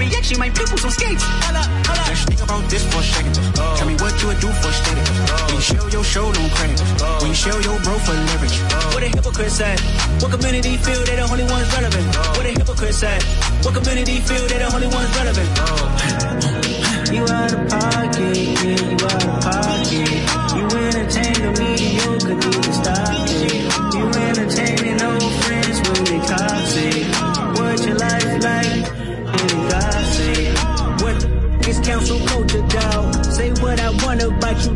reaction, my people on skates. Hold up, hold up. Let's think about this for a second. Oh. Tell me what you would do for status. Oh. When you show your show no credit. Oh. When you show your bro for leverage. Oh. What a hypocrite said. What community feel they the only ones relevant? Oh. What a hypocrite said. What community feel they the only ones relevant? Oh. you out of pocket, yeah, you out of pocket. You entertain the mediocre, need to stop. Say what I want about you.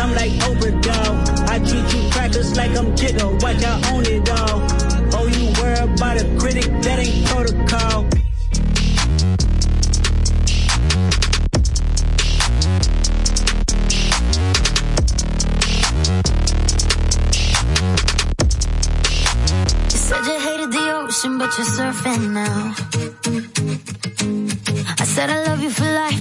I'm like overdog. I treat you crackers like I'm jigger. Watch I own it all. Oh, you worry about a critic that ain't protocol. You said you hated the ocean, but you're surfing now.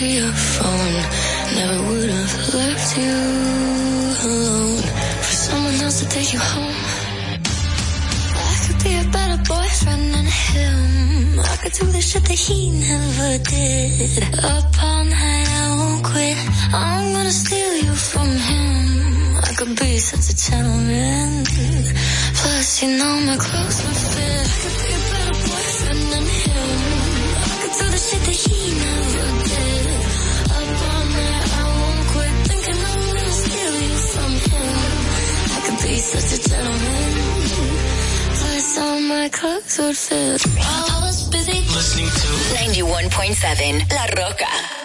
to your phone. Never would have left you alone for someone else to take you home. I could be a better boyfriend than him. I could do the shit that he never did. Up all night, I won't quit. I'm gonna steal you from him. I could be such a gentleman. Plus, you know my clothes would fit. I could be a better boyfriend than him. I could do the shit that he never did. such a gentleman. Plus all my clothes would fit. I was busy listening to 91.7 La Roca.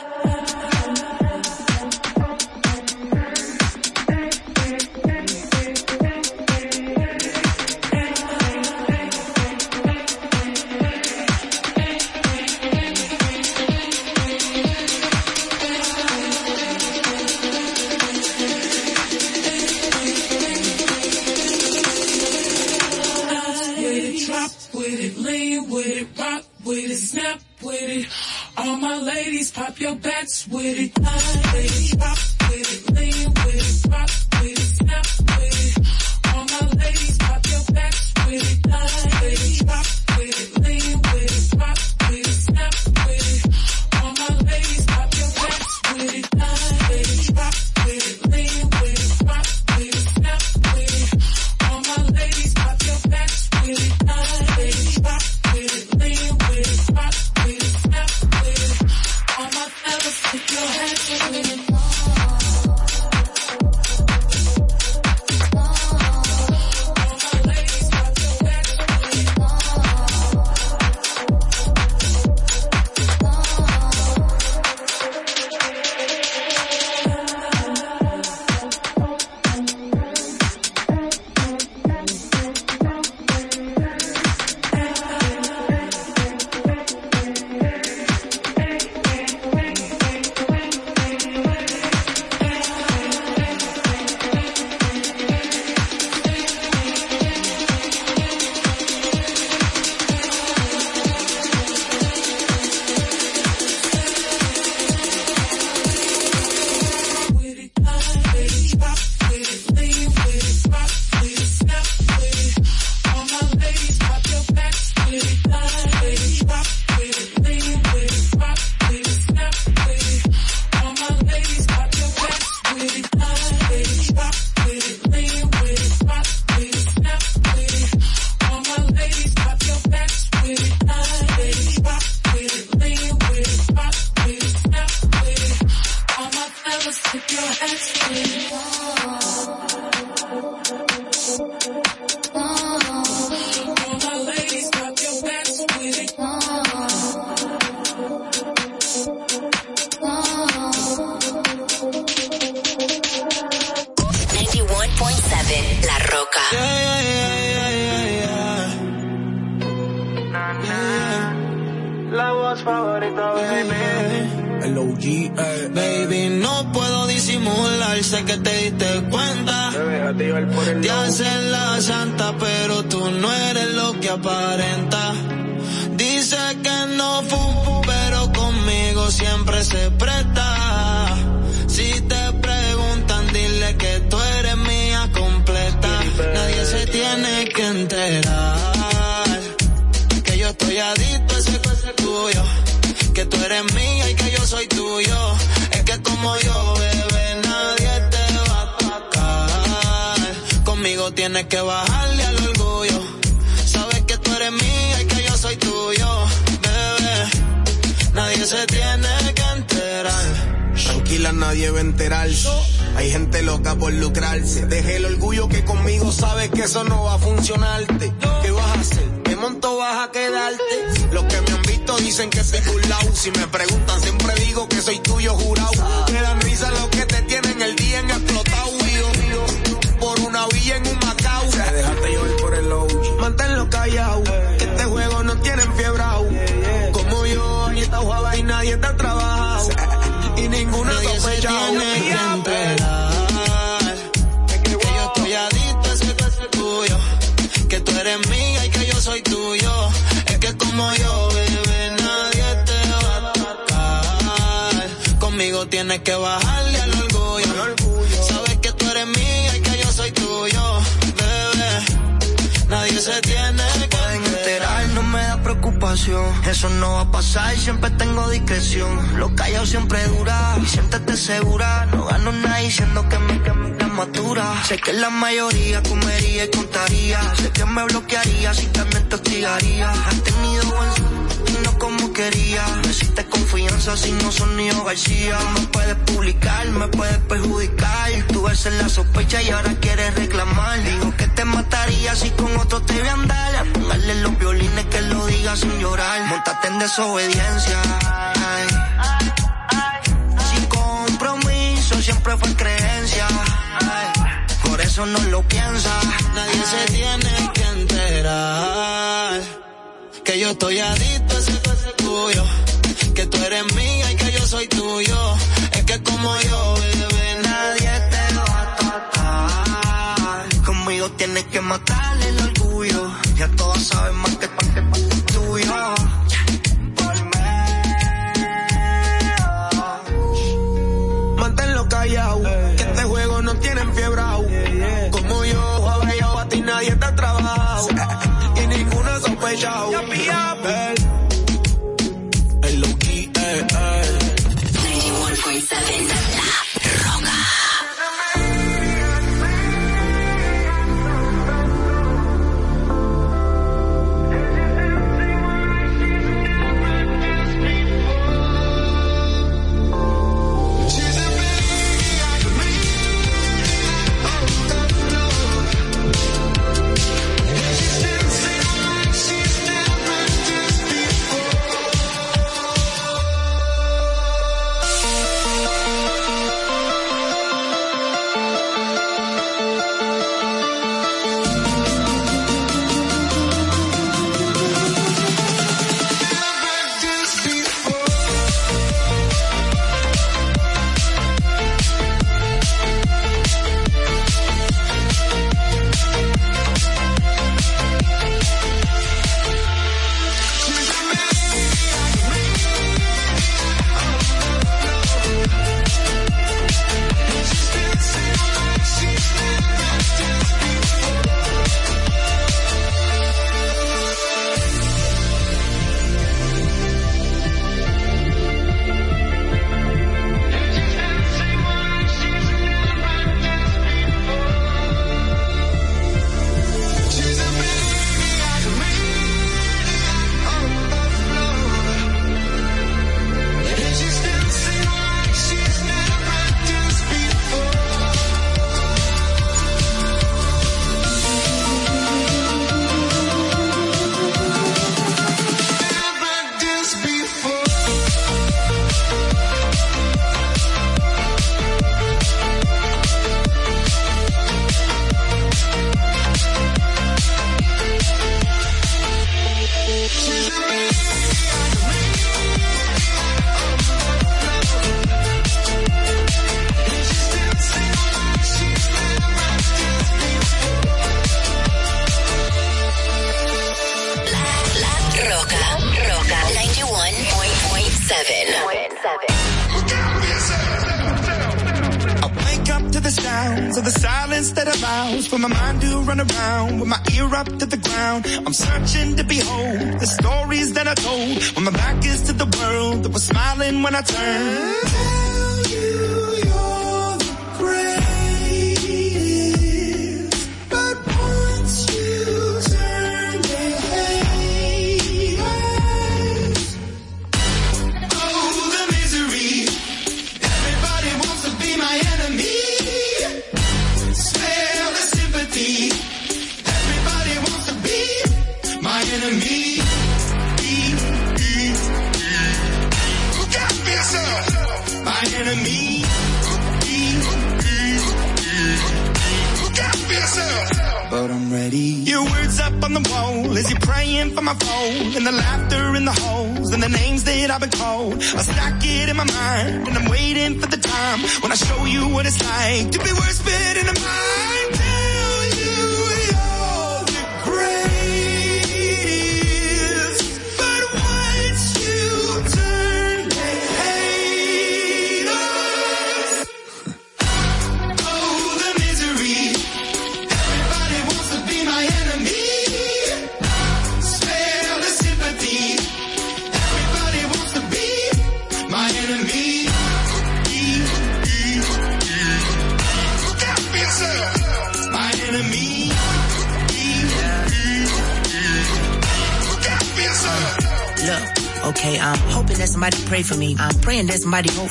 vacía. Me puedes publicar, me puedes perjudicar. Tú eres la sospecha y ahora quieres reclamar. Dijo que te mataría si con otro te voy a andar. Apuntarle los violines que lo diga sin llorar. Montate en desobediencia. Ay. Sin compromiso siempre fue creencia. Por eso no lo piensa. Nadie se tiene que enterar. Que yo estoy adicto a ese tuyo. Que tú eres mío soy tuyo. Es que como yo, bebé, nadie te lo va a tocar. Conmigo tienes que matar el orgullo. Ya todos saben más que parte tuyo. Por mí. Manténlo callado. Eh. Que este juego no tienen fiebre. Como yo, ahora yo a ti nadie te ha trabajado. Y ninguna sospechado.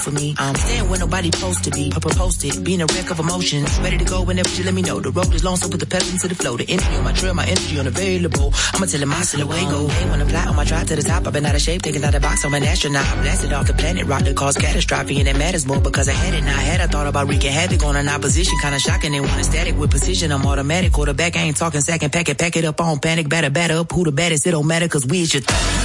for me. I'm staying where nobody supposed to be. I proposed it, being a wreck of emotions. Ready to go whenever you let me know. The road is long, so put the pedal to the floor. The energy on my trail, my energy unavailable. I'ma tell him I still away go. Hey, when I fly on my drive to the top, I've been out of shape, taking out of box. I'm an astronaut. I blasted off the planet, rock that caused catastrophe, and it matters more because I had it. Now I had I thought about wreaking havoc on an opposition. Kinda shocking, they want static with precision. I'm automatic. Quarterback, I ain't talking second pack it, Pack it up on panic, batter, batter up. Who the baddest? It don't matter, cause we is your th-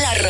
la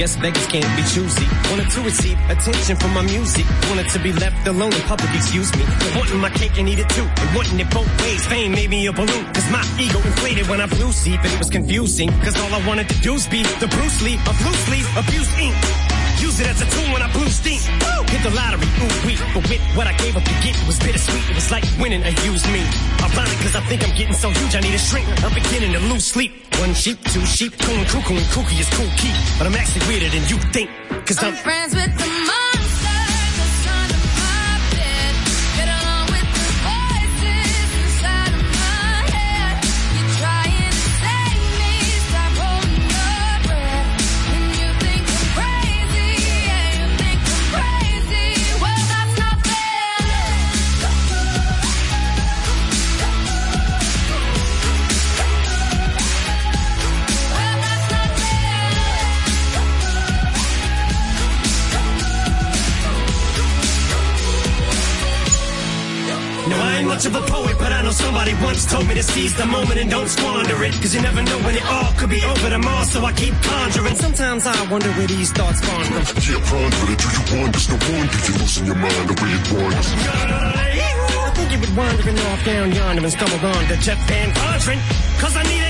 guess beggars can't be choosy. Wanted to receive attention from my music. Wanted to be left alone in public, excuse me. Wanting my cake and eat it too. And wanting it both ways. Fame made me a balloon. Cause my ego inflated when I blew sleep and it was confusing. Cause all I wanted to do was be the Bruce Lee of blue sleeve, abuse ink. Use it as a tool when I blew steam. Woo! Hit the lottery, ooh wee. But with what I gave up to get, it was bittersweet. It was like winning a used me. I'm Ironic cause I think I'm getting so huge I need a shrink. I'm beginning to lose sleep. One sheep, two sheep, going cuckoo and kooky is cool key. But I'm actually weirder than you think. Cause I'm, I'm friends with the monster much of a poet, but I know somebody once told me to seize the moment and don't squander it. Cause you never know when it all could be over tomorrow, so I keep conjuring. Sometimes I wonder where these thoughts spawn from. Yeah, ponder it. Do you wonder? No wonder you're losing your mind the way it wanders. I think you were wandering off down yonder and stumbled on to Jeff Van Vondren. Cause I need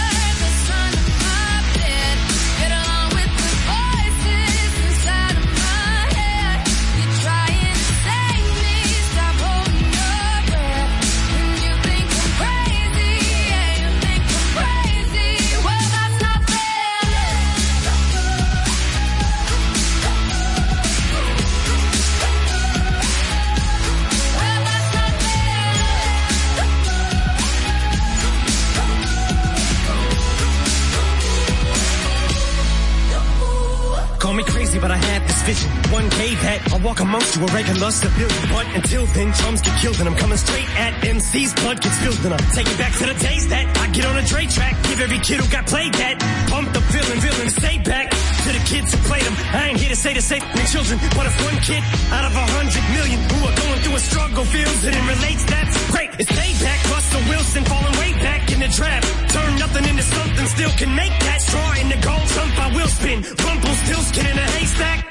walk amongst you a regular civilian. But until then, drums get killed and I'm coming straight at MC's blood gets spilled and I'm taking back to the days that I get on a Dre track. Give every kid who got played that. Bump the villain, villain, stay back. To the kids who played them. I ain't here to say to save the children, but if one kid out of a hundred million who are going through a struggle feels it and relates, that's great. It's payback. Russell Wilson falling way back in the draft. Turn nothing into something, still can make that straw in the gold jump. I will spin. Rumple still skin in a haystack.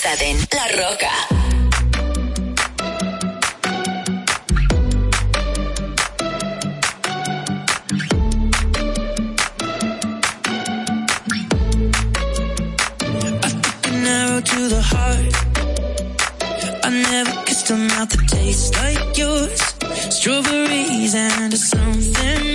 91.7 La Roca. to the heart. I never kissed a mouth that tastes like yours. Strawberries and something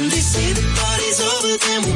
when they say the party's over, then we'll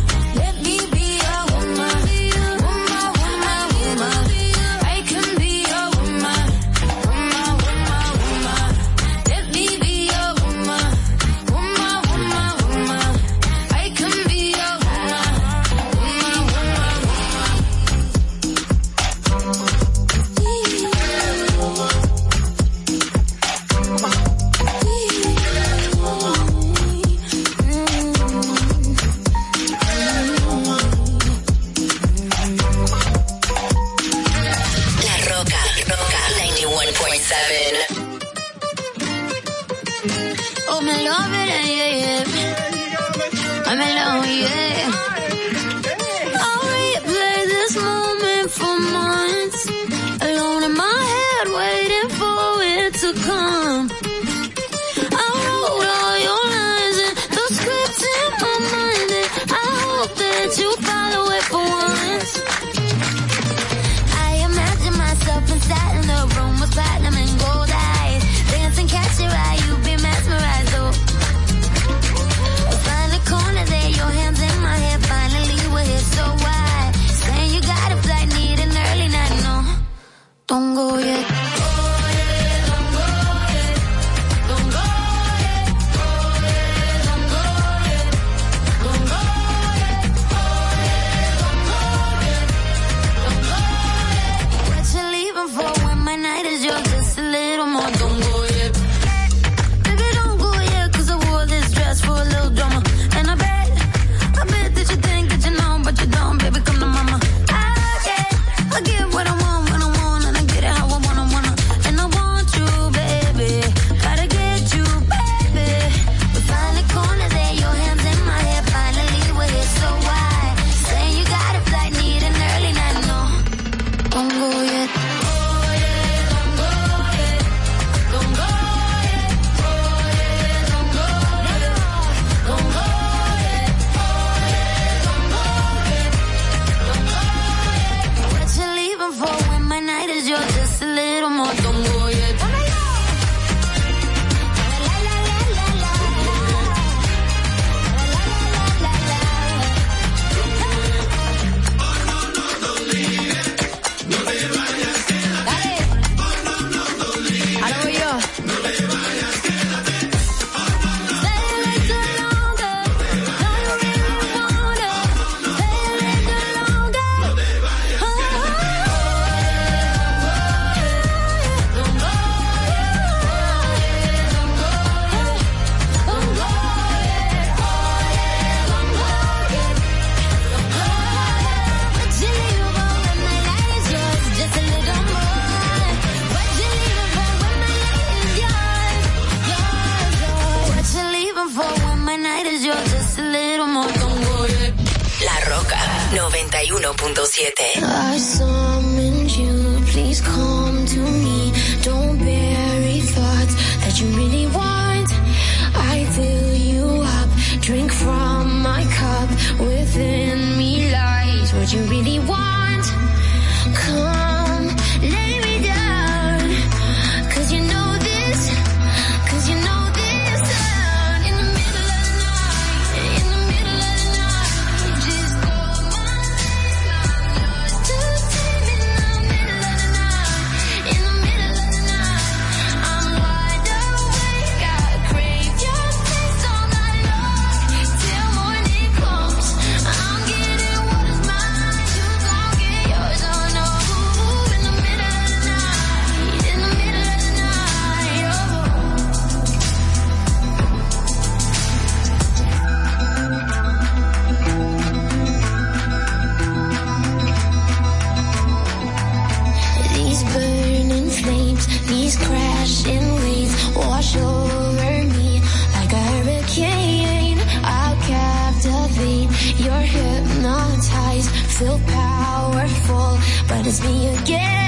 Feel powerful, but it's me again.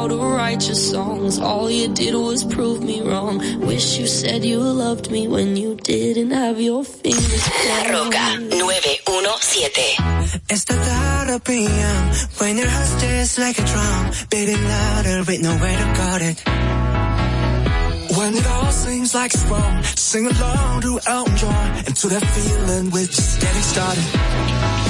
How to write your songs. All you did was prove me wrong. Wish you said you loved me when you didn't have your fingers. La Roca 917. It's the thought of PM when your heart's just like a drum, beating louder with nowhere to guard it. When it all seems like it's wrong, sing along to Elton John and to that feeling we're just getting started.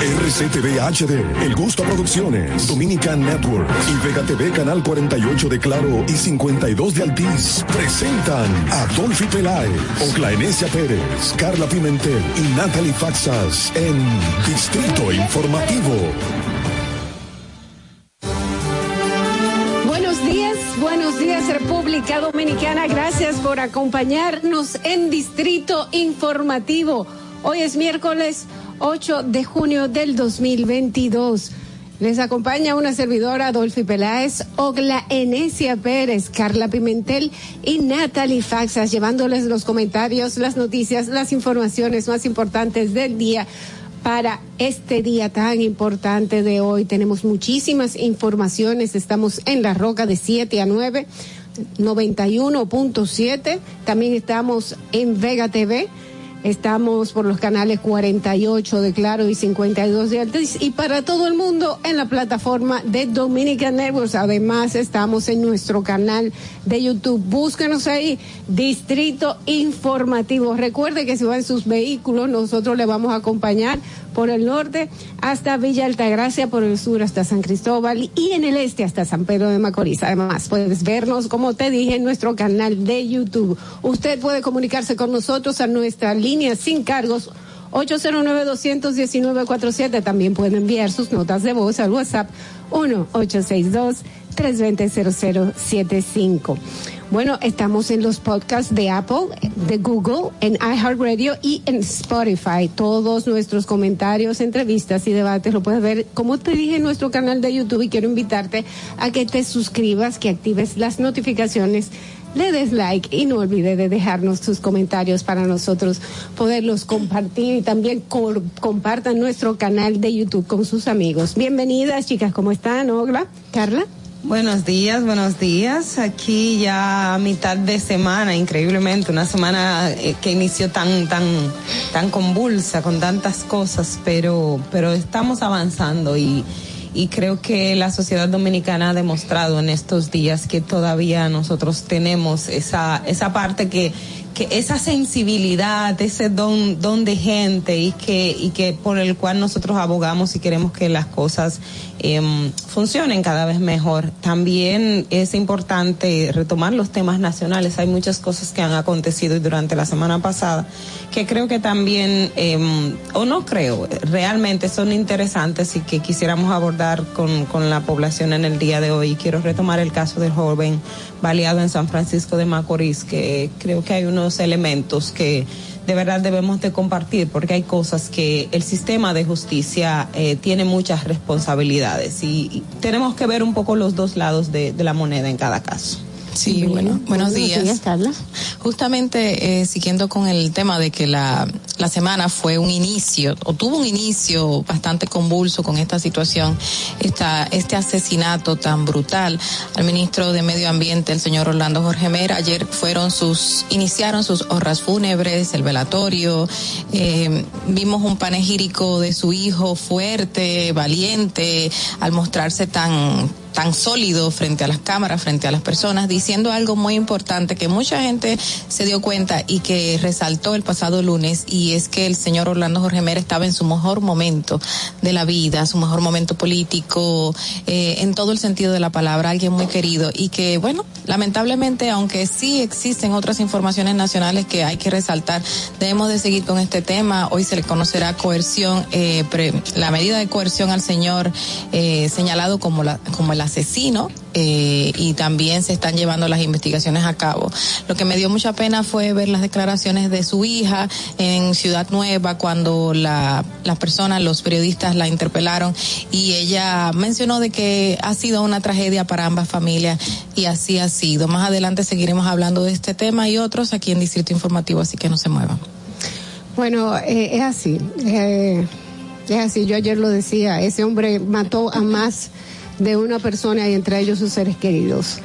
RCTV HD, El Gusto Producciones, Dominican Network y Vega TV Canal 48 de Claro y 52 de Altiz presentan a Dolphy Peláez, Oclaenecia Pérez, Carla Pimentel y Natalie Faxas en Distrito Informativo. Buenos días, buenos días República Dominicana. Gracias por acompañarnos en Distrito Informativo. Hoy es miércoles 8 de junio del 2022. Les acompaña una servidora, Adolfi Peláez, Ogla Enesia Pérez, Carla Pimentel y Natalie Faxas, llevándoles los comentarios, las noticias, las informaciones más importantes del día para este día tan importante de hoy. Tenemos muchísimas informaciones. Estamos en La Roca de 7 a 9, 91.7. También estamos en Vega TV. Estamos por los canales 48 de Claro y 52 de Altiz y para todo el mundo en la plataforma de Dominican Networks. Además, estamos en nuestro canal de YouTube. Búsquenos ahí, Distrito Informativo. Recuerde que si va en sus vehículos, nosotros le vamos a acompañar por el norte hasta Villa Altagracia, por el sur hasta San Cristóbal y en el este hasta San Pedro de Macorís. Además, puedes vernos, como te dije, en nuestro canal de YouTube. Usted puede comunicarse con nosotros a nuestra línea sin cargos 809-219-47. También puede enviar sus notas de voz al WhatsApp 1-862-320-0075. Bueno, estamos en los podcasts de Apple, de Google, en iHeartRadio y en Spotify. Todos nuestros comentarios, entrevistas y debates lo puedes ver, como te dije, en nuestro canal de YouTube y quiero invitarte a que te suscribas, que actives las notificaciones le des like y no olvide de dejarnos tus comentarios para nosotros poderlos compartir y también compartan nuestro canal de YouTube con sus amigos. Bienvenidas, chicas, ¿cómo están? Ogla, Carla. Buenos días, buenos días. Aquí ya a mitad de semana, increíblemente, una semana eh, que inició tan, tan, tan convulsa con tantas cosas, pero, pero estamos avanzando y, y creo que la sociedad dominicana ha demostrado en estos días que todavía nosotros tenemos esa, esa parte que, que esa sensibilidad, ese don, don de gente y que, y que por el cual nosotros abogamos y queremos que las cosas em, funcionen cada vez mejor. También es importante retomar los temas nacionales. Hay muchas cosas que han acontecido durante la semana pasada que creo que también, em, o no creo, realmente son interesantes y que quisiéramos abordar con, con la población en el día de hoy. Quiero retomar el caso del joven baleado en San Francisco de Macorís, que creo que hay unos elementos que de verdad debemos de compartir porque hay cosas que el sistema de justicia eh, tiene muchas responsabilidades y, tenemos que ver un poco los dos lados de la moneda en cada caso. Sí, bueno, buenos días. Carla. Justamente eh, siguiendo con el tema de que la, la semana fue un inicio, o tuvo un inicio bastante convulso con esta situación, esta, este asesinato tan brutal al ministro de Medio Ambiente, el señor Orlando Jorge Mera. Ayer fueron sus, iniciaron sus honras fúnebres, el velatorio, eh, vimos un panegírico de su hijo fuerte, valiente, al mostrarse tan tan sólido frente a las cámaras, frente a las personas, diciendo algo muy importante que mucha gente se dio cuenta y que resaltó el pasado lunes, y es que el señor Orlando Jorge Mera estaba en su mejor momento de la vida, su mejor momento político, eh, en todo el sentido de la palabra, alguien muy querido, y que, bueno, lamentablemente, aunque sí existen otras informaciones nacionales que hay que resaltar, debemos de seguir con este tema. Hoy se le conocerá coerción, eh, pre- la medida de coerción al señor eh, señalado como, la, como el asesino eh, y también se están llevando las investigaciones a cabo. Lo que me dio mucha pena fue ver las declaraciones de su hija en Ciudad Nueva cuando la, las personas, los periodistas la interpelaron y ella mencionó de que ha sido una tragedia para ambas familias y así ha sido. Más adelante seguiremos hablando de este tema y otros aquí en Distrito Informativo, así que no se muevan. Bueno, eh, es así. eh, es así. Yo ayer lo decía. Ese hombre mató a más de una persona y entre ellos sus seres queridos.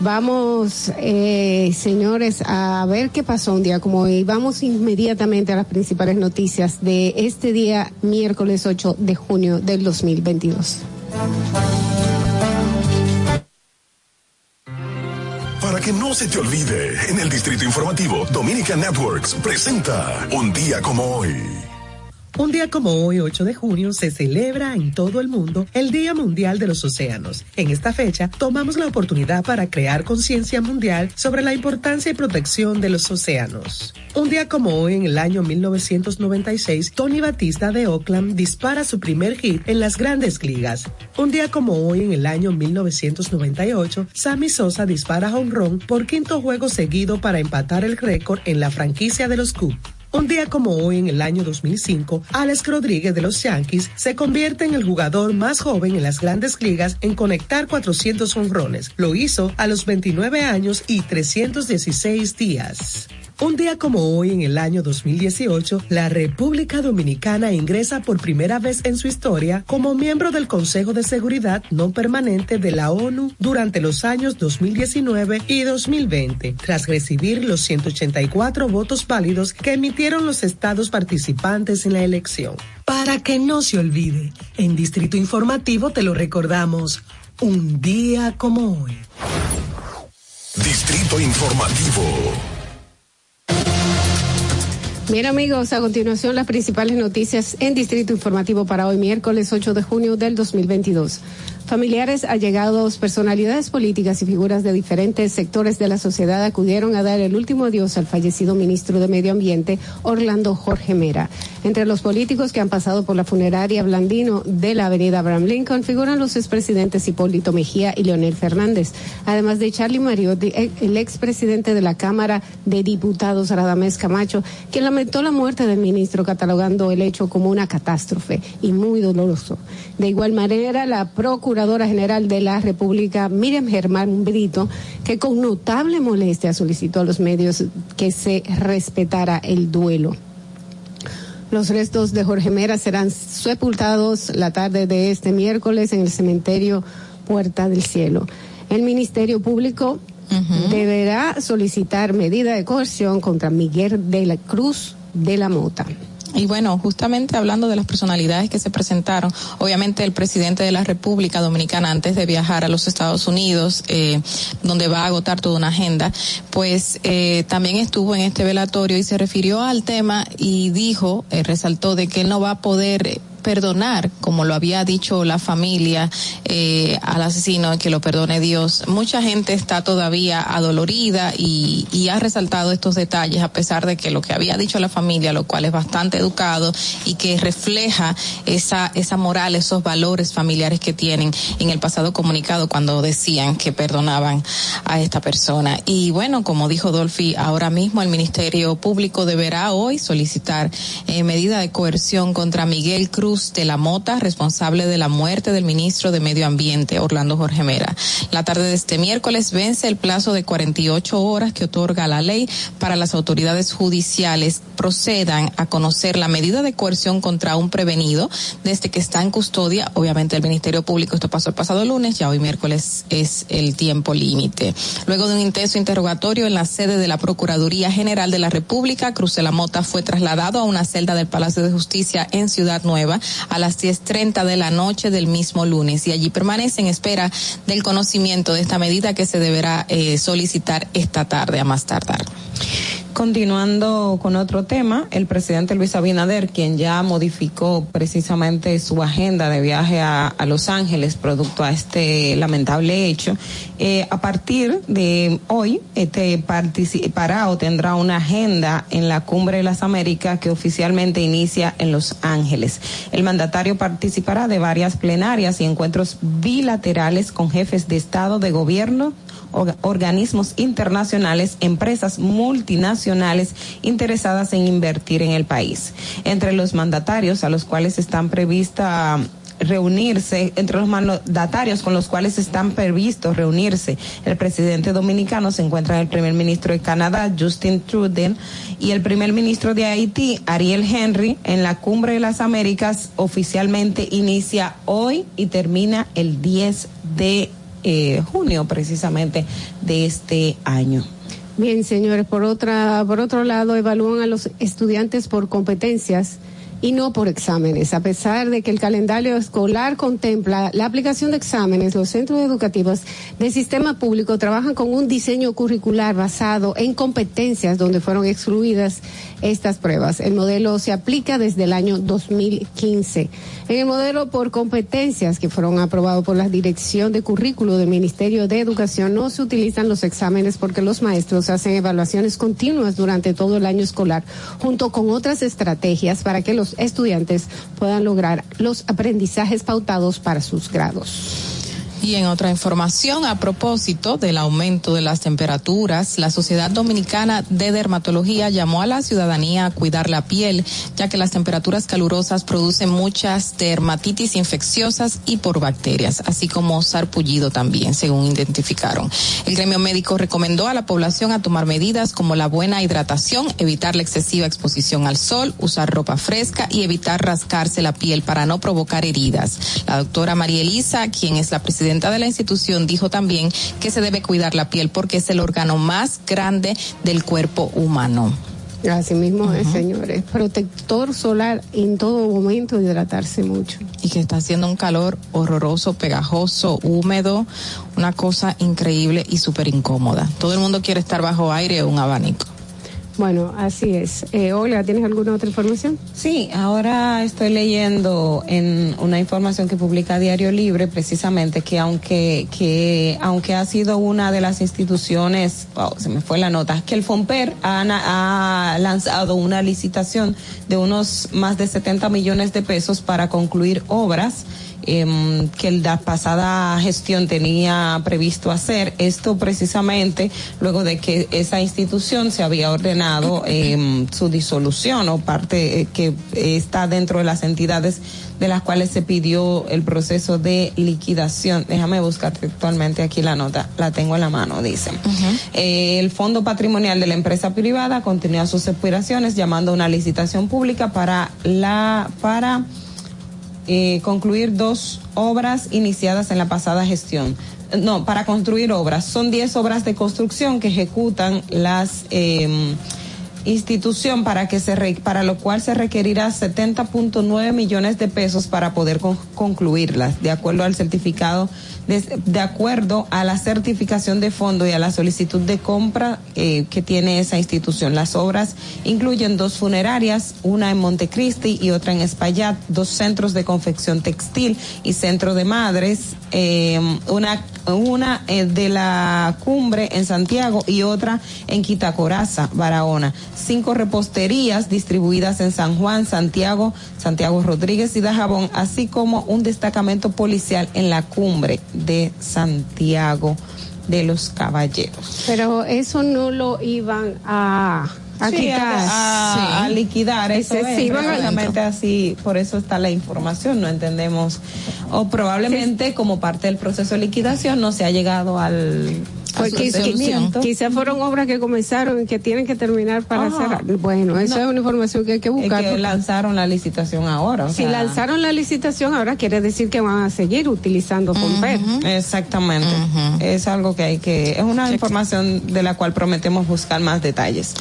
Vamos, eh, señores, a ver qué pasó un día como hoy. Vamos inmediatamente a las principales noticias de este día, miércoles 8 de junio del 2022. Para que no se te olvide, en el Distrito Informativo, Dominica Networks presenta Un día como hoy. Un día como hoy, 8 de junio, se celebra en todo el mundo el Día Mundial de los Océanos. En esta fecha, tomamos la oportunidad para crear conciencia mundial sobre la importancia y protección de los océanos. Un día como hoy, en el año 1996, Tony Batista de Oakland dispara su primer hit en las grandes ligas. Un día como hoy, en el año 1998, Sammy Sosa dispara home run por quinto juego seguido para empatar el récord en la franquicia de los Cubs. Un día como hoy, en el año 2005, Alex Rodríguez de los Yankees se convierte en el jugador más joven en las grandes ligas en conectar 400 honrones. Lo hizo a los 29 años y 316 días. Un día como hoy, en el año 2018, la República Dominicana ingresa por primera vez en su historia como miembro del Consejo de Seguridad No Permanente de la ONU durante los años 2019 y 2020, tras recibir los 184 votos válidos que emitieron los estados participantes en la elección. Para que no se olvide, en Distrito Informativo te lo recordamos, un día como hoy. Distrito Informativo. Bien amigos, a continuación las principales noticias en Distrito Informativo para hoy miércoles 8 de junio del 2022. Familiares, allegados, personalidades políticas y figuras de diferentes sectores de la sociedad acudieron a dar el último adiós al fallecido ministro de Medio Ambiente, Orlando Jorge Mera. Entre los políticos que han pasado por la funeraria Blandino de la avenida Abraham Lincoln figuran los expresidentes Hipólito Mejía y Leonel Fernández, además de Charlie Mariotti, el expresidente de la Cámara de Diputados, Radamés Camacho, quien lamentó la muerte del ministro catalogando el hecho como una catástrofe y muy doloroso. De igual manera, la Procuradora General de la República, Miriam Germán Brito, que con notable molestia solicitó a los medios que se respetara el duelo. Los restos de Jorge Mera serán sepultados la tarde de este miércoles en el cementerio Puerta del Cielo. El Ministerio Público deberá solicitar medida de coerción contra Miguel de la Cruz de la Mota. Y bueno, justamente hablando de las personalidades que se presentaron, obviamente el presidente de la República Dominicana antes de viajar a los Estados Unidos, eh, donde va a agotar toda una agenda, pues eh, también estuvo en este velatorio y se refirió al tema y dijo, eh, resaltó de que él no va a poder perdonar, como lo había dicho la familia eh, al asesino, que lo perdone Dios. Mucha gente está todavía adolorida y, y ha resaltado estos detalles a pesar de que lo que había dicho la familia, lo cual es bastante educado y que refleja esa, esa moral, esos valores familiares que tienen en el pasado comunicado cuando decían que perdonaban a esta persona. Y bueno, como dijo Dolphy, ahora mismo el Ministerio Público deberá hoy solicitar eh, medida de coerción contra Miguel Cruz de la Mota, responsable de la muerte del ministro de Medio Ambiente, Orlando Jorge Mera. La tarde de este miércoles vence el plazo de 48 horas que otorga la ley para las autoridades judiciales procedan a conocer la medida de coerción contra un prevenido desde que está en custodia. Obviamente el Ministerio Público, esto pasó el pasado lunes, ya hoy miércoles es el tiempo límite. Luego de un intenso interrogatorio en la sede de la Procuraduría General de la República, Cruz de la Mota fue trasladado a una celda del Palacio de Justicia en Ciudad Nueva a las 10.30 de la noche del mismo lunes y allí permanece en espera del conocimiento de esta medida que se deberá eh, solicitar esta tarde a más tardar. Continuando con otro tema, el presidente Luis Abinader, quien ya modificó precisamente su agenda de viaje a, Los Ángeles producto a este lamentable hecho, eh, a partir de hoy este, participará o tendrá una agenda en la Cumbre de las Américas que oficialmente inicia en Los Ángeles. El mandatario participará de varias plenarias y encuentros bilaterales con jefes de Estado, de Gobierno, organismos internacionales, empresas multinacionales interesadas en invertir en el país. Entre los mandatarios a los cuales están previstas reunirse entre los mandatarios con los cuales están previstos reunirse el presidente dominicano se encuentra el primer ministro de Canadá Justin Trudeau y el primer ministro de Haití Ariel Henry en la cumbre de las Américas oficialmente inicia hoy y termina el 10 de eh, junio precisamente de este año. Bien, señores, por otra, por otro lado, evalúan a los estudiantes por competencias y no por exámenes. A pesar de que el calendario escolar contempla la aplicación de exámenes, los centros educativos del sistema público trabajan con un diseño curricular basado en competencias donde fueron excluidas estas pruebas. El modelo se aplica desde el año 2015. En el modelo por competencias que fueron aprobados por la Dirección de Currículo del Ministerio de Educación no se utilizan los exámenes porque los maestros hacen evaluaciones continuas durante todo el año escolar junto con otras estrategias para que los estudiantes puedan lograr los aprendizajes pautados para sus grados. Y en otra información, a propósito del aumento de las temperaturas, la Sociedad Dominicana de Dermatología llamó a la ciudadanía a cuidar la piel, ya que las temperaturas calurosas producen muchas dermatitis infecciosas y por bacterias, así como sarpullido también, según identificaron. El gremio médico recomendó a la población a tomar medidas como la buena hidratación, evitar la excesiva exposición al sol, usar ropa fresca y evitar rascarse la piel para no provocar heridas. La doctora María Elisa, quien es la presidenta de la institución, dijo también que se debe cuidar la piel porque es el órgano más grande del cuerpo humano. Así mismo es, señores. Protector solar en todo momento, hidratarse mucho. Y que está haciendo un calor horroroso, pegajoso, húmedo, una cosa increíble y súper incómoda. Todo el mundo quiere estar bajo aire o un abanico. Bueno, así es. Eh, Olga, ¿tienes alguna otra información? Sí, ahora estoy leyendo en una información que publica Diario Libre precisamente que aunque que aunque ha sido una de las instituciones, wow, se me fue la nota, que el Fomper ha lanzado una licitación de unos más de 70 millones de pesos para concluir obras em, que la pasada gestión tenía previsto hacer. Esto precisamente luego de que esa institución se había ordenado em, su disolución o parte eh, que está dentro de las entidades de las cuales se pidió el proceso de liquidación. Déjame buscar actualmente aquí la nota, la tengo en la mano, dice. Eh, el Fondo Patrimonial de la empresa privada continúa sus aspiraciones llamando a una licitación pública para la para eh, concluir dos obras iniciadas en la pasada gestión. No, para construir obras. Son 10 obras de construcción que ejecutan las eh, institución para que se re- para lo cual se requerirá 70.9 millones de pesos para poder con- concluirlas, de acuerdo al certificado de, acuerdo a la certificación de fondo y a la solicitud de compra eh, que tiene esa institución. Las obras incluyen dos funerarias, una en Montecristi y otra en Espaillat, dos centros de confección textil y centro de madres, eh, una una eh, de la cumbre en Santiago y otra en Quitacoraza, Barahona. Cinco reposterías distribuidas en San Juan, Santiago, Santiago Rodríguez y Dajabón, así como un destacamento policial en la cumbre de Santiago de los Caballeros. Pero eso no lo iban a, a Sí, quitar. a, a- a liquidar eso es, sí precisamente así por eso está la información no entendemos. O probablemente como parte del proceso de liquidación no se ha llegado al Pues su quizá, entendimiento. quizá fueron obras que comenzaron y que tienen que terminar para Ajá. cerrar. Bueno, eso No. es una información que hay que Es buscar. que lanzaron la licitación ahora o si sea, lanzaron la licitación ahora quiere decir que van a seguir utilizando Fomper. exactamente es algo que hay que es una información de la cual prometemos buscar más detalles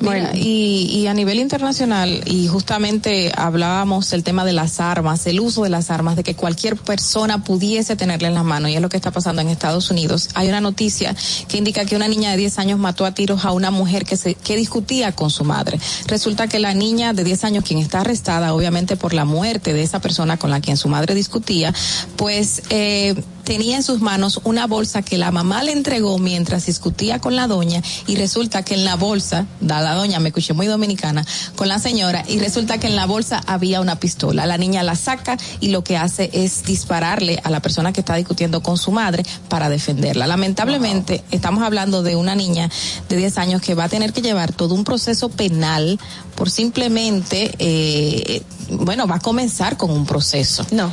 Mira, y, y a nivel internacional, y justamente hablábamos del tema de las armas, el uso de las armas, de que cualquier persona pudiese tenerla en las manos, y es lo que está pasando en Estados Unidos. Hay una noticia que indica que una niña de 10 años mató a tiros a una mujer que, se, que discutía con su madre. Resulta que la niña de 10 años, quien está arrestada, obviamente por la muerte de esa persona con la quien su madre discutía, pues eh, tenía en sus manos una bolsa que la mamá le entregó mientras discutía con la doña y resulta que en la bolsa, da la doña, me escuché muy dominicana, con la señora y resulta que en la bolsa había una pistola. La niña la saca y lo que hace es dispararle a la persona que está discutiendo con su madre para defenderla. Lamentablemente, estamos hablando de una niña de 10 años que va a tener que llevar todo un proceso penal por simplemente, eh, bueno, va a comenzar con un proceso. No.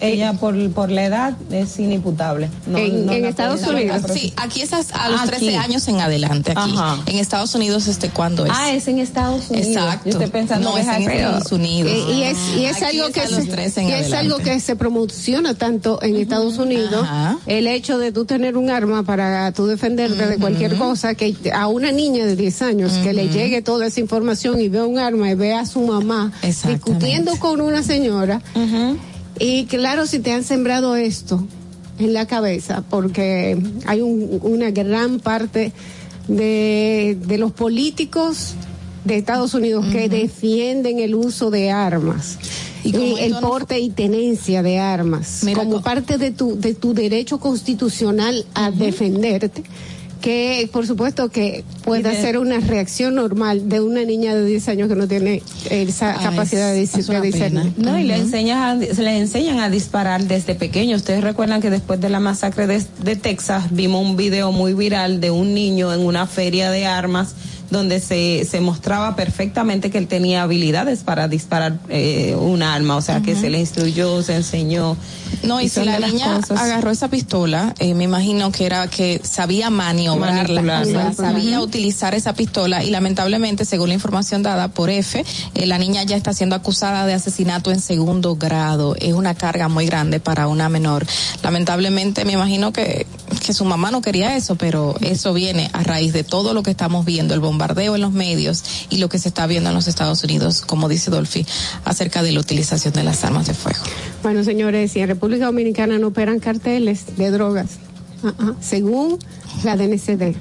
Ella por, por la edad es inimputable. No- En- no en la Estados Unidos. Sí, aquí es a, los Aquí. 13 años en adelante. Aquí. Ajá. En Estados Unidos, este, ¿cuándo es? Ah, es en Estados Unidos. Exacto. Yo estoy pensando no, que es en. Estados Unidos. Eh, y es, y es algo es que se, 13 en y es algo que se promociona tanto en Estados Unidos Ajá. el hecho de tú tener un arma para tú defenderte de cualquier cosa que a una niña de 10 años que le llegue toda esa información y vea un arma y vea a su mamá discutiendo con una señora y claro si te han sembrado esto en la cabeza porque hay un- una gran parte de, de los políticos de Estados Unidos que defienden el uso de armas y, el porte y tenencia de armas como parte de tu de tu derecho constitucional a defenderte que por supuesto que pueda Y de- ser una reacción normal de una niña de 10 años que no tiene esa Ay, capacidad de, es discernir. No, y le enseñan, a, se le enseñan a disparar desde pequeño. Ustedes recuerdan que después de la masacre de, de Texas vimos un video muy viral de un niño en una feria de armas donde se, se mostraba perfectamente que él tenía habilidades para disparar eh, un arma, o sea, que se le instruyó, se enseñó. No, y si la niña cosas- agarró esa pistola, eh, me imagino que era que sabía maniobrarla, Manipularla. o sea, sabía utilizar esa pistola y lamentablemente, según la información dada por F, eh, la niña ya está siendo acusada de asesinato en segundo grado. Es una carga muy grande para una menor. Lamentablemente, me imagino que, que su mamá no quería eso, pero eso viene a raíz de todo lo que estamos viendo, el bombardeo en los medios y lo que se está viendo en los Estados Unidos, como dice Dolphy, acerca de la utilización de las armas de fuego. Bueno, señores, si en República Dominicana no operan carteles de drogas, ah, ah, según la DNCD,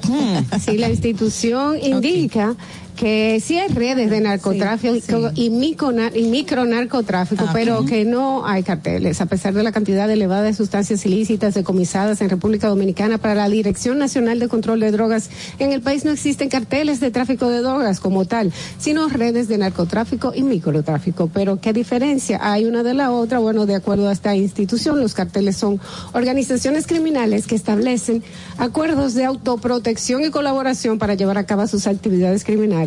si la institución indica que sí hay redes de narcotráfico y, micronar- y micronarcotráfico, pero que no hay carteles, a pesar de la cantidad elevada de sustancias ilícitas decomisadas en República Dominicana para la Dirección Nacional de Control de Drogas. En el país no existen carteles de tráfico de drogas como tal, sino redes de narcotráfico y microtráfico. Pero ¿qué diferencia hay una de la otra? Bueno, de acuerdo a esta institución, los carteles son organizaciones criminales que establecen acuerdos de autoprotección y colaboración para llevar a cabo sus actividades criminales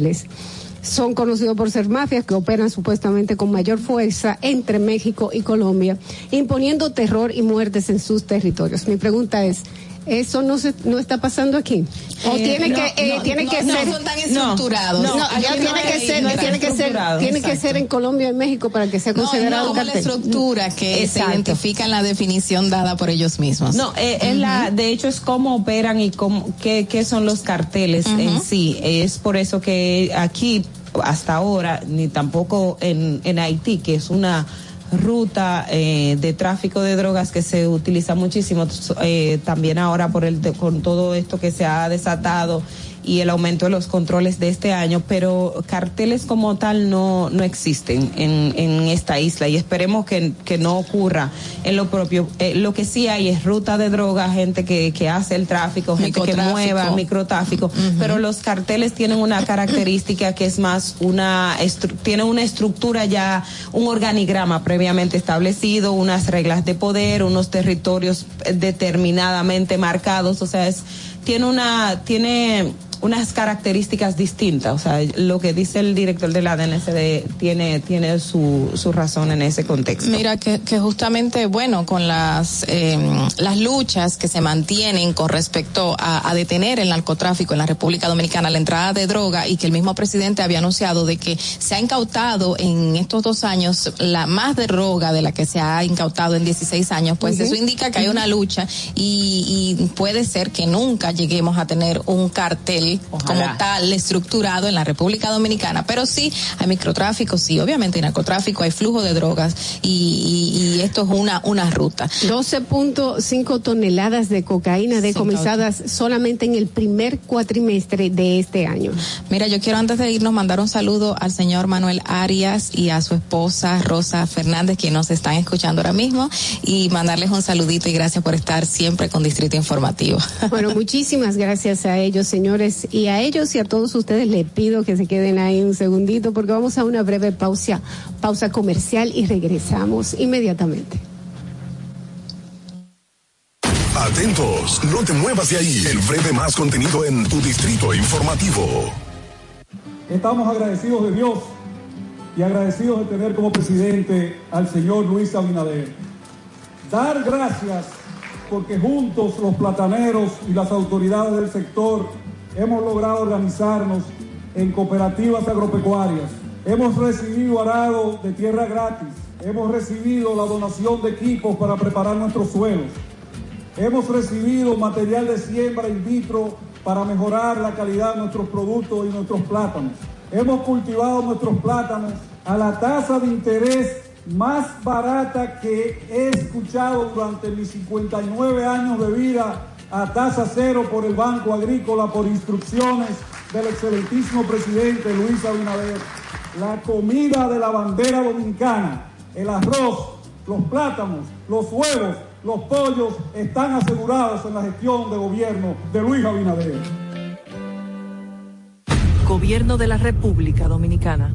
son conocidos por ser mafias que operan supuestamente con mayor fuerza entre México y Colombia, imponiendo terror y muertes en sus territorios. Mi pregunta es, Eso no se, no está pasando aquí. O Eh, tiene no, que eh, no, tiene no, que no ser son tan estructurados. No, No, ya tiene que ser no tiene que ser tiene que ser en Colombia y México para que sea considerado no, un como la cartel. estructura que Exacto. se identifica en la definición dada por ellos mismos. No, eh, es la, de hecho es cómo operan y cómo, qué, qué son los carteles en sí. Es por eso que aquí, hasta ahora, ni tampoco en, en Haití, que es una ruta eh, de tráfico de drogas que se utiliza muchísimo, eh, también ahora por el, con todo esto que se ha desatado y el aumento de los controles de este año, pero carteles como tal no, no existen en, en esta isla y esperemos que, que no ocurra en lo propio. Eh, lo que sí hay es ruta de droga, gente que, que hace el tráfico, gente que Microtráfico. mueva, microtráfico, pero los carteles tienen una característica que es más una, tiene una estructura ya, un organigrama previamente establecido, unas reglas de poder, unos territorios eh, determinadamente marcados, o sea, es, tiene una, tiene unas características distintas, o sea, lo que dice el director de la DNCD tiene, tiene su, su razón en ese contexto. Mira que, que justamente, bueno, con las eh, las luchas que se mantienen con respecto a, a detener el narcotráfico en la República Dominicana, la entrada de droga y que el mismo presidente había anunciado de que se ha incautado en estos dos años la más de droga de la que se ha incautado en 16 años, pues eso indica que hay una lucha y, y puede ser que nunca lleguemos a tener un cartel como tal estructurado en la República Dominicana, pero sí hay microtráfico, sí, obviamente hay narcotráfico, hay flujo de drogas y, y- y esto es una, una ruta. 12.5 toneladas de cocaína decomisadas solamente en el primer cuatrimestre de este año. Mira, yo quiero antes de irnos mandar un saludo al señor Manuel Arias y a su esposa Rosa Fernández, quienes nos están escuchando ahora mismo, y mandarles un saludito y gracias por estar siempre con Distrito Informativo. Bueno, muchísimas gracias a ellos, señores, y a ellos y a todos ustedes les pido que se queden ahí un segundito porque vamos a una breve pausa, pausa comercial y regresamos inmediatamente. Atentos, no te muevas de ahí. El breve más contenido en tu distrito informativo. Estamos agradecidos de Dios y agradecidos de tener como presidente al señor Luis Abinader. Dar gracias porque juntos los plataneros y las autoridades del sector hemos logrado organizarnos en cooperativas agropecuarias. Hemos recibido arado de tierra gratis. Hemos recibido la donación de equipos para preparar nuestros suelos. Hemos recibido material de siembra in vitro para mejorar la calidad de nuestros productos y nuestros plátanos. Hemos cultivado nuestros plátanos a la tasa de interés más barata que he escuchado durante mis 59 años de vida a tasa cero por el Banco Agrícola por instrucciones del excelentísimo presidente Luis Abinader. La comida de la bandera dominicana, el arroz, los plátanos, los huevos, los pollos están asegurados en la gestión de gobierno de Luis Abinader. Gobierno de la República Dominicana.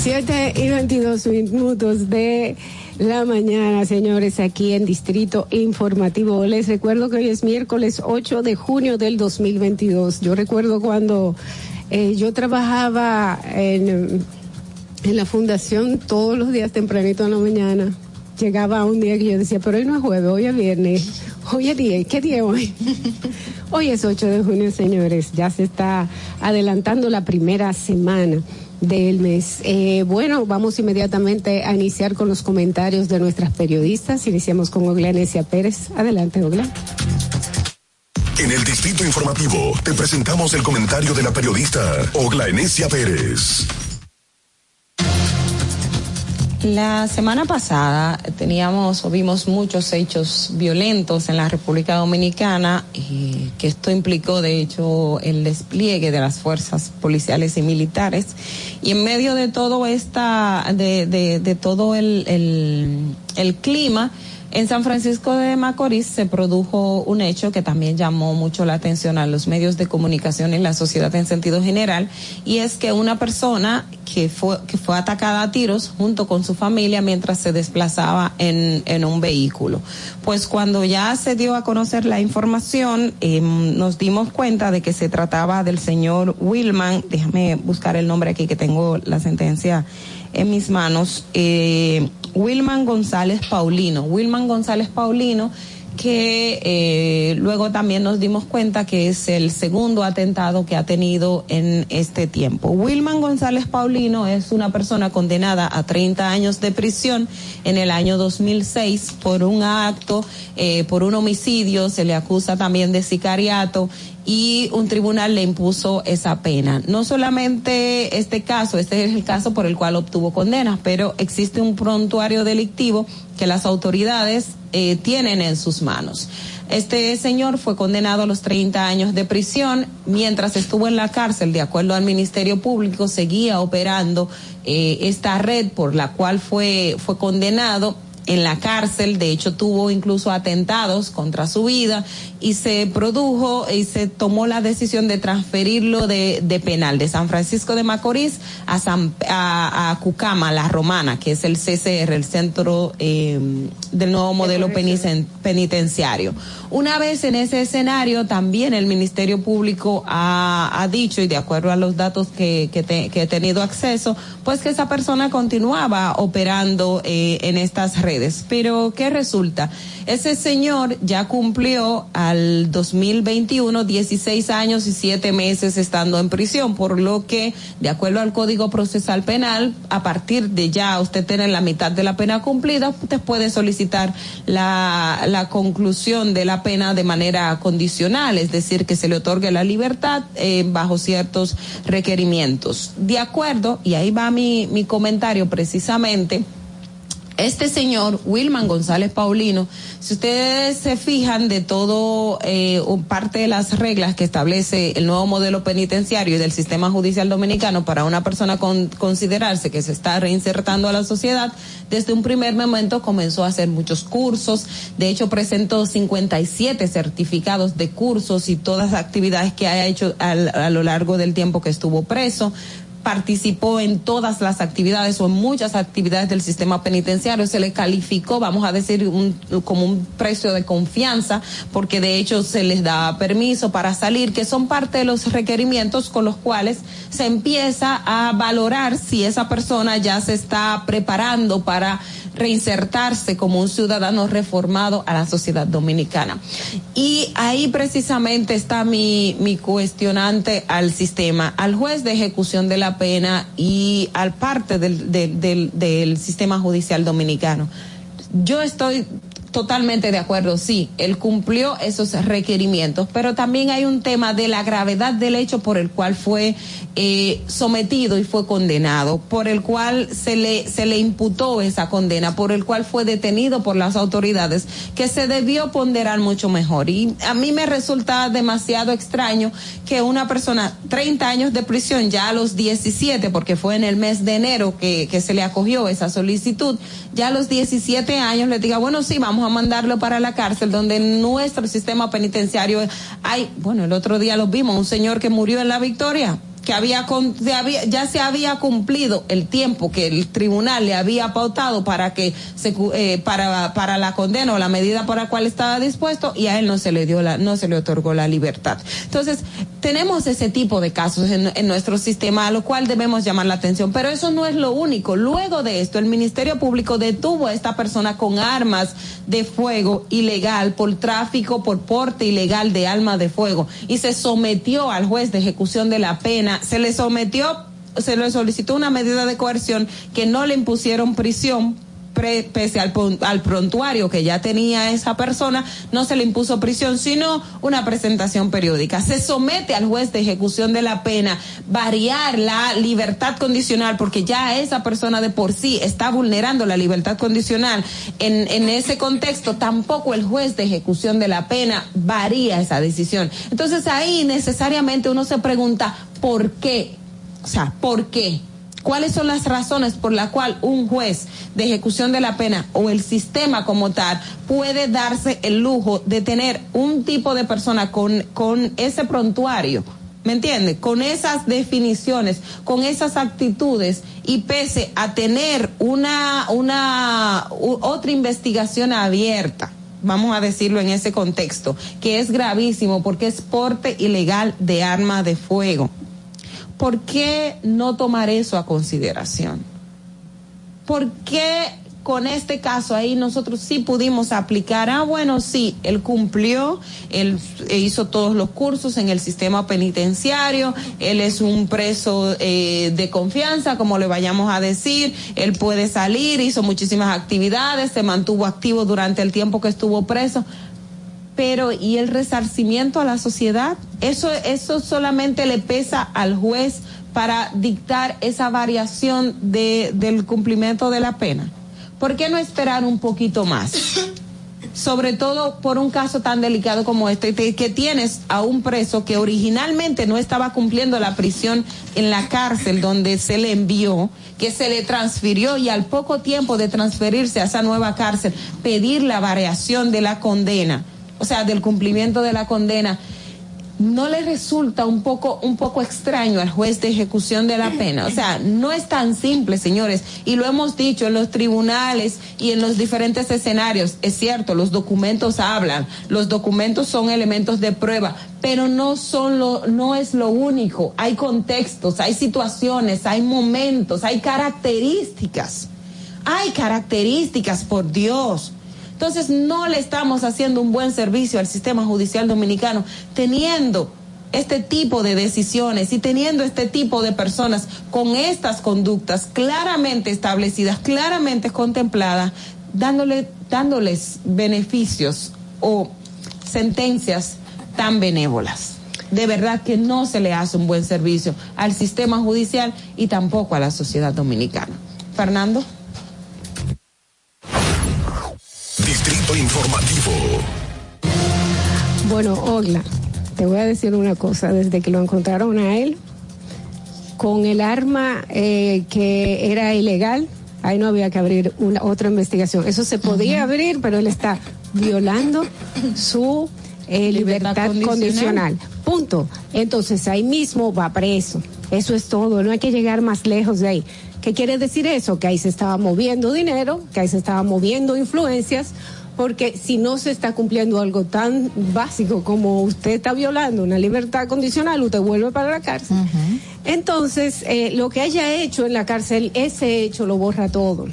7 y 22 minutos de la mañana, señores, aquí en Distrito Informativo. Les recuerdo que hoy es miércoles 8 de junio del 2022. Yo recuerdo cuando eh, yo trabajaba en, la fundación todos los días tempranito en la mañana. Llegaba un día que yo decía, pero hoy no es jueves, hoy es viernes, hoy es día, ¿qué día hoy? hoy es 8 de junio, señores, ya se está adelantando la primera semana del mes. Eh, bueno, vamos inmediatamente a iniciar con los comentarios de nuestras periodistas. Iniciamos con Oglanesia Pérez. Adelante, Ogla. En el distrito informativo te presentamos el comentario de la periodista Ogla Enesia Pérez. La semana pasada teníamos o vimos muchos hechos violentos en la República Dominicana, y que esto implicó de hecho el despliegue de las fuerzas policiales y militares. Y en medio de todo esta, de, de, todo el, el clima, en San Francisco de Macorís se produjo un hecho que también llamó mucho la atención a los medios de comunicación y la sociedad en sentido general, y es que una persona que fue, que fue atacada a tiros junto con su familia mientras se desplazaba en, en un vehículo. Pues cuando ya se dio a conocer la información, eh, nos dimos cuenta de que se trataba del señor Wilman, déjame buscar el nombre aquí que tengo la sentencia en mis manos, eh, Wilman González Paulino. Wilman González Paulino que eh, luego también nos dimos cuenta que es el segundo atentado que ha tenido en este tiempo. Wilman González Paulino es una persona condenada a 30 años de prisión en el año 2006 por un acto, eh, por un homicidio, se le acusa también de sicariato y un tribunal le impuso esa pena. No solamente este caso, este es el caso por el cual obtuvo condenas, pero existe un prontuario delictivo que las autoridades eh, tienen en sus manos. Este señor fue condenado a los 30 años de prisión. Mientras estuvo en la cárcel, de acuerdo al Ministerio Público, seguía operando eh, esta red por la cual fue, fue condenado en la cárcel, de hecho tuvo incluso atentados contra su vida y se produjo y se tomó la decisión de transferirlo de, de penal de San Francisco de Macorís a, San, a, a Cucama, la Romana, que es el CCR, el Centro eh, del Nuevo Modelo Penitenciario. Una vez en ese escenario, también el Ministerio Público ha, ha dicho, y de acuerdo a los datos que, que, he tenido acceso, pues que esa persona continuaba operando eh, en estas redes. Pero, ¿qué resulta? Ese señor ya cumplió al 2021 16 años y 7 meses estando en prisión, por lo que, de acuerdo al Código Procesal Penal, a partir de ya usted tener la mitad de la pena cumplida, usted puede solicitar la, la conclusión de la pena de manera condicional, es decir, que se le otorgue la libertad eh, bajo ciertos requerimientos. De acuerdo, y ahí va mi, mi comentario precisamente, este señor, Wilman González Paulino, si ustedes se fijan de todo, eh, parte de las reglas que establece el nuevo modelo penitenciario y del sistema judicial dominicano para una persona con, considerarse que se está reinsertando a la sociedad, desde un primer momento comenzó a hacer muchos cursos, de hecho presentó 57 certificados de cursos y todas las actividades que haya hecho al- a lo largo del tiempo que estuvo preso participó en todas las actividades o en muchas actividades del sistema penitenciario, se le calificó, vamos a decir, un, como un precio de confianza, porque de hecho se les da permiso para salir, que son parte de los requerimientos con los cuales se empieza a valorar si esa persona ya se está preparando para reinsertarse como un ciudadano reformado a la sociedad dominicana. Y ahí precisamente está mi, mi cuestionante al sistema, al juez de ejecución de la pena y al parte del, del, del, del sistema judicial dominicano. Yo estoy totalmente de acuerdo, sí, él cumplió esos requerimientos, pero también hay un tema de la gravedad del hecho por el cual fue eh, sometido y fue condenado, por el cual se le, se le imputó esa condena, por el cual fue detenido por las autoridades, que se debió ponderar mucho mejor. Y a mí me resulta demasiado extraño que una persona, 30 años de prisión, ya a los 17, porque fue en el mes de enero que, que se le acogió esa solicitud, ya a los 17 años le diga, bueno, sí, vamos a mandarlo para la cárcel, donde nuestro sistema penitenciario hay, bueno, el otro día lo vimos, un señor que murió en la Victoria que había, se había- ya se había cumplido el tiempo que el tribunal le había pautado para que se eh, para para la condena o la medida por la cual estaba dispuesto y a él no se le dio la no se le otorgó la libertad. Entonces tenemos ese tipo de casos en, en nuestro sistema a lo cual debemos llamar la atención pero eso no es lo único. Luego de esto el ministerio público detuvo a esta persona con armas de fuego ilegal por tráfico por porte ilegal de armas de fuego y se sometió al juez de ejecución de la pena se le sometió se le solicitó una medida de coerción que no le impusieron prisión pese al, al prontuario que ya tenía esa persona, no se le impuso prisión, sino una presentación periódica. Se somete al juez de ejecución de la pena, variar la libertad condicional, porque ya esa persona de por sí está vulnerando la libertad condicional. En, en ese contexto, tampoco el juez de ejecución de la pena varía esa decisión. Entonces ahí necesariamente uno se pregunta, ¿por qué? O sea, ¿por qué? ¿Cuáles son las razones por las cuales un juez de ejecución de la pena o el sistema como tal puede darse el lujo de tener un tipo de persona con, con ese prontuario? ¿Me entiende? Con esas definiciones, con esas actitudes y pese a tener una, una, otra investigación abierta vamos a decirlo en ese contexto, que es gravísimo porque es porte ilegal de arma de fuego. ¿Por qué no tomar eso a consideración? ¿Por qué con este caso ahí nosotros sí pudimos aplicar? Ah, bueno, sí, él cumplió, él hizo todos los cursos en el sistema penitenciario, él es un preso eh, de confianza, como le vayamos a decir, él puede salir, hizo muchísimas actividades, se mantuvo activo durante el tiempo que estuvo preso pero ¿y el resarcimiento a la sociedad? Eso, eso solamente le pesa al juez para dictar esa variación de, del cumplimiento de la pena. ¿Por qué no esperar un poquito más? Sobre todo por un caso tan delicado como este, te- que tienes a un preso que originalmente no estaba cumpliendo la prisión en la cárcel donde se le envió, que se le transfirió y al poco tiempo de transferirse a esa nueva cárcel, pedir la variación de la condena, o sea, del cumplimiento de la condena, no le resulta un poco, un poco extraño al juez de ejecución de la pena. O sea, no es tan simple, señores. Y lo hemos dicho en los tribunales y en los diferentes escenarios. Es cierto, los documentos hablan, los documentos son elementos de prueba, pero no son lo, no es lo único. Hay contextos, hay situaciones, hay momentos, hay características. Hay características, por Dios. Entonces no le estamos haciendo un buen servicio al sistema judicial dominicano teniendo este tipo de decisiones y teniendo este tipo de personas con estas conductas claramente establecidas, claramente contempladas, dándole, dándoles beneficios o sentencias tan benévolas. De verdad que no se le hace un buen servicio al sistema judicial y tampoco a la sociedad dominicana. Fernando. Distrito Informativo. Bueno, Ogla, te voy a decir una cosa. Desde que lo encontraron a él, con el arma eh, que era ilegal, ahí no había que abrir una otra investigación. Eso se podía abrir, pero él está violando su eh, Libertad libertad, condicional. condicional. Punto. Entonces ahí mismo va preso. Eso es todo. No hay que llegar más lejos de ahí. ¿Qué quiere decir eso? Que ahí se estaba moviendo dinero, que ahí se estaba moviendo influencias, porque si no se está cumpliendo algo tan básico como usted está violando una libertad condicional, usted vuelve para la cárcel. Entonces, eh, lo que haya hecho en la cárcel, ese hecho lo borra todo.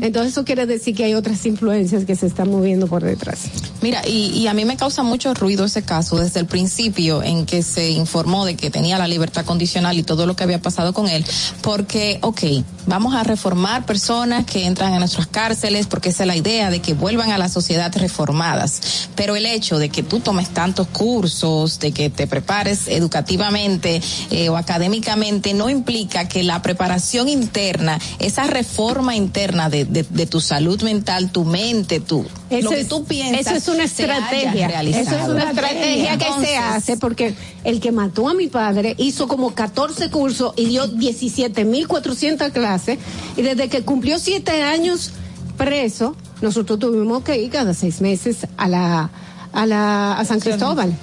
Entonces eso quiere decir que hay otras influencias que se están moviendo por detrás. Mira, y, y a mí me causa mucho ruido ese caso desde el principio en que se informó de que tenía la libertad condicional y todo lo que había pasado con él, porque, ok, vamos a reformar personas que entran a nuestras cárceles, porque esa es la idea de que vuelvan a la sociedad reformadas, pero el hecho de que tú tomes tantos cursos, de que te prepares educativamente eh, o académicamente, no implica que la preparación interna, esa reforma interna de, de, de tu salud mental, tu mente, tu, lo Eso que es- tú piensas. Eso es una estrategia. Eso es una estrategia que se hace porque el que mató a mi padre hizo como 14 cursos y dio 17.400 clases y desde que cumplió siete años preso, nosotros tuvimos que ir cada seis meses a la a la a San Cristóbal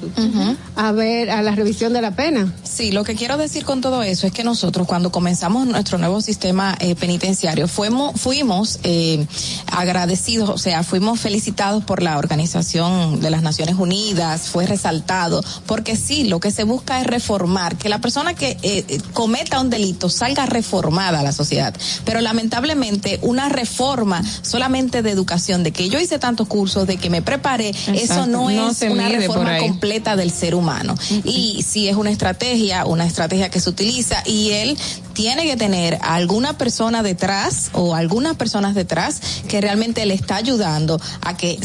a ver a la revisión de la pena. Sí, lo que quiero decir con todo eso es que nosotros cuando comenzamos nuestro nuevo sistema eh, penitenciario fuimos, fuimos eh, agradecidos, o sea, fuimos felicitados por la Organización de las Naciones Unidas, fue resaltado, porque sí, lo que se busca es reformar, que la persona que eh, eh, cometa un delito salga reformada a la sociedad. Pero lamentablemente una reforma solamente de educación, de que yo hice tantos cursos, de que me preparé, eso no, No es una reforma completa del ser humano. Y si es una estrategia, una estrategia que se utiliza y él tiene que tener a alguna persona detrás o algunas personas detrás que realmente le está ayudando a que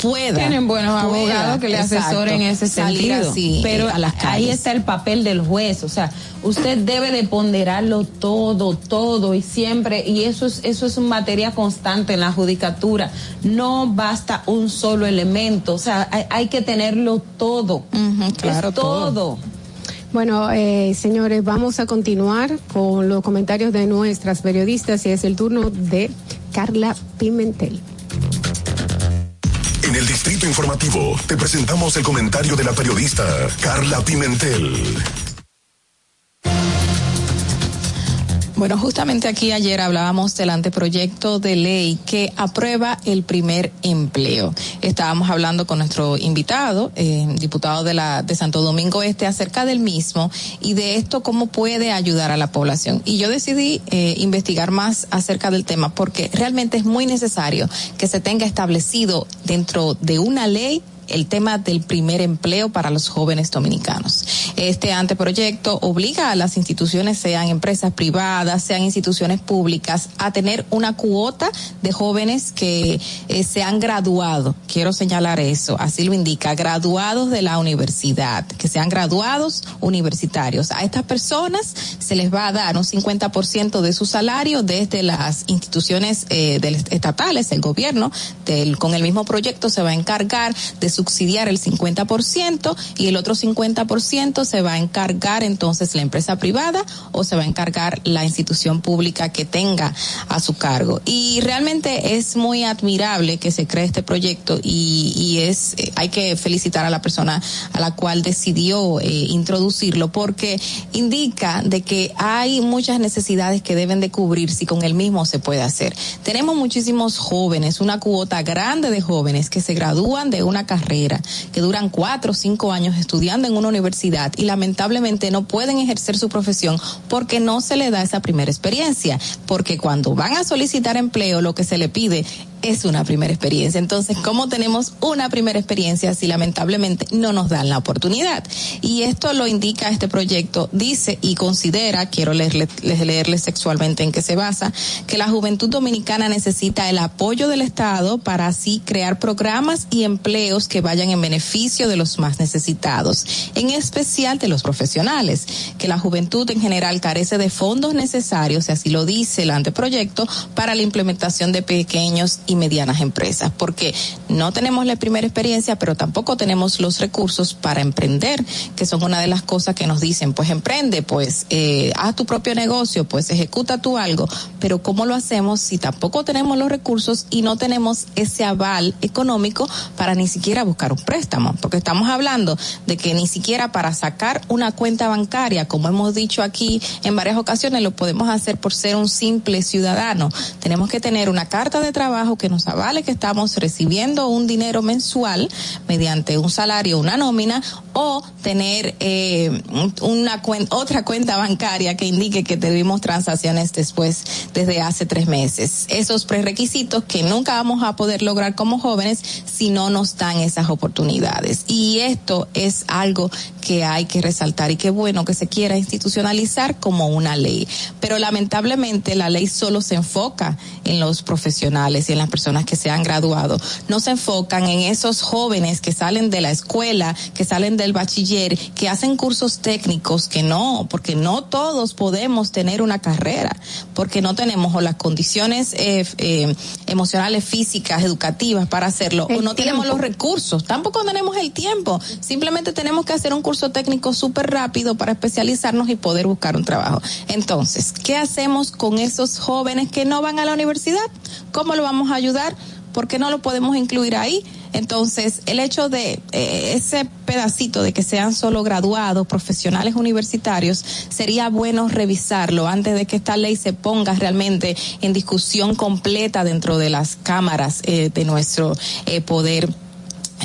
pueda. Tienen buenos pueda, abogados que le exacto, asesoren en ese salir sentido. así, Pero eh, a las ahí está el papel del juez. O sea, usted debe de ponderarlo todo, todo y siempre. Y eso es, eso es una materia constante en la judicatura. No basta un solo elemento. O sea, hay, hay que tenerlo todo. claro, Es todo. Bueno, eh, señores, vamos a continuar con los comentarios de nuestras periodistas y es el turno de Carla Pimentel. En el Distrito Informativo te presentamos el comentario de la periodista Carla Pimentel. Bueno, justamente aquí ayer hablábamos del anteproyecto de ley que aprueba el primer empleo. Estábamos hablando con nuestro invitado, eh, diputado de la de Santo Domingo Este, acerca del mismo y de esto cómo puede ayudar a la población. Y yo decidí eh, investigar más acerca del tema porque realmente es muy necesario que se tenga establecido dentro de una ley el tema del primer empleo para los jóvenes dominicanos. Este anteproyecto obliga a las instituciones, sean empresas privadas, sean instituciones públicas, a tener una cuota de jóvenes que eh, se han graduado. Quiero señalar eso, así lo indica, graduados de la universidad, que sean graduados universitarios. A estas personas se les va a dar un 50% de su salario desde las instituciones eh, del- estatales, el gobierno, del, con el mismo proyecto se va a encargar de subsidiar el 50% y el otro 50% se va a encargar entonces la empresa privada o se va a encargar la institución pública que tenga a su cargo. Y realmente es muy admirable que se cree este proyecto y, y es, eh, hay que felicitar a la persona a la cual decidió eh, introducirlo porque indica de que hay muchas necesidades que deben de cubrirse y con el mismo se puede hacer. Tenemos muchísimos jóvenes, una cuota grande de jóvenes que se gradúan de una carrera, que duran cuatro o cinco años estudiando en una universidad y lamentablemente no pueden ejercer su profesión porque no se le da esa primera experiencia, porque cuando van a solicitar empleo lo que se le pide es una primera experiencia. Entonces, ¿cómo tenemos una primera experiencia si lamentablemente no nos dan la oportunidad? Y esto lo indica este proyecto, dice y considera, quiero leerle, leerles sexualmente en qué se basa, que la juventud dominicana necesita el apoyo del Estado para así crear programas y empleos que vayan en beneficio de los más necesitados, en especial de los profesionales, que la juventud en general carece de fondos necesarios, y así lo dice el anteproyecto, para la implementación de pequeños y medianas empresas, porque no tenemos la primera experiencia, pero tampoco tenemos los recursos para emprender, que son una de las cosas que nos dicen, pues emprende, pues eh, haz tu propio negocio, pues ejecuta tú algo, pero ¿cómo lo hacemos si tampoco tenemos los recursos y no tenemos ese aval económico para ni siquiera buscar un préstamo? Porque estamos hablando de que ni siquiera para sacar una cuenta bancaria, como hemos dicho aquí en varias ocasiones, lo podemos hacer por ser un simple ciudadano. Tenemos que tener una carta de trabajo que nos avale que estamos recibiendo un dinero mensual mediante un salario, una nómina, o tener eh, una cuen- otra cuenta bancaria que indique que tuvimos transacciones después desde hace tres meses. Esos prerequisitos que nunca vamos a poder lograr como jóvenes si no nos dan esas oportunidades. Y esto es algo que hay que resaltar y qué bueno que se quiera institucionalizar como una ley. Pero lamentablemente la ley solo se enfoca en los profesionales y en las personas que se han graduado. No se enfocan en esos jóvenes que salen de la escuela, que salen del bachiller, que hacen cursos técnicos, que no, porque no todos podemos tener una carrera, porque no tenemos o las condiciones eh, eh, emocionales, físicas, educativas para hacerlo, o no tenemos los recursos, tampoco tenemos el tiempo, simplemente tenemos que hacer un curso técnico súper rápido para especializarnos y poder buscar un trabajo. Entonces, ¿qué hacemos con esos jóvenes que no van a la universidad? ¿Cómo lo vamos a ayudar? ¿por qué no lo podemos incluir ahí? Entonces, el hecho de eh, ese pedacito de que sean solo graduados, profesionales universitarios, sería bueno revisarlo antes de que esta ley se ponga realmente en discusión completa dentro de las cámaras eh, de nuestro eh, poder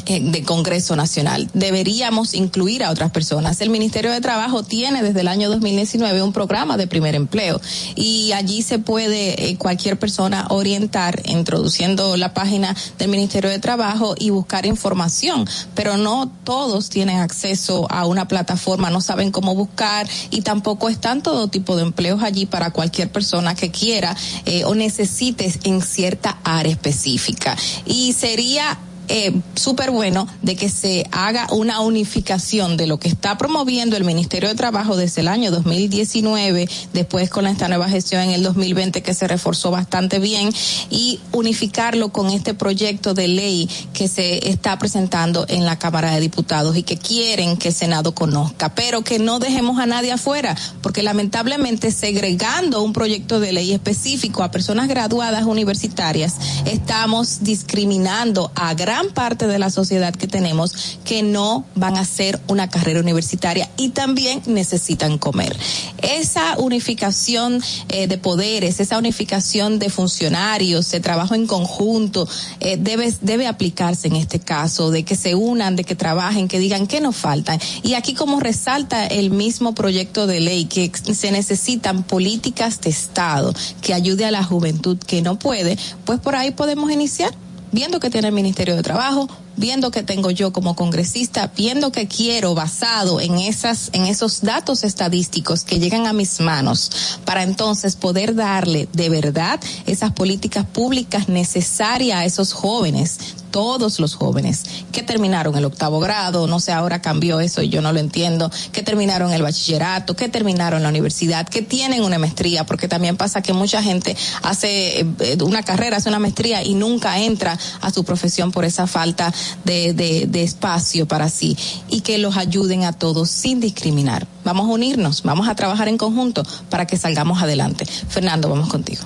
eh, de Congreso Nacional. Deberíamos incluir a otras personas. El Ministerio de Trabajo tiene desde el año 2019 un programa de primer empleo y allí se puede eh, cualquier persona orientar introduciendo la página del Ministerio de Trabajo y buscar información, pero no todos tienen acceso a una plataforma, no saben cómo buscar y tampoco están todo tipo de empleos allí para cualquier persona que quiera eh, o necesite en cierta área específica. Y sería eh, súper bueno de que se haga una unificación de lo que está promoviendo el Ministerio de Trabajo desde el año 2019, después con esta nueva gestión en el 2020 que se reforzó bastante bien y unificarlo con este proyecto de ley que se está presentando en la Cámara de Diputados y que quieren que el Senado conozca, pero que no dejemos a nadie afuera, porque lamentablemente segregando un proyecto de ley específico a personas graduadas universitarias, estamos discriminando a gran parte de la sociedad que tenemos que no van a hacer una carrera universitaria y también necesitan comer. Esa unificación eh, de poderes, esa unificación de funcionarios, de trabajo en conjunto, eh, debe, debe aplicarse en este caso, de que se unan, de que trabajen, que digan qué nos faltan. Y aquí como resalta el mismo proyecto de ley, que se necesitan políticas de Estado que ayude a la juventud que no puede, pues por ahí podemos iniciar viendo que tiene el Ministerio de Trabajo, viendo que tengo yo como congresista, viendo que quiero basado en esas en esos datos estadísticos que llegan a mis manos para entonces poder darle de verdad esas políticas públicas necesarias a esos jóvenes todos los jóvenes que terminaron el octavo grado, no sé, ahora cambió eso y yo no lo entiendo, que terminaron el bachillerato, que terminaron la universidad, que tienen una maestría, porque también pasa que mucha gente hace eh, una carrera, hace una maestría y nunca entra a su profesión por esa falta de, de, de espacio para sí y que los ayuden a todos sin discriminar. Vamos a unirnos, vamos a trabajar en conjunto para que salgamos adelante. Fernando, vamos contigo.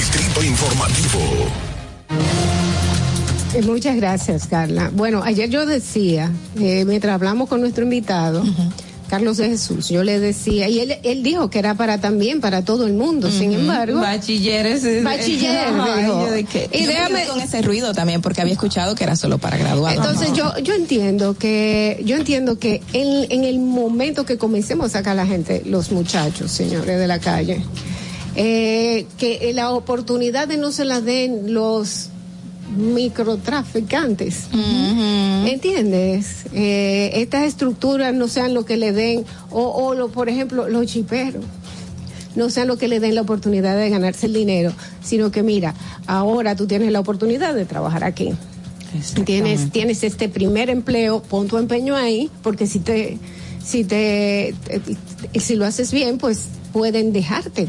Distrito Informativo. Eh, Muchas gracias, Carla. Bueno, ayer yo decía, eh, mientras hablamos con nuestro invitado, Carlos de Jesús, yo le decía, y él, él dijo que era para también, para todo el mundo, sin embargo. Bachilleres. es- Bachiller, dijo. de qué. Y Y déjame, con ese ruido también, porque había escuchado que era solo para graduados. Entonces yo yo entiendo que yo entiendo que en, en el momento que comencemos a sacar a la gente, los muchachos, señores de la calle, eh, que la oportunidad de no se la den los microtraficantes. ¿Entiendes? Eh, estas estructuras no sean lo que le den, o, o lo, por ejemplo, los chiperos no sean lo que le den la oportunidad de ganarse el dinero, sino que mira, ahora tú tienes la oportunidad de trabajar aquí. Tienes, tienes este primer empleo, pon tu empeño ahí, porque si te, si te- si lo haces bien, pues pueden dejarte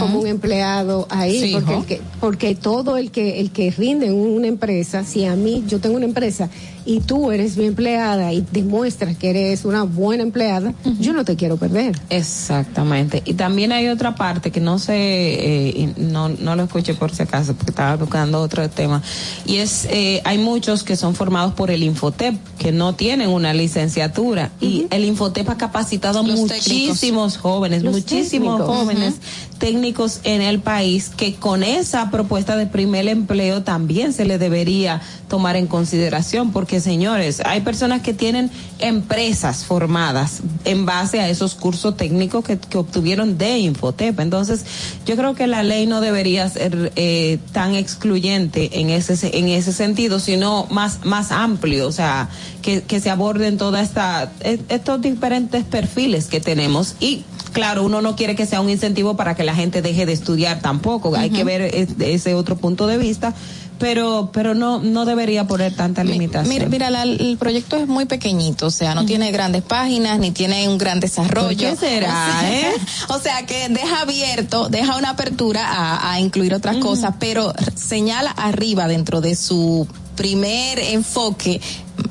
como un empleado ahí, porque, el que- porque todo el que, el que rinde en una empresa, si a mí, yo tengo una empresa y tú eres mi empleada y demuestras que eres una buena empleada, yo no te quiero perder. Exactamente. Y también hay otra parte que no sé, eh, y no, no lo escuché por si acaso, porque estaba buscando otro tema. Y es, eh, hay muchos que son formados por el Infotep, que no tienen una licenciatura. Y el Infotep ha capacitado a Los muchísimos jóvenes, Los muchísimos técnicos. jóvenes técnicos en el país que con esa propuesta de primer empleo también se le debería tomar en consideración porque señores hay personas que tienen empresas formadas en base a esos cursos técnicos que, que obtuvieron de Infotep. Entonces yo creo que la ley no debería ser eh, tan excluyente en ese en ese sentido sino más más amplio o sea que, que se aborden todas esta e- estos diferentes perfiles que tenemos. Y claro, uno no quiere que sea un incentivo para que la gente deje de estudiar tampoco. Hay que ver es- ese otro punto de vista, pero pero no no debería poner tanta limitación. Mira, mira la- el proyecto es muy pequeñito, o sea, no tiene grandes páginas ni tiene un gran desarrollo. ¿Por qué será, o sea, eh? O sea, que deja abierto, deja una apertura a, a incluir otras cosas, pero señala arriba dentro de su primer enfoque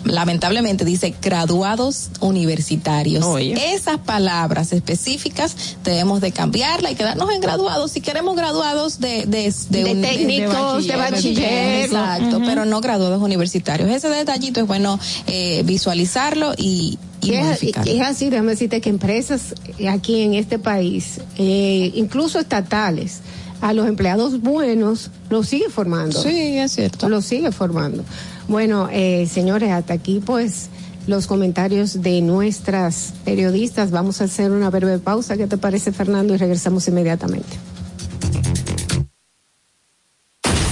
lamentablemente dice graduados universitarios. Esas palabras específicas debemos de cambiarla y quedarnos en graduados. Si queremos graduados de, de, De un- técnicos, de bachiller. Exacto, pero no graduados universitarios. Ese detallito es bueno eh, visualizarlo y, y Y es, es así, déjame decirte que empresas aquí en este país, eh, incluso estatales, a los empleados buenos los sigue formando. Sí, es cierto. Los sigue formando. Bueno, eh, señores, hasta aquí pues los comentarios de nuestras periodistas. Vamos a hacer una breve pausa. ¿Qué te parece, Fernando? Y regresamos inmediatamente.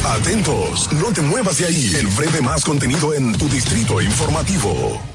Atentos, no te muevas de ahí. El breve más contenido en tu distrito informativo.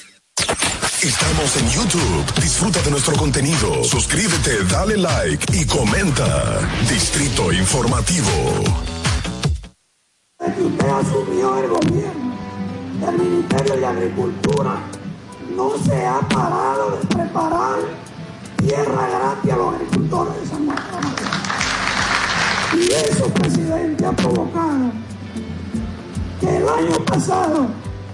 Estamos en YouTube. Disfruta de nuestro contenido. Suscríbete, dale like y comenta. Distrito Informativo. Que usted asumió el gobierno del Ministerio de Agricultura, no se ha parado de preparar tierra gratis a los agricultores de San Juan. Y eso, presidente, ha provocado que el año pasado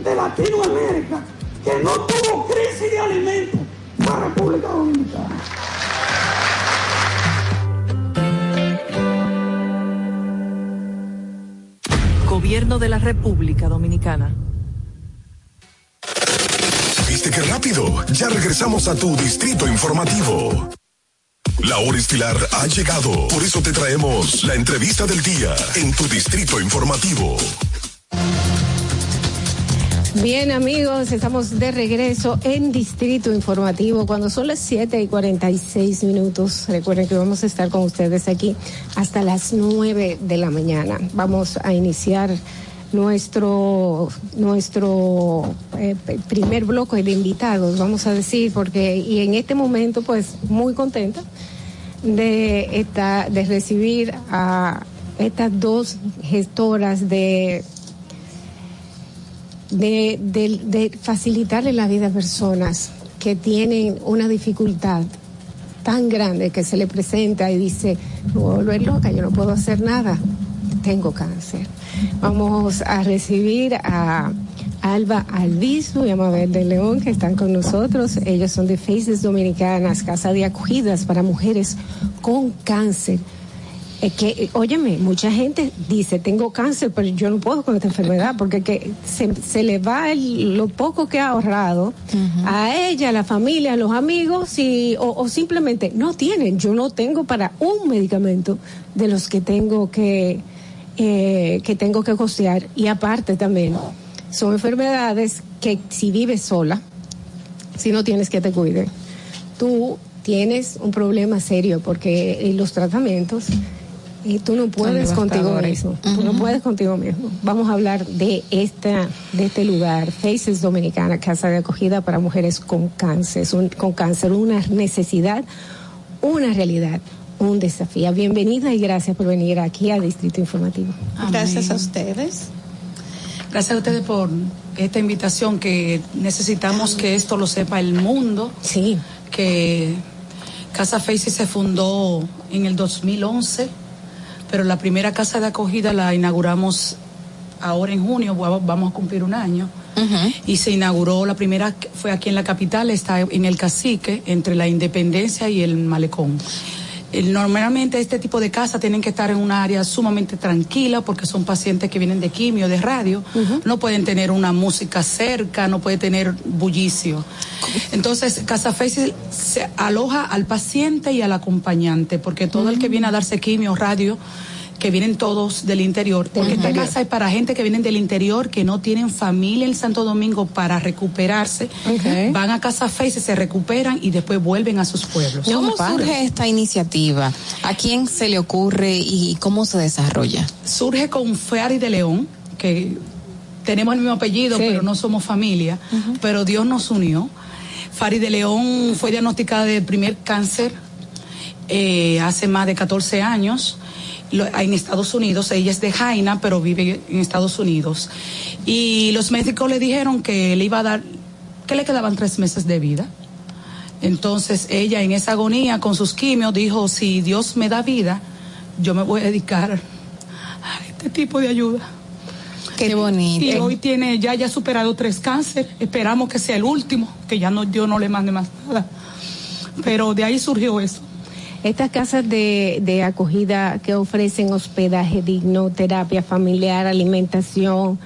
de Latinoamérica que no tuvo crisis de alimentos fue la República Dominicana. Gobierno de la República Dominicana. ¿Viste qué rápido? Ya regresamos a tu distrito informativo. La hora estilar ha llegado. Por eso te traemos la entrevista del día en tu distrito informativo. Bien amigos, estamos de regreso en Distrito Informativo cuando son las 7 y 46 minutos. Recuerden que vamos a estar con ustedes aquí hasta las 9 de la mañana. Vamos a iniciar nuestro nuestro eh, primer bloque de invitados, vamos a decir, porque y en este momento pues muy contenta de esta, de recibir a estas dos gestoras de de, de, de facilitarle la vida a personas que tienen una dificultad tan grande que se le presenta y dice, voy a volver loca, yo no puedo hacer nada, tengo cáncer. Vamos a recibir a Alba Albizu y Amabel de León que están con nosotros. Ellos son de Faces Dominicanas, Casa de Acogidas para Mujeres con Cáncer. Es que, óyeme, mucha gente dice, tengo cáncer, pero yo no puedo con esta enfermedad, porque que se, se le va el- lo poco que ha ahorrado a ella, a la familia, a los amigos, y, o, o simplemente no tienen. Yo no tengo para un medicamento de los que tengo que, eh, que tengo que costear. Y aparte también, son enfermedades que si vives sola, si no tienes que te cuide, tú tienes un problema serio porque eh, los tratamientos y tú no puedes contigo mismo. Tú no puedes contigo mismo. Vamos a hablar de esta, de este lugar, Faces Dominicana, casa de acogida para mujeres con cáncer, Es un- con cáncer, una necesidad, una realidad, un desafío. Bienvenida y gracias por venir aquí a Distrito Informativo. Gracias a ustedes. Gracias a ustedes por esta invitación que necesitamos que esto lo sepa el mundo. Sí. Que Casa Faces se fundó en el 2011, pero la primera casa de acogida la inauguramos ahora en junio, va- vamos a cumplir un año. Y se inauguró, la primera fue aquí en la capital, está en el Cacique, entre la Independencia y el Malecón. El- Normalmente este tipo de casas tienen que estar en un área sumamente tranquila porque son pacientes que vienen de quimio, de radio, no pueden tener una música cerca, no puede tener bullicio. Entonces, Casa Faces se aloja al paciente y al acompañante porque todo el que viene a darse quimio, radio, que vienen todos del interior, porque esta interior. casa es para gente que vienen del interior, que no tienen familia en Santo Domingo para recuperarse, van a Casa Faces, se recuperan y después vuelven a sus pueblos. ¿Cómo surge esta iniciativa? ¿A quién se le ocurre y cómo se desarrolla? surge con Feari de León, que tenemos el mismo apellido, pero no somos familia, pero Dios nos unió. Fari de León fue diagnosticada de primer cáncer eh, hace más de 14 años en Estados Unidos. Ella es de Jaina, pero vive en Estados Unidos. Y los médicos le dijeron que le iba a dar, que le quedaban tres meses de vida. Entonces ella en esa agonía con sus quimios dijo, si Dios me da vida, yo me voy a dedicar a este tipo de ayuda. Qué bonito. Y hoy tiene, ya ya ha superado tres cánceres. Esperamos que sea el último, que ya no, Dios no le mande más nada. Pero de ahí surgió eso. Estas casas de, de acogida que ofrecen hospedaje digno, terapia familiar, alimentación,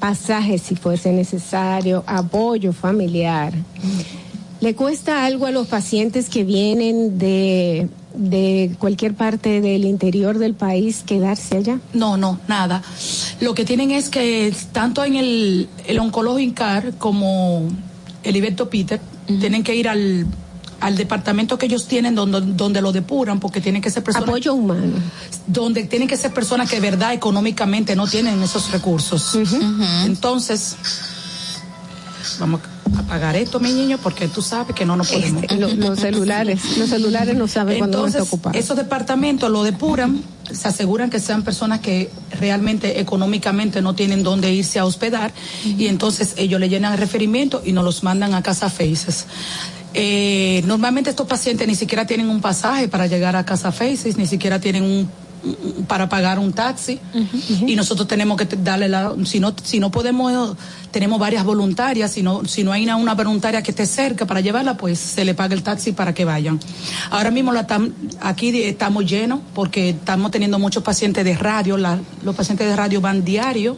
pasajes si fuese necesario, apoyo familiar. ¿Le cuesta algo a los pacientes que vienen de, de cualquier parte del interior del país quedarse allá? No, no, nada. Lo que tienen es que tanto en el, el oncólogo INCAR como el Iberto Peter tienen que ir al, al departamento que ellos tienen donde, donde lo depuran porque tienen que ser personas... Apoyo humano. Donde tienen que ser personas que de verdad económicamente no tienen esos recursos. Entonces, vamos a apagar esto, mi niño, porque tú sabes que no nos podemos... Este, Lo- los celulares, los celulares no saben cuándo van a ocupados. esos departamentos lo depuran, se aseguran que sean personas que realmente económicamente no tienen dónde irse a hospedar y entonces ellos le llenan el referimiento y nos los mandan a Casa Faces. Eh, normalmente estos pacientes ni siquiera tienen un pasaje para llegar a Casa Faces, ni siquiera tienen un para pagar un taxi. Y nosotros tenemos que darle la si no si no podemos tenemos varias voluntarias si no si no hay una, una voluntaria que esté cerca para llevarla pues se le paga el taxi para que vayan. Ahora mismo la tam- aquí estamos llenos porque estamos teniendo muchos pacientes de radio la- los pacientes de radio van diario.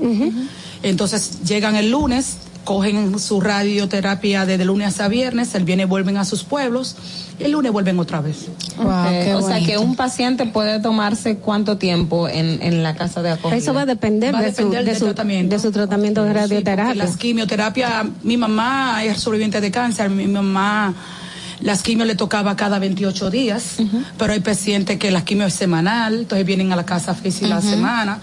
Entonces llegan el lunes cogen su radioterapia desde lunes a viernes, el viernes vuelven a sus pueblos y el lunes vuelven otra vez. O sea que un paciente puede tomarse cuánto tiempo en, en la casa de acogida. Eso va a depender, Va a de, su, depender de, del su, tratamiento. de su tratamiento de radioterapia. las quimioterapias, mi mamá es sobreviviente de cáncer, mi mamá las quimios le tocaba cada 28 días, pero hay pacientes que las quimio es semanal, entonces vienen a la casa física la Ujú. semana.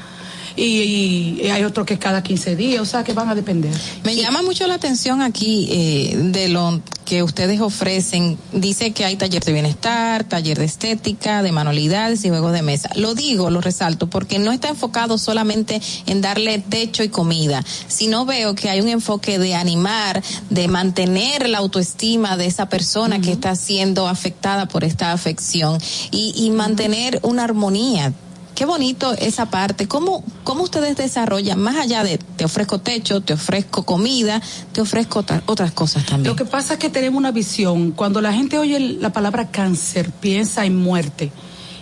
Y, y hay otros que cada 15 días, o sea que van a depender. Me llama mucho la atención aquí eh, de lo que ustedes ofrecen. Dice que hay taller de bienestar, taller de estética, de manualidades y juegos de mesa. Lo digo, lo resalto, porque no está enfocado solamente en darle techo y comida, sino veo que hay un enfoque de animar, de mantener la autoestima de esa persona que está siendo afectada por esta afección y, y mantener una armonía. Qué bonito esa parte. ¿Cómo, ¿Cómo ustedes desarrollan, más allá de te ofrezco techo, te ofrezco comida, te ofrezco otra- otras cosas también? Lo que pasa es que tenemos una visión. Cuando la gente oye la palabra cáncer, piensa en muerte.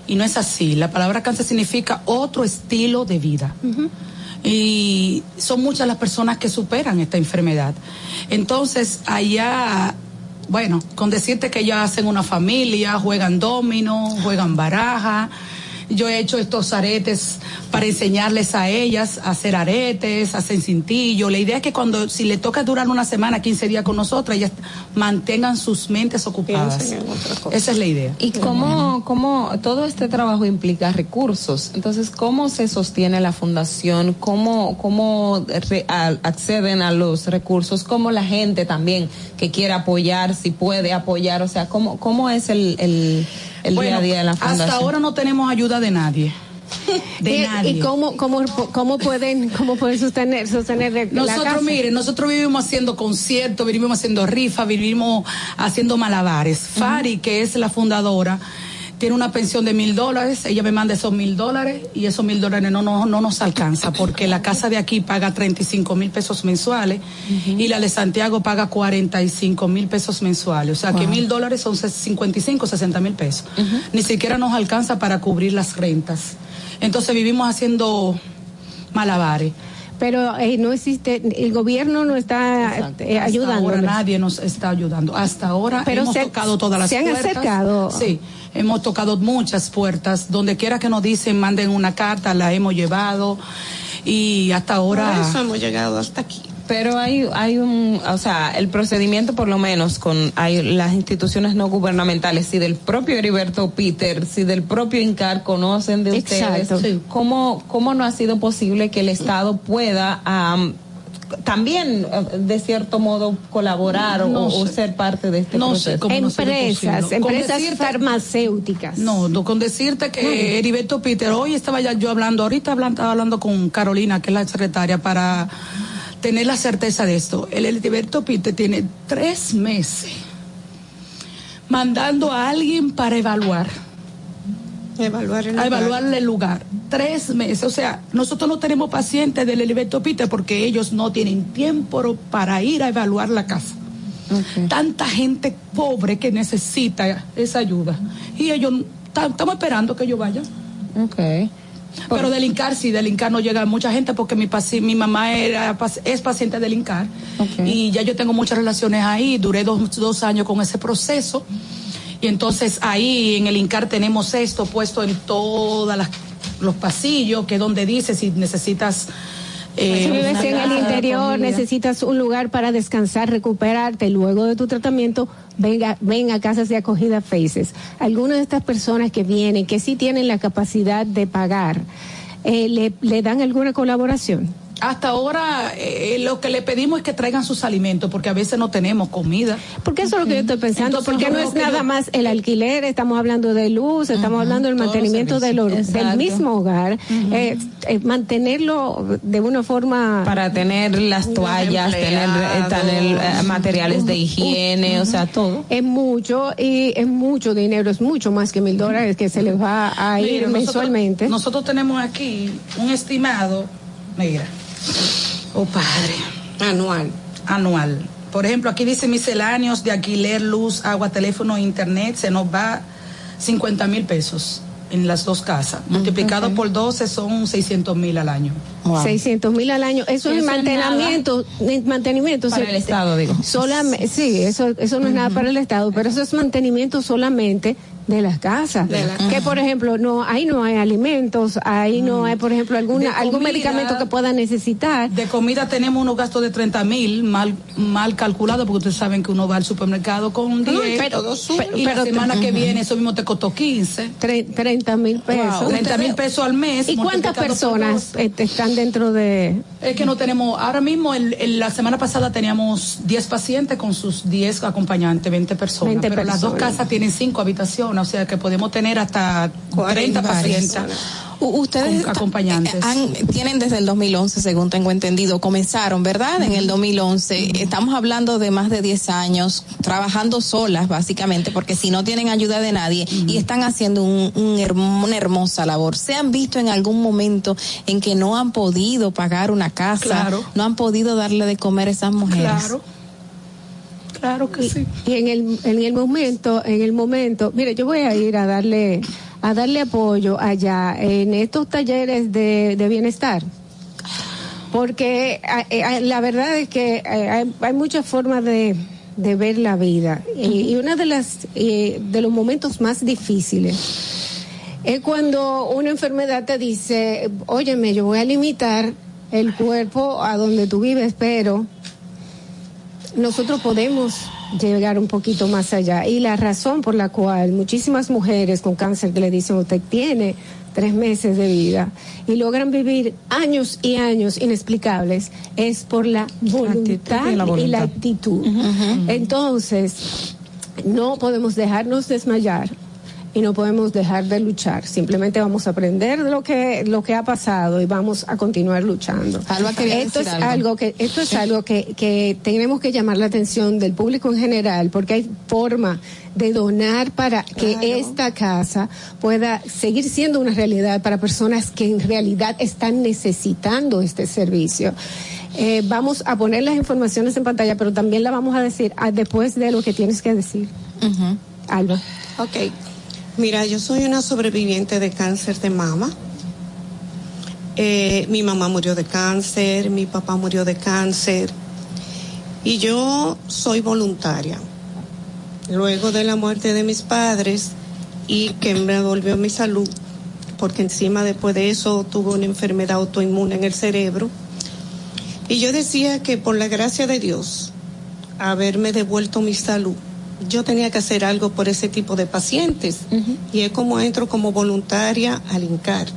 Y no es así. La palabra cáncer significa otro estilo de vida. Y son muchas las personas que superan esta enfermedad. Entonces, allá, bueno, con decirte que ya hacen una familia, juegan domino, juegan baraja. Yo he hecho estos aretes para enseñarles a ellas a hacer aretes, hacen cintillo. La idea es que cuando, si le toca durar una semana, 15 días con nosotras, ellas mantengan sus mentes ocupadas. Piensen en otra cosa. Esa es la idea. ¿Y cómo, cómo todo este trabajo implica recursos? Entonces, ¿cómo se sostiene la fundación? ¿Cómo, cómo re- a- acceden a los recursos? ¿Cómo la gente también que quiere apoyar, si puede apoyar? O sea, ¿cómo, cómo es el, el, el Bueno, día a día de la fundación? Hasta ahora no tenemos ayuda de nadie. De ¿Y, nadie. y cómo, cómo, cómo pueden, cómo pueden sostener, sostener la Nosotros, casa? miren, nosotros vivimos haciendo conciertos, vivimos haciendo rifas, vivimos haciendo malabares. Fari, que es la fundadora, tiene una pensión de mil dólares, ella me manda esos mil dólares y esos mil dólares no, no, no nos alcanza porque la casa de aquí paga 35 mil pesos mensuales y la de Santiago paga 45 mil pesos mensuales. O sea que mil dólares son 55, 60 mil pesos. Ni siquiera nos alcanza para cubrir las rentas. Entonces vivimos haciendo malabares. Pero eh, no existe, el gobierno no está eh, ayudando. ahora nadie nos está ayudando. Hasta ahora Pero hemos se- tocado todas las se han puertas. acercado. Sí, hemos tocado muchas puertas. Donde quiera que nos dicen, manden una carta, la hemos llevado. Y hasta ahora. hemos llegado hasta aquí. Pero hay, hay un, o sea, el procedimiento por lo menos con hay las instituciones no gubernamentales, si del propio Heriberto Peter, si del propio INCAR conocen de Exacto. ustedes, ¿cómo, ¿cómo no ha sido posible que el Estado pueda am, también, eh, de cierto modo, colaborar o- No o, sé. ser parte de este No sé proceso? cómo sido Empresas, empresas decirte- farmacéuticas. No, no, con decirte que Heriberto Peter, hoy estaba ya yo hablando, ahorita hablando, estaba hablando con Carolina, que es la secretaria, para tener la certeza de esto. El Heriberto Peter tiene tres meses mandando a alguien para evaluar. Evaluar el a lugar. evaluarle el lugar. Tres meses. O sea, nosotros no tenemos pacientes del Heriberto Peter porque ellos no tienen tiempo para ir a evaluar la casa. Tanta gente pobre que necesita esa ayuda. Y ellos, ta- estamos esperando que ellos vayan. Okay. Pero del INCAR, sí, del INCAR no llega mucha gente porque mi, mi mamá era, es paciente del INCAR. Y ya yo tengo muchas relaciones ahí. Duré dos, dos años con ese proceso. Y entonces ahí en el INCAR tenemos esto puesto en todos los pasillos, que es donde dice si necesitas. eh, si vives en el interior, necesitas un lugar para descansar, recuperarte luego de tu tratamiento, venga, ven a casas de acogida Faces. Algunas de estas personas que vienen, que sí tienen la capacidad de pagar, eh, le, ¿le dan alguna colaboración? Hasta ahora eh, lo que le pedimos es que traigan sus alimentos porque a veces no tenemos comida. Porque eso es lo que yo estoy pensando, Entonces, porque no es nada yo- más el alquiler, estamos hablando de luz, estamos hablando del mantenimiento del, del mismo hogar, eh, eh, mantenerlo de una forma... Para tener las toallas, tener, eh, tener materiales de higiene, o sea, todo. Es mucho y es mucho dinero, es mucho más que mil dólares que se les va a ir Mira, nosotros- mensualmente. Nosotros, tenemos aquí un estimado, mira, oh padre, Anual. anual. Por ejemplo, aquí dice misceláneos de alquiler, luz, agua, teléfono, internet, se nos va 50 mil pesos en las dos casas. Multiplicado por 12 son 600 mil al año. 600 mil al año. Eso, es Eso es mantenimiento, eh, mantenimiento. Para el Estado, digo. Solamente, sí, eso, eso no es nada para el Estado, pero eso es mantenimiento solamente de las casas. De que por ejemplo, no, ahí no hay alimentos, ahí no hay, por ejemplo, alguna, algún medicamento que pueda necesitar. De comida tenemos unos gastos de 30 mil mal, mal calculados porque ustedes saben que uno va al supermercado con 10 pero- y pero- la semana que viene eso mismo te costó 15. 30 mil pesos. 30 mil pesos al mes. ¿Y cuántas personas eh, están dentro de...? Es que no tenemos, ahora mismo, el, el- la semana pasada teníamos 10 pacientes con sus 10 acompañantes, 20 personas. 20 pero las dos personas. casas tienen 5 habitaciones, o sea que podemos tener hasta 30 pacientes. Ustedes acompañantes. han- tienen desde el 2011, según tengo entendido, comenzaron, ¿verdad? En el 2011. Estamos hablando de más de 10 años trabajando solas, básicamente, porque si no tienen ayuda de nadie y están haciendo un, un herm- una hermosa labor. ¿Se han visto en algún momento en que no han podido pagar una casa? Claro. No han podido darle de comer a esas mujeres. Claro. Claro que sí. Y en el, en el momento, en el momento, mire, yo voy a ir a darle, a darle apoyo allá en estos talleres de, de bienestar. Porque eh, la verdad es que eh, hay, hay muchas formas de, de ver la vida. Y, y una de las, eh, de los momentos más difíciles es cuando una enfermedad te dice, óyeme, yo voy a limitar el cuerpo a donde tú vives, pero nosotros podemos llegar un poquito más allá. Y la razón por la cual muchísimas mujeres con cáncer que le dicen usted tiene tres meses de vida y logran vivir años y años inexplicables es por la voluntad y la y la voluntad. actitud. Entonces, no podemos dejarnos desmayar y no podemos dejar de luchar. Simplemente vamos a aprender de lo que lo que ha pasado y vamos a continuar luchando. Alba esto es algo. algo. que esto es algo que, que tenemos que llamar la atención del público en general porque hay forma de donar para que esta casa pueda seguir siendo una realidad para personas que en realidad están necesitando este servicio. Eh, vamos a poner las informaciones en pantalla, pero también la vamos a decir ah, después de lo que tienes que decir. Alba. Ok. Mira, yo soy una sobreviviente de cáncer de mama. Eh, mi mamá murió de cáncer, mi papá murió de cáncer. Y yo soy voluntaria. Luego de la muerte de mis padres y que me volvió mi salud, porque encima después de eso tuve una enfermedad autoinmune en el cerebro. Y yo decía que por la gracia de Dios, haberme devuelto mi salud, yo tenía que hacer algo por ese tipo de pacientes. Y es como entro como voluntaria al INCAR.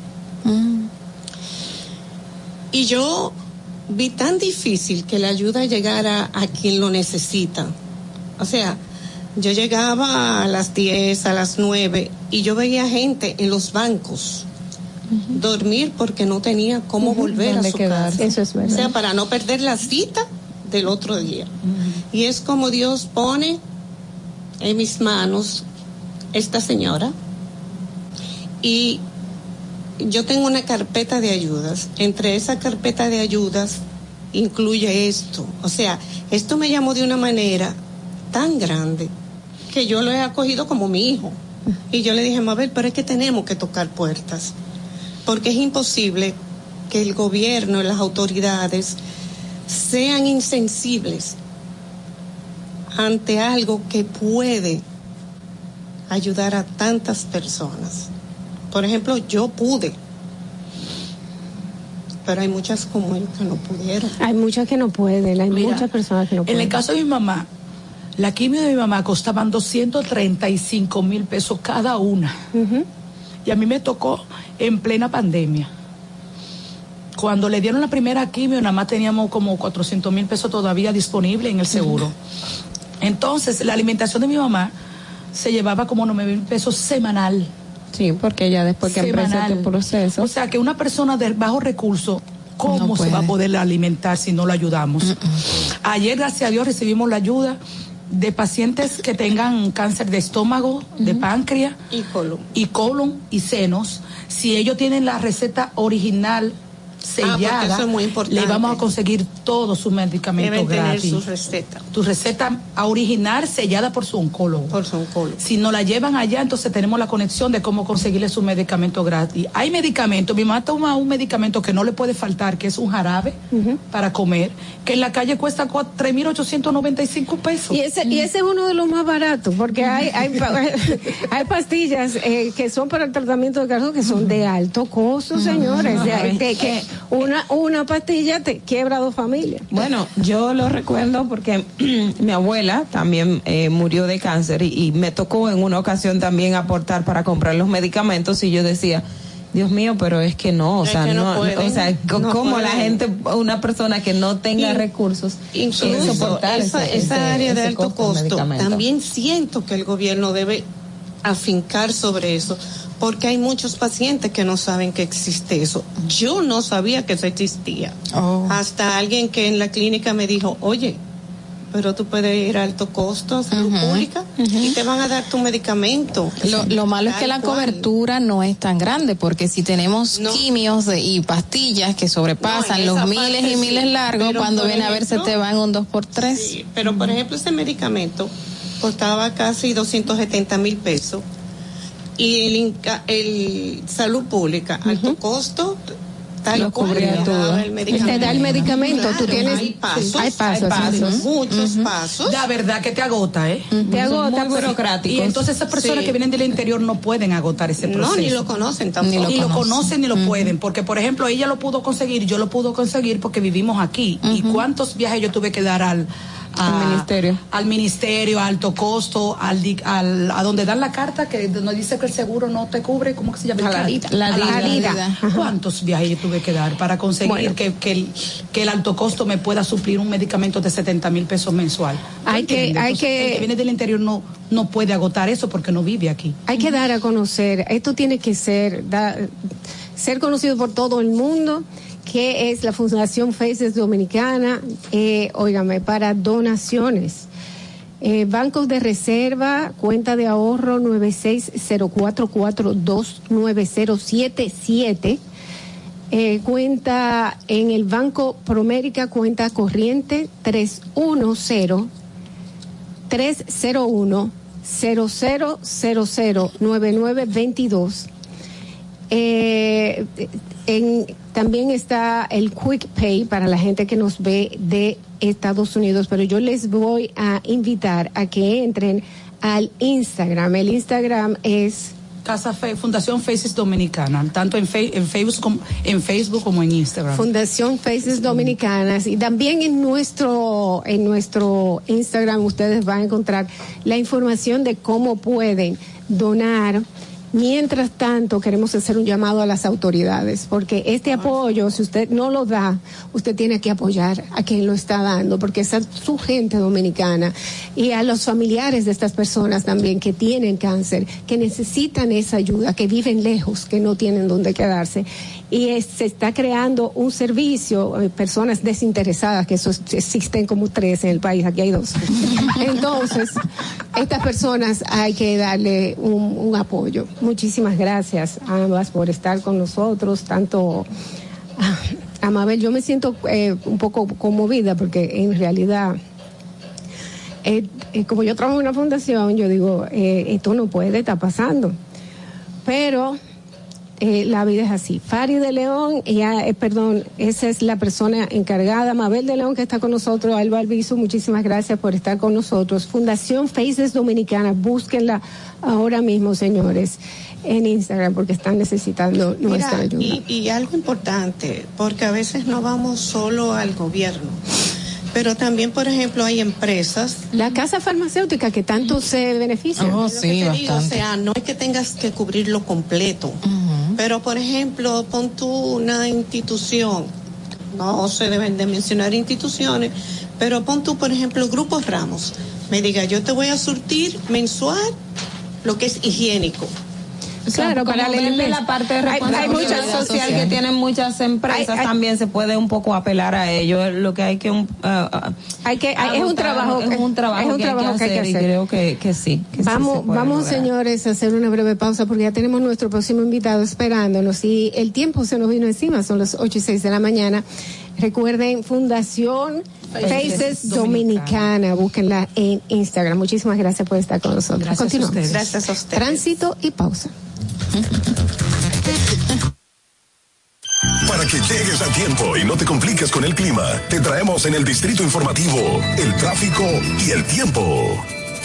Y yo vi tan difícil que la ayuda llegara a quien lo necesita. O sea, yo llegaba a las 10, a las 9 y yo veía gente en los bancos dormir porque no tenía cómo volver a su casa. Eso es verdad. O sea, para no perder la cita del otro día. Y es como Dios pone en mis manos esta señora y yo tengo una carpeta de ayudas. Entre esa carpeta de ayudas incluye esto. O sea, esto me llamó de una manera tan grande que yo lo he acogido como mi hijo. Y yo le dije, Mabel, pero es que tenemos que tocar puertas. Porque es imposible que el gobierno y las autoridades sean insensibles ante algo que puede ayudar a tantas personas. Por ejemplo, yo pude, pero hay muchas como yo que no pudieron. Hay muchas que no pueden, hay Mira, muchas personas que no En pueden. el caso de mi mamá, la quimio de mi mamá costaban 235 mil pesos cada una. Y a mí me tocó en plena pandemia. Cuando le dieron la primera quimio, nada más teníamos como 400 mil pesos todavía disponibles en el seguro. Entonces, la alimentación de mi mamá se llevaba como 9 mil pesos semanal. Sí, porque ya después que empieza tu proceso. O sea, que una persona de bajo recurso, ¿cómo No se va a poder alimentar si no lo ayudamos? Ayer, gracias a Dios, recibimos la ayuda de pacientes que tengan cáncer de estómago, de páncreas y colon. y colon y senos. Si ellos tienen la receta original sellada, porque eso es muy importante. le vamos a conseguir todos sus medicamentos Deben tener gratis. su receta. Tu receta a original sellada por su oncólogo. Por su oncólogo. Si nos la llevan allá, entonces tenemos la conexión de cómo conseguirle su medicamento gratis. Hay medicamentos, mi mamá toma un medicamento que no le puede faltar, que es un jarabe para comer, que en la calle cuesta cua- 3.895 pesos. Y ese, y ese es uno de los más baratos, porque hay, hay, pa- hay pastillas eh, que son para el tratamiento de casos que son de alto costo, señores. De- de que una, una pastilla te quiebra dos familias. Bueno, yo lo recuerdo porque mi abuela también eh, murió de cáncer y, y me tocó en una ocasión también aportar para comprar los medicamentos y yo decía, Dios mío, pero es que no, o Es sea, no pueden, o sea, no como la gente, una persona que no tenga recursos, Incluso soportar esa, ese- esa ese- área de alto costo, medicamento. también siento que el gobierno debe afincar sobre eso, porque hay muchos pacientes que no saben que existe eso. Yo no sabía que eso existía. Hasta alguien que en la clínica me dijo, oye, pero tú puedes ir a alto costo a salud pública y te van a dar tu medicamento. Lo, lo malo es que la cual. cobertura no es tan grande, porque si tenemos quimios de- y pastillas que sobrepasan No, los miles parte y miles sí, largos, cuando viene a ver se te van un 2 por 3 Sí, pero por ejemplo ese medicamento costaba casi 270 mil pesos y el, Inca- el salud pública alto costo tal Lo cual cubría todo. el medicamento. Te da el medicamento, tú tienes- hay pasos, hay pasos, hay muchos pasos La verdad que te agota, ¿eh? Te agota, Muy pero- Y entonces esas personas Sí. que vienen del interior no pueden agotar ese No, proceso. ni lo conocen tampoco. Ni lo, Ni lo conocen ni lo pueden. Porque, por ejemplo, ella lo pudo conseguir, yo lo pudo conseguir porque vivimos aquí. ¿Y cuántos viajes yo tuve que dar al... a- Al ministerio. Al ministerio, a alto costo, al, di- al- a donde dan la carta que nos dice que el seguro no te cubre, ¿cómo que se llama? La. CAT. La A DIDA. DIDA. ¿Cuántos viajes yo tuve que dar para conseguir Bueno. que, que el, que el alto costo me pueda suplir un medicamento de 70 mil pesos mensual? Hay que- ¿Entiendes? hay Entonces, que- El que viene del interior no, no puede agotar eso porque no vive aquí. Hay que dar a conocer, esto tiene que ser, da- ser conocido por todo el mundo, que es la Fundación Faces Dominicana, eh, para donaciones. Eh, bancos de reserva, cuenta de ahorro 9604429077. Eh, cuenta en el Banco Promérica, cuenta corriente 310 301 00009922. Eh, en, también está el Quick Pay para la gente que nos ve de Estados Unidos, pero yo les voy a invitar a que entren al Instagram. El Instagram es Casa Fe, Fundación Faces Dominicana, tanto en, Fe- en, Facebook como, en Facebook como en Instagram. Fundación Faces Dominicanas y también en nuestro en nuestro Instagram ustedes van a encontrar la información de cómo pueden donar. Mientras tanto, queremos hacer un llamado a las autoridades, porque este apoyo, si usted no lo da, usted tiene que apoyar a quien lo está dando, porque es a su gente dominicana y a los familiares de estas personas también que tienen cáncer, que necesitan esa ayuda, que viven lejos, que no tienen dónde quedarse. Y es- se está creando un servicio, eh, personas desinteresadas, que eso es- existen como tres en el país, aquí hay dos. Entonces, estas personas hay que darle un, un apoyo. Muchísimas gracias a ambas por estar con nosotros, tanto a, a Mabel. Yo me siento eh, un poco conmovida porque en realidad, eh, eh, como yo trabajo en una fundación, yo digo, esto no puede estar pasando. Pero eh, la vida es así. Fari de León, ella, eh, perdón, esa es la persona encargada. Mabel de León que está con nosotros, Alba Albizu, muchísimas gracias por estar con nosotros. Fundación Faces Dominicana, búsquenla ahora mismo, señores, en Instagram porque están necesitando nuestra Mira, ayuda. y, y algo importante, porque a veces no vamos solo al gobierno, pero también, por ejemplo, hay empresas. La casa farmacéutica que tanto se beneficia. Lo que te digo, o sea, no es que tengas que cubrirlo completo, pero por ejemplo, pon tú una institución, no se deben de mencionar instituciones, pero pon tú, por ejemplo, Grupos Ramos, me diga, yo te voy a surtir mensual lo que es higiénico. Claro, para verle la parte de Hay- hay responsabilidad social que tienen muchas empresas, Hay- hay- también se puede un poco apelar a ello. Lo que hay que un, ah, Hay que, hay- es un trabajo, es un trabajo, es un que, hay trabajo que hacer, y creo que, que sí. que Vamos, vamos lograr. señores a hacer una breve pausa porque ya tenemos nuestro próximo invitado esperándonos y el tiempo se nos vino encima, son las 8 y 6 de la mañana. Recuerden, Fundación Faces Dominicana, búsquenla en Instagram. Muchísimas gracias por estar con nosotros. Gracias a Continuamos. ustedes. Gracias a ustedes. Tránsito y pausa. Para que llegues a tiempo y no te compliques con el clima, te traemos en el distrito informativo el tráfico y el tiempo.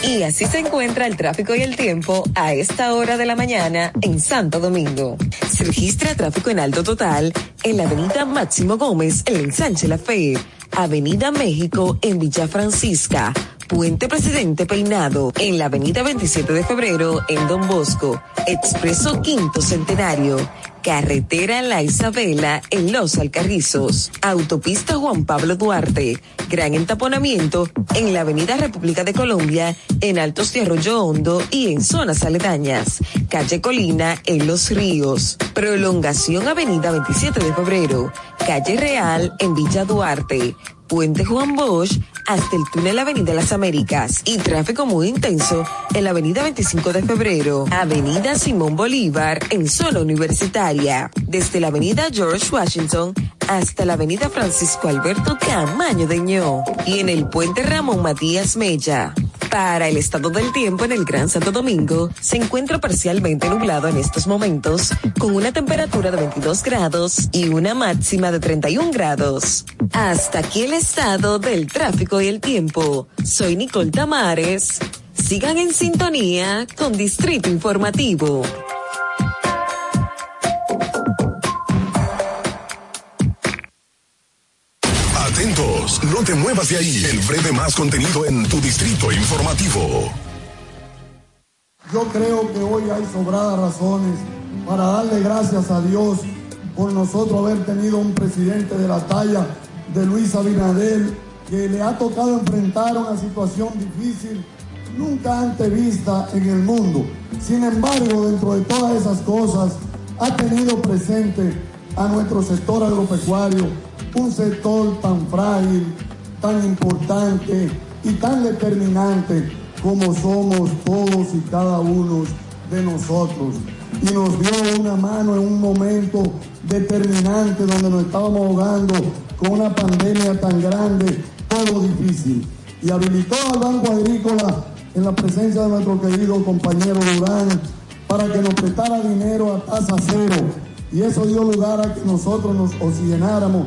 Y así se encuentra el tráfico y el tiempo a esta hora de la mañana en Santo Domingo. Se registra tráfico en alto total en la avenida Máximo Gómez en el La Fe, avenida México en Villa Francisca, Puente Presidente Peinado en la avenida 27 de febrero en Don Bosco, Expreso Quinto Centenario, Carretera La Isabela en Los Alcarrizos, Autopista Juan Pablo Duarte, gran entaponamiento en la Avenida República de Colombia, en Altos de Arroyo Hondo y en zonas aledañas, Calle Colina en Los Ríos, prolongación Avenida 27 de Febrero, Calle Real en Villa Duarte, Puente Juan Bosch hasta el túnel Avenida Las Américas y tráfico muy intenso en la Avenida 25 de Febrero, Avenida Simón Bolívar en zona universitaria, desde la Avenida George Washington hasta la Avenida Francisco Alberto Camaño de Ño. Y en el Puente Ramón Matías Mella. Para el estado del tiempo en el Gran Santo Domingo, se encuentra parcialmente nublado en estos momentos, con una temperatura de 22 grados y una máxima de 31 grados. Hasta aquí el estado del tráfico y el tiempo. Soy Nicole Tamares. Sigan en sintonía con Distrito Informativo. No te muevas de ahí. El breve más contenido en tu distrito informativo. Yo creo que hoy hay sobradas razones para darle gracias a Dios por nosotros haber tenido un presidente de la talla de Luis Abinader que le ha tocado enfrentar una situación difícil nunca antes vista en el mundo. Sin embargo, dentro de todas esas cosas, ha tenido presente a nuestro sector agropecuario, un sector tan frágil, tan importante y tan determinante como somos todos y cada uno de nosotros. Y nos dio una mano en un momento determinante donde nos estábamos ahogando con una pandemia tan grande, todo difícil. Y habilitó al Banco Agrícola en la presencia de nuestro querido compañero Durán para que nos prestara dinero a tasa cero. Y eso dio lugar a que nosotros nos oxigenáramos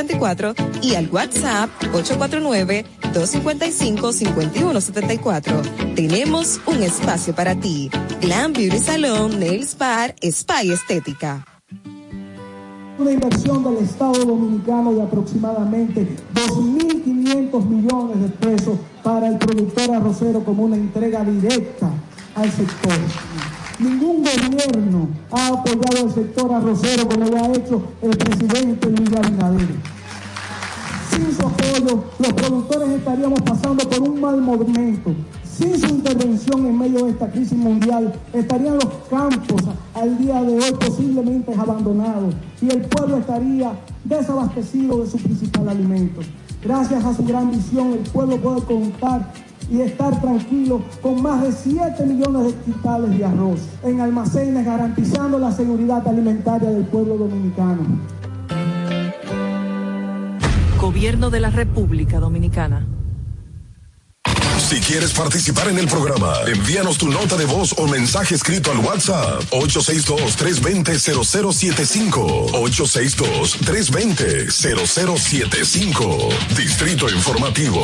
809-333-5174 y al WhatsApp 849-255-5174. Tenemos un espacio para ti. Glam Beauty Salon, Nails Bar, Spa y Estética. Una inversión del Estado Dominicano de aproximadamente 2.500 millones de pesos para el productor arrocero como una entrega directa al sector. Ningún gobierno ha apoyado al sector arrocero como lo ha hecho el presidente Luis Abinader. Sin su apoyo, los productores estaríamos pasando por un mal momento. Sin su intervención en medio de esta crisis mundial, estarían los campos al día de hoy posiblemente abandonados y el pueblo estaría desabastecido de su principal alimento. Gracias a su gran visión, el pueblo puede contar y estar tranquilo con más de 7 millones de quintales de arroz en almacenes, garantizando la seguridad alimentaria del pueblo dominicano. Gobierno de la República Dominicana. Si quieres participar en el programa, envíanos tu nota de voz o mensaje escrito al WhatsApp 862-320-0075. 862-320-0075. Distrito Informativo.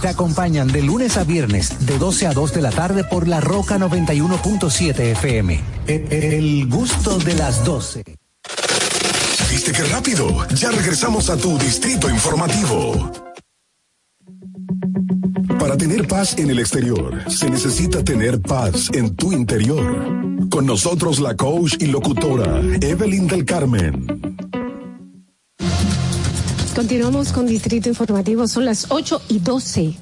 Te acompañan de lunes a viernes, de 12 a 2 de la tarde por La Roca 91.7 FM. E- El gusto de las 12. ¿Viste qué rápido? Ya regresamos a tu distrito informativo. Para tener paz en el exterior, se necesita tener paz en tu interior. Con nosotros la coach y locutora Evelyn del Carmen. Continuamos con Distrito Informativo, son las 8 y 12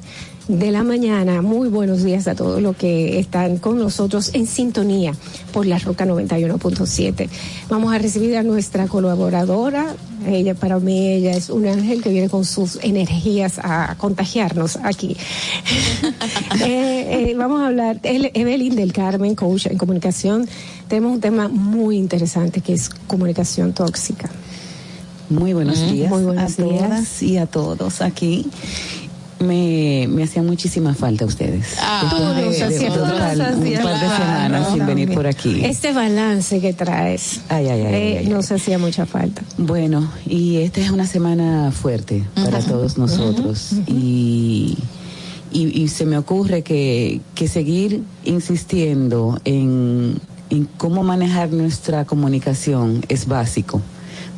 de la mañana. Muy buenos días a todos los que están con nosotros en sintonía por la Roca 91.7. Vamos a recibir a nuestra colaboradora. Ella, para mí, ella es un ángel que viene con sus energías a contagiarnos aquí. Eh, eh, vamos a hablar, el- Evelyn del Carmen, coach en comunicación. Tenemos un tema muy interesante que es comunicación tóxica. Muy buenos días muy buenos a días. todas y a todos aquí. Me, me hacía muchísima falta ustedes. Ah, tú nos hacías- un total- par de claro, semanas sin venir por aquí. Este balance que traes Ay, ay, ay, eh, ay, nos hacía mucha falta. Bueno, y esta es una semana fuerte para todos nosotros. y, y, y se me ocurre que, que seguir insistiendo en, en cómo manejar nuestra comunicación es básico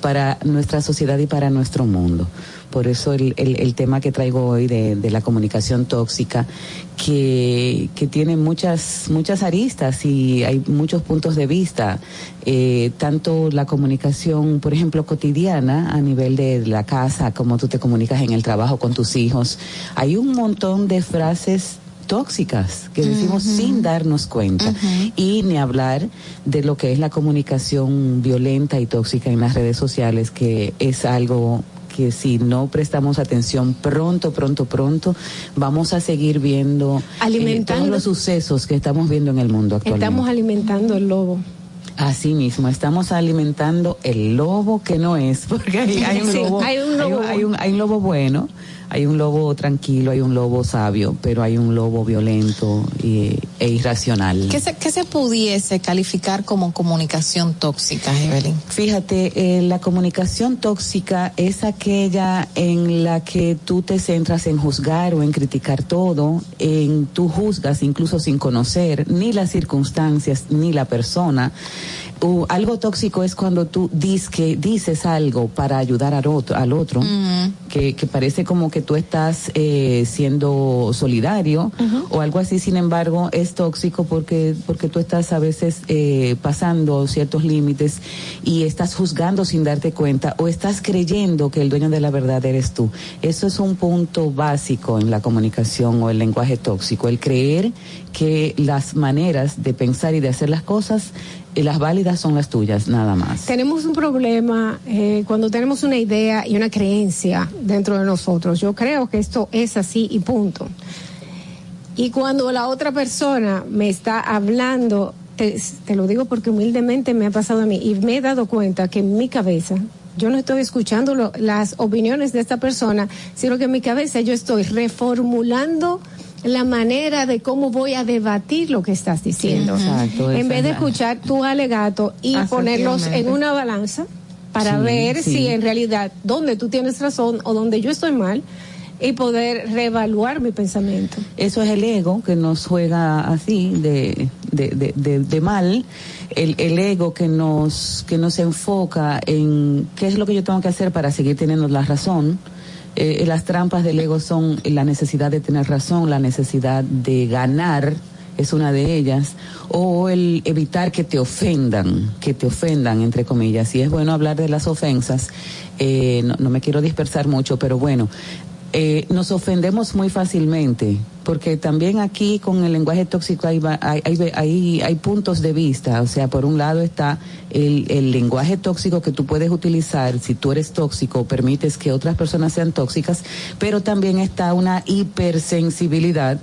para nuestra sociedad y para nuestro mundo. Por eso el, el- el tema que traigo hoy de, de la comunicación tóxica, que, que tiene muchas, muchas aristas y hay muchos puntos de vista, eh, tanto la comunicación, por ejemplo, cotidiana a nivel de la casa, como tú te comunicas en el trabajo con tus hijos. Hay un montón de frases tóxicas que decimos sin darnos cuenta y ni hablar de lo que es la comunicación violenta y tóxica en las redes sociales que es algo que si no prestamos atención pronto, pronto, pronto, vamos a seguir viendo eh, Alimentando. todos los sucesos que estamos viendo en el mundo actualmente. Estamos alimentando el lobo. Así mismo, estamos alimentando el lobo que no es, porque hay, hay un Sí, lobo, hay un lobo. hay un- hay un lobo bueno, hay un lobo tranquilo, hay un lobo sabio, pero hay un lobo violento y- e irracional. ¿Qué se, qué se pudiese calificar como comunicación tóxica, Evelyn? Fíjate, eh, la comunicación tóxica es aquella en la que tú te centras en juzgar o en criticar todo, en tú juzgas incluso sin conocer ni las circunstancias ni la persona. O algo tóxico es cuando tú dis que dices algo para ayudar al otro, al otro que, que parece como que tú estás eh, siendo solidario o algo así, sin embargo, es tóxico porque, porque tú estás a veces eh, pasando ciertos límites y estás juzgando sin darte cuenta o estás creyendo que el dueño de la verdad eres tú. Eso es un punto básico en la comunicación o el lenguaje tóxico, el creer que las maneras de pensar y de hacer las cosas, eh, las válidas son las tuyas, nada más. Tenemos un problema eh, cuando tenemos una idea y una creencia dentro de nosotros. Yo creo que esto es así y punto. Y cuando la otra persona me está hablando, te, lo digo porque humildemente me ha pasado a mí y me he dado cuenta que en mi cabeza yo no estoy escuchando las opiniones de esta persona, sino que en mi cabeza yo estoy reformulando la manera de cómo voy a debatir lo que estás diciendo. Exacto, en vez de escuchar tu alegato y ponerlos en una balanza para Sí, ver sí. si en realidad dónde tú tienes razón o dónde yo estoy mal y poder reevaluar mi pensamiento. Eso es el ego que nos juega así de, de, de, de- de mal, el, el ego que nos, que nos enfoca en qué es lo que yo tengo que hacer para seguir teniendo la razón. Eh, las trampas del ego son la necesidad de tener razón, la necesidad de ganar, es una de ellas, o el evitar que te ofendan, que te ofendan, entre comillas. Y es bueno hablar de las ofensas, eh, no, no me quiero dispersar mucho, pero bueno, eh, nos ofendemos muy fácilmente, porque también aquí con el lenguaje tóxico hay, hay, hay- hay puntos de vista, o sea, por un lado está el, el lenguaje tóxico que tú puedes utilizar si tú eres tóxico, permites que otras personas sean tóxicas, pero también está una hipersensibilidad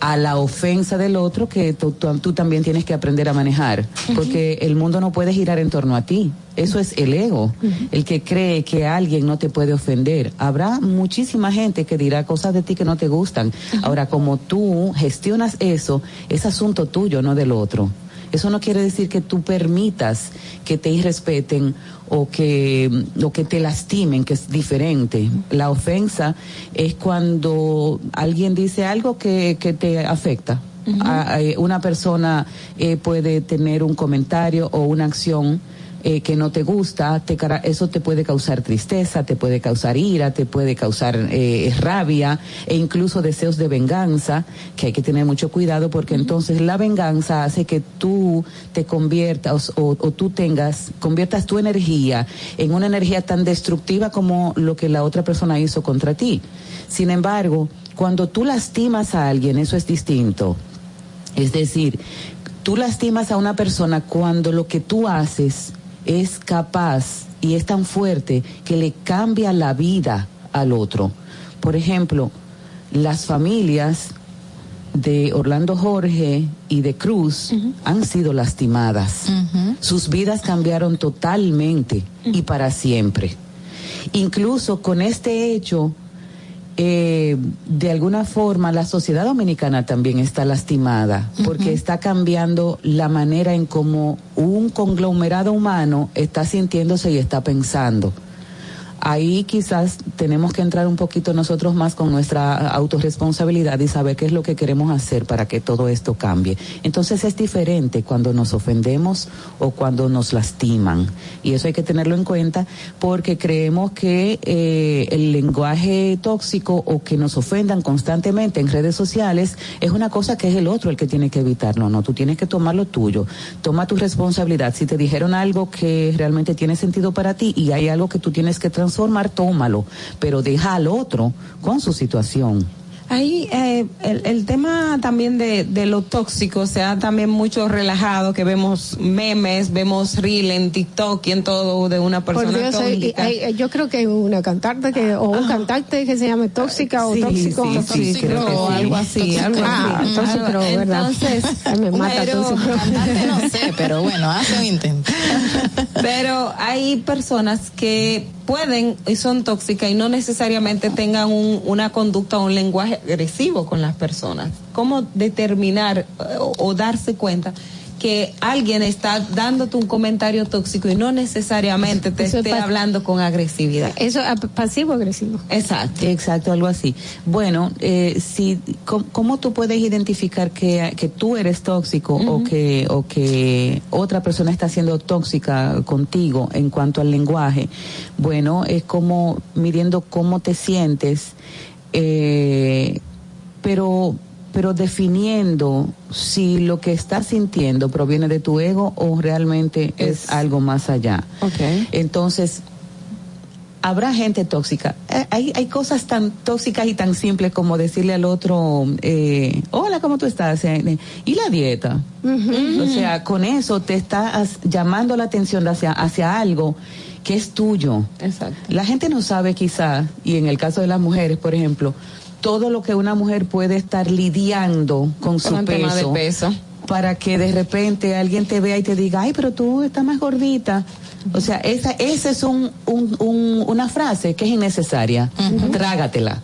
a la ofensa del otro que tú, tú- tú también tienes que aprender a manejar, porque el mundo no puede girar en torno a ti. Eso es el ego, el que cree que alguien no te puede ofender. Habrá muchísima gente que dirá cosas de ti que no te gustan. Ahora, como tú gestionas eso, es asunto tuyo, no del otro. Eso no quiere decir que tú permitas que te irrespeten o que, o que te lastimen, que es diferente. La ofensa es cuando alguien dice algo que, que te afecta. A- a- una persona eh, puede tener un comentario o una acción eh, que no te gusta, te eso te puede causar tristeza, te puede causar ira, te puede causar eh, rabia e incluso deseos de venganza, que hay que tener mucho cuidado porque entonces la venganza hace que tú te conviertas o, o tú tengas, conviertas tu energía en una energía tan destructiva como lo que la otra persona hizo contra ti. Sin embargo, cuando tú lastimas a alguien, eso es distinto. Es decir, tú lastimas a una persona cuando lo que tú haces es capaz y es tan fuerte que le cambia la vida al otro. Por ejemplo, las familias de Orlando Jorge y de Cruz han sido lastimadas. Sus vidas cambiaron totalmente y para siempre. Incluso con este hecho, eh, de alguna forma la sociedad dominicana también está lastimada porque está cambiando la manera en cómo un conglomerado humano está sintiéndose y está pensando. Ahí quizás tenemos que entrar un poquito nosotros más con nuestra autorresponsabilidad y saber qué es lo que queremos hacer para que todo esto cambie. Entonces es diferente cuando nos ofendemos o cuando nos lastiman. Y eso hay que tenerlo en cuenta porque creemos que eh, el lenguaje tóxico o que nos ofendan constantemente en redes sociales es una cosa que es el otro el que tiene que evitarlo. No, tú tienes que tomar lo tuyo. Toma tu responsabilidad. Si te dijeron algo que realmente tiene sentido para ti y hay algo que tú tienes que transformar, tómalo. Pero deja al otro con su situación. Ahí eh, el, el tema también de, de lo tóxico se ha también mucho relajado, que vemos memes, vemos reel en TikTok y en todo de una persona Por Dios, tóxica. hay- yo creo que hay una cantante que, o un cantante que se llame tóxica o tóxico. sí, sí, algo así. Algo Ah, así. Tóxico, algo- ¿verdad? entonces, me mata pero- tóxico. Cantante no sé, pero bueno, hace un intento. Pero hay personas que pueden y son tóxicas y no necesariamente tengan un- una conducta o un lenguaje agresivo con las personas. ¿Cómo determinar eh, o, o darse cuenta que alguien está dándote un comentario tóxico y no necesariamente te Eso esté hablando con agresividad? Eso es pasivo-agresivo. Exacto. Exacto, algo así. Bueno, eh, si, ¿cómo, cómo tú puedes identificar que, que tú eres tóxico o, que, o que otra persona está siendo tóxica contigo en cuanto al lenguaje? Bueno, es como midiendo cómo te sientes, eh, pero pero definiendo si lo que estás sintiendo proviene de tu ego o realmente es, algo más allá. Entonces, habrá gente tóxica. Eh, hay, hay cosas tan tóxicas y tan simples como decirle al otro, eh, hola, ¿cómo tú estás? Eh, ¿Y la dieta? O sea, con eso te estás llamando la atención hacia, hacia algo que es tuyo. Exacto. La gente no sabe quizás, y en el caso de las mujeres, por ejemplo, todo lo que una mujer puede estar lidiando con su Con el tema de peso, peso. para que de repente alguien te vea y te diga, ay, pero tú estás más gordita. O sea, esa, esa es un, un- un- una frase que es innecesaria. Trágatela.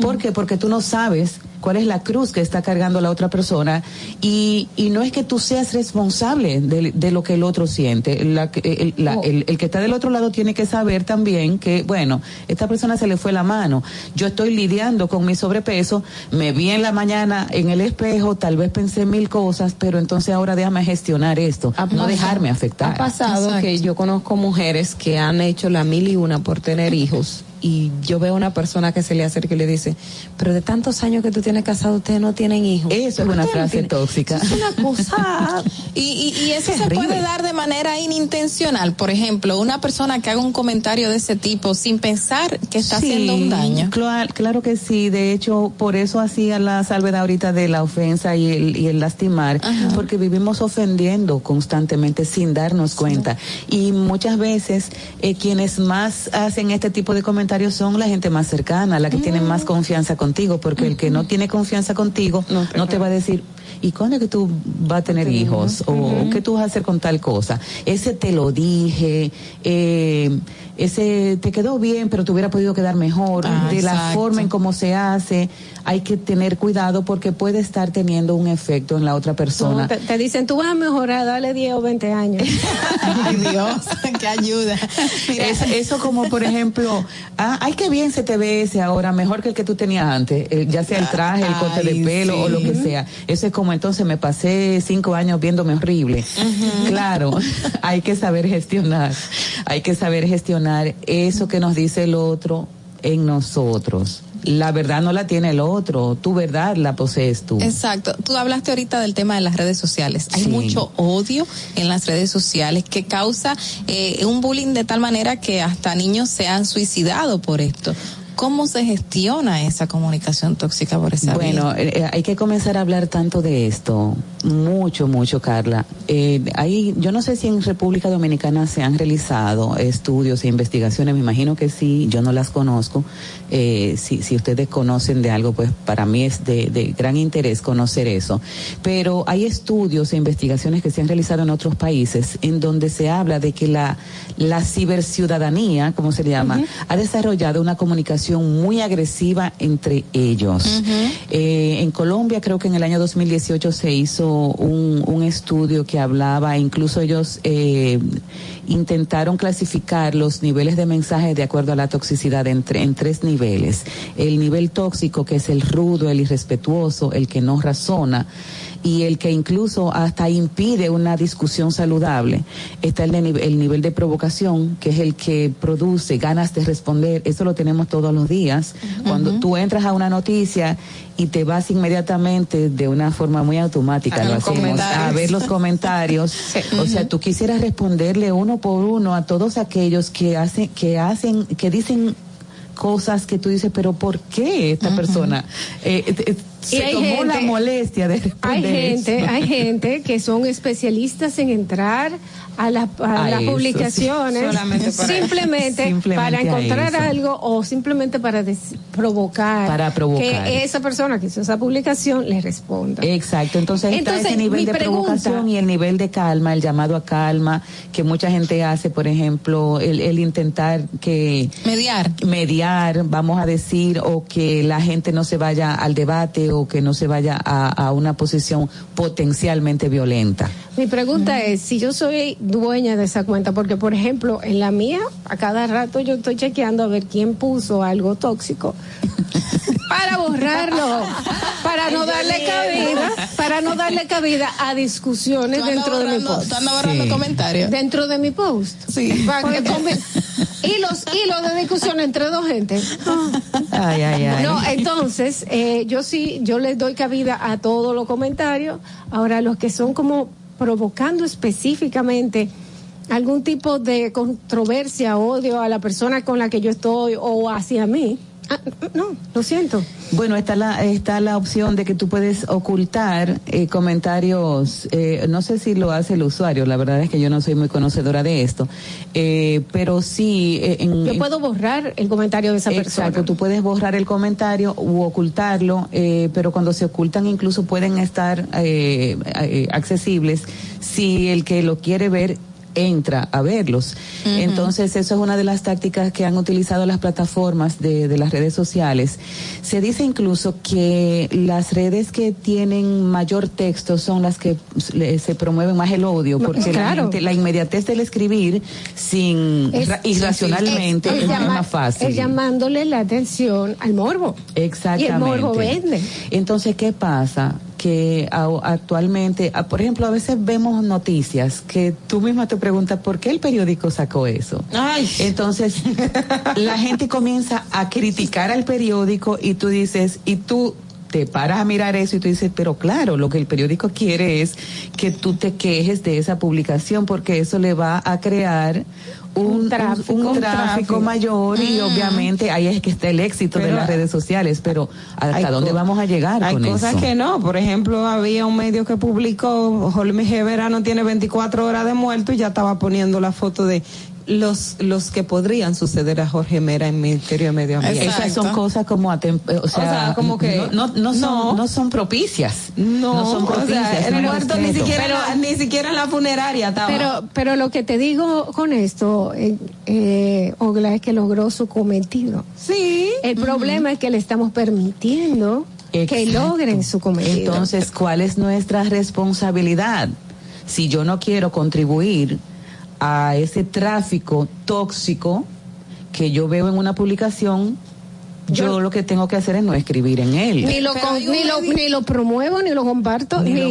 ¿Por qué? Porque tú no sabes cuál es la cruz que está cargando la otra persona y, y no es que tú seas responsable de, de lo que el otro siente. La que- el, la- el- el que está del otro lado tiene que saber también que, bueno, esta persona se le fue la mano. Yo estoy lidiando con mi sobrepeso, me vi en la mañana en el espejo, tal vez pensé mil cosas, pero entonces ahora déjame gestionar esto, no pasado- dejarme afectar. Ha pasado que yo conozco mujeres que han hecho la mil y una por tener hijos y yo veo una persona que se le acerca y le dice, pero de tantos años que tú tienes casado, ustedes no tienen hijos. Eso es una frase tóxica. Es una cosa. Y, y, y eso se puede dar de manera inintencional. Por ejemplo, una persona que haga un comentario de ese tipo sin pensar que está Sí, haciendo un daño. Claro, claro que sí. De hecho, por eso hacía la salvedad ahorita de la ofensa y el, y el lastimar, porque vivimos ofendiendo constantemente sin darnos cuenta. Y muchas veces eh, quienes más hacen este tipo de comentarios son la gente más cercana, la que tiene más confianza contigo, porque el que no tiene confianza contigo no te, va a decir. ¿Y cuándo es que tú vas a tener hijos? ¿O qué tú vas a hacer con tal cosa? Ese te lo dije, eh, ese te quedó bien, pero te hubiera podido quedar mejor. Ah, de la forma en cómo se hace, hay que tener cuidado porque puede estar teniendo un efecto en la otra persona. No, te, te dicen, tú vas a mejorar, dale 10 o 20 años. Ay, Dios, que ayuda. Es- eso como por ejemplo, ah, ay qué bien se te ve ese ahora, mejor que el que tú tenías antes, eh, ya sea el traje, el corte de pelo o lo que sea. Eso es como entonces me pasé cinco años viéndome horrible. Claro, hay que saber gestionar, hay que saber gestionar eso que nos dice el otro en nosotros. La verdad no la tiene el otro, tu verdad la posees tú. Exacto. Tú hablaste ahorita del tema de las redes sociales. Hay Sí. mucho odio en las redes sociales que causa eh, un bullying de tal manera que hasta niños se han suicidado por esto. ¿Cómo se gestiona esa comunicación tóxica por esa Bueno, vía? eh, hay que comenzar a hablar tanto de esto, mucho, mucho, Carla. Eh, hay, yo no sé si en República Dominicana se han realizado estudios e investigaciones, me imagino que sí, yo no las conozco. Eh, si, si ustedes conocen de algo, pues para mí es de, de gran interés conocer eso. Pero hay estudios e investigaciones que se han realizado en otros países en donde se habla de que la, la ciberciudadanía, como se le llama, ha desarrollado una comunicación muy agresiva entre ellos. Eh, en Colombia creo que en el año 2018 se hizo un, un estudio que hablaba, incluso ellos eh, intentaron clasificar los niveles de mensajes de acuerdo a la toxicidad en, tre- en tres niveles. El nivel tóxico, que es el rudo, el irrespetuoso, el que no razona y el que incluso hasta impide una discusión saludable. Está el, de el nivel de provocación, que es el que produce ganas de responder. Eso lo tenemos todos los días. Cuando tú entras a una noticia y te vas inmediatamente de una forma muy automática, A lo hacemos, a ver los comentarios. O sea, tú quisieras responderle uno por uno a todos aquellos que hacen, que hacen, que dicen cosas que tú dices, pero ¿por qué esta persona eh, eh, eh, Y se hay tomó la gente- molestia de Hay responder gente, eso? hay gente que son especialistas en entrar a, la- a A las eso, publicaciones sí. Solamente para- simplemente, Simplemente para encontrar algo o simplemente para des- provocar, Para provocar. que esa persona que hizo esa publicación le responda. Exacto, entonces, está Entonces, ese nivel mi de pregunta- provocación y el nivel de calma, el llamado a calma, que mucha gente hace, por ejemplo, el, el intentar que mediar, mediar, vamos a decir, o que la gente no se vaya al debate o que no se vaya a, a una posición potencialmente violenta. Mi pregunta es, si yo soy dueña de esa cuenta, porque por ejemplo, en la mía, a cada rato yo estoy chequeando a ver quién puso algo tóxico para borrarlo, para no darle cabida, para no darle cabida a discusiones dentro de mi post. andas borrando Sí. comentarios. Dentro de mi post. Sí. Para que come- hilos, hilos de discusión entre dos gente. Ay, ay, ay. No, entonces, eh, yo sí, yo les doy cabida a todos los comentarios. Ahora, los que son como provocando específicamente algún tipo de controversia, odio a la persona con la que yo estoy o hacia mí, ah, no, lo siento. Bueno, está la, está la opción de que tú puedes ocultar eh, comentarios, eh, no sé si lo hace el usuario, la verdad es que yo no soy muy conocedora de esto, eh, pero sí... eh, en, Yo puedo borrar el comentario de esa persona. Exacto, tú puedes borrar el comentario u ocultarlo, eh, pero cuando se ocultan incluso pueden estar eh, accesibles si el que lo quiere ver entra a verlos. Entonces, eso es una de las tácticas que han utilizado las plataformas de, de las redes sociales. Se dice incluso que las redes que tienen mayor texto son las que se promueven más el odio, porque la, claro. gente- la inmediatez del escribir sin Es- irracionalmente es- es, es llama- más fácil. Es llamándole la atención al morbo. Exactamente. Y el morbo vende. Entonces, ¿qué pasa? Que actualmente, por ejemplo, a veces vemos noticias que tú misma te preguntas por qué el periódico sacó eso. Entonces, la gente comienza a criticar al periódico y tú dices, y tú te paras a mirar eso y tú dices, pero claro, lo que el periódico quiere es que tú te quejes de esa publicación porque eso le va a crear un, un- tráfico, un tráfico. mayor y Mm. obviamente ahí es que está el éxito de las redes sociales, pero ¿hasta dónde vamos a llegar Hay con cosas eso? que no. Por ejemplo, había un medio que publicó, Jorge G. Verano tiene 24 horas de muerto y ya estaba poniendo la foto de los los que podrían suceder a Jorge Mera en Ministerio de Medio Ambiente. Esas son cosas como, eh, o sea, sea, como que- no, no, no son, no. no son propicias. No, No son o sea, propicias. el muerto ni siquiera, en la- ni siquiera la funeraria estaba. Pero, pero lo que te digo con esto, eh, eh, Ogla, es que logró su cometido. Sí. El problema es que le estamos permitiendo que logren su cometido. Entonces, ¿cuál es nuestra responsabilidad? Si yo no quiero contribuir a ese tráfico tóxico que yo veo en una publicación, yo, lo que tengo que hacer es no escribir en él. ni lo, con- ni, lo, ni lo promuevo, ni lo comparto, Ni ni, lo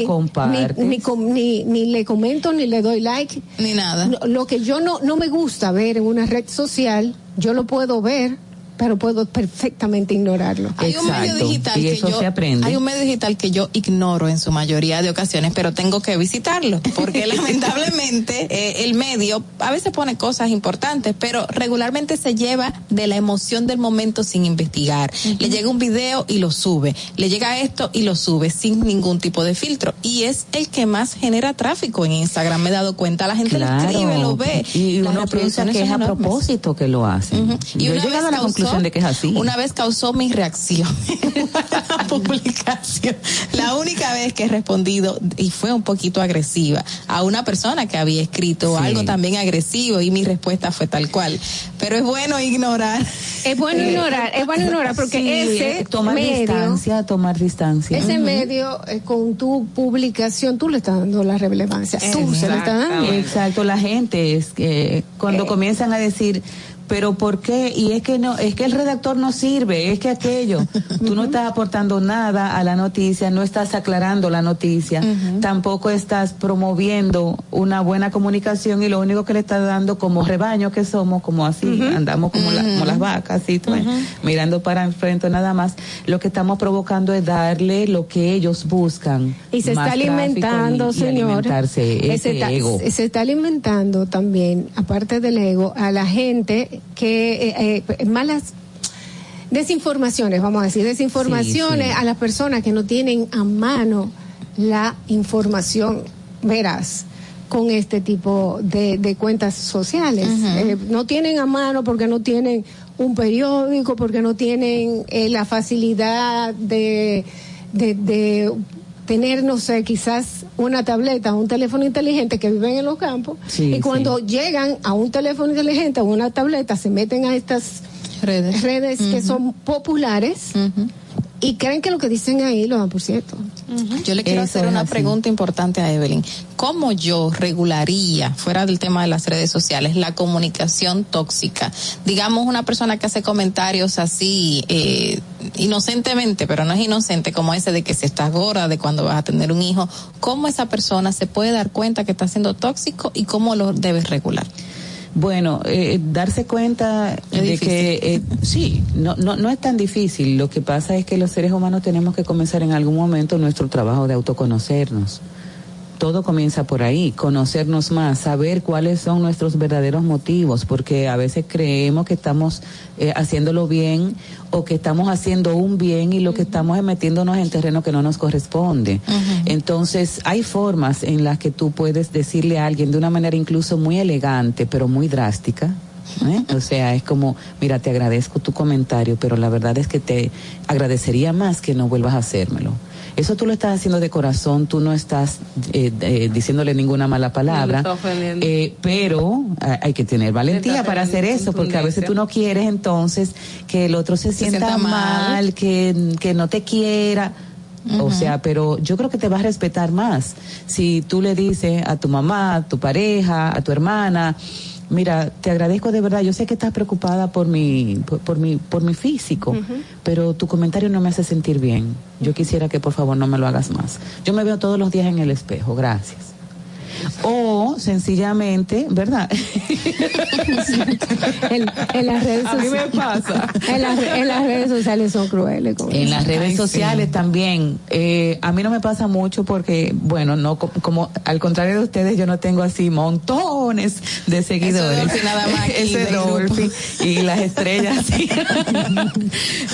ni, ni com- ni- ni le comento, ni le doy like. Ni nada. Lo, lo que yo no, no me gusta ver en una red social, yo lo puedo ver, pero puedo perfectamente ignorarlo. Hay un medio digital Y que eso yo, se aprende. hay un medio digital que yo ignoro en su mayoría de ocasiones, pero tengo que visitarlo, porque lamentablemente eh, el medio a veces pone cosas importantes, pero regularmente se lleva de la emoción del momento sin investigar. Le llega un video y lo sube, le llega esto y lo sube sin ningún tipo de filtro, y es el que más genera tráfico en Instagram. Me he dado cuenta, la gente Claro. lo escribe, lo ve. Y uno piensa que es a propósito que lo hacen. Y Yo he llegado vez a la causó- conclusión de que es así. Una vez causó mi reacción la publicación. La única vez que he respondido, y fue un poquito agresiva, a una persona que había escrito Sí. algo también agresivo y mi respuesta fue tal cual. Pero es bueno ignorar. Es bueno ignorar, es bueno ignorar, porque Sí, ese eh, tomar medio, distancia, tomar distancia. ese medio, eh, con tu publicación, tú le estás dando la relevancia. Tú se le estás dando. Exacto, la gente es que cuando comienzan a decir, pero ¿por qué? Y es que no, es que el redactor no sirve, es que aquello, tú no estás aportando nada a la noticia, no estás aclarando la noticia, tampoco estás promoviendo una buena comunicación y lo único que le estás dando como rebaño que somos, como así, andamos como, la- como las vacas, así, mirando para enfrente nada más, lo que estamos provocando es darle lo que ellos buscan. Y se está alimentando, y- señor. alimentarse ese se, está, ego. se está alimentando también, aparte del ego, a la gente que eh, eh, malas desinformaciones, vamos a decir, desinformaciones Sí, sí. a las personas que no tienen a mano la información veraz con este tipo de, de cuentas sociales. Eh, no tienen a mano porque no tienen un periódico, porque no tienen eh, la facilidad de, de, de tener, no sé, quizás una tableta, un teléfono inteligente que viven en los campos. Sí, y cuando llegan a un teléfono inteligente o una tableta, se meten a estas redes, redes que son populares y creen que lo que dicen ahí lo dan por cierto. Yo le quiero Eso hacer una así. pregunta importante a Evelyn. ¿Cómo yo regularía, fuera del tema de las redes sociales, la comunicación tóxica? Digamos, una persona que hace comentarios así, eh, inocentemente, pero no es inocente, como ese de que si estás gorda, de cuando vas a tener un hijo, ¿cómo esa persona se puede dar cuenta que está siendo tóxico y cómo lo debes regular? Bueno, eh, darse cuenta Es de difícil. que eh, sí, no, no, no es tan difícil. Lo que pasa es que los seres humanos tenemos que comenzar en algún momento nuestro trabajo de autoconocernos. Todo comienza por ahí, conocernos más, saber cuáles son nuestros verdaderos motivos, porque a veces creemos que estamos eh, haciéndolo bien o que estamos haciendo un bien y lo que estamos es metiéndonos en terreno que no nos corresponde. Entonces, hay formas en las que tú puedes decirle a alguien de una manera incluso muy elegante, pero muy drástica. ¿eh? O sea, es como, mira, te agradezco tu comentario, pero la verdad es que te agradecería más que no vuelvas a hacérmelo. Eso tú lo estás haciendo de corazón, tú no estás eh, eh, diciéndole ninguna mala palabra, eh, pero hay que tener valentía para hacer eso, porque a veces tú no quieres entonces que el otro se, sienta, mal, que, que no te quiera. O sea, pero yo creo que te va a respetar más. Si tú le dices a tu mamá, a tu pareja, a tu hermana, mira, te agradezco de verdad. Yo sé que estás preocupada por mi, por, mi, por mi físico, pero tu comentario no me hace sentir bien. Yo quisiera que por favor no me lo hagas más. Yo me veo todos los días en el espejo. Gracias. O sencillamente, ¿verdad? en, las redes A mí me pasa. En, las redes sociales son crueles. En las redes sociales también. Eh, a mí no me pasa mucho porque, bueno, no como al contrario de ustedes, yo no tengo así montones de seguidores. nada más Ese Dolphy y las estrellas.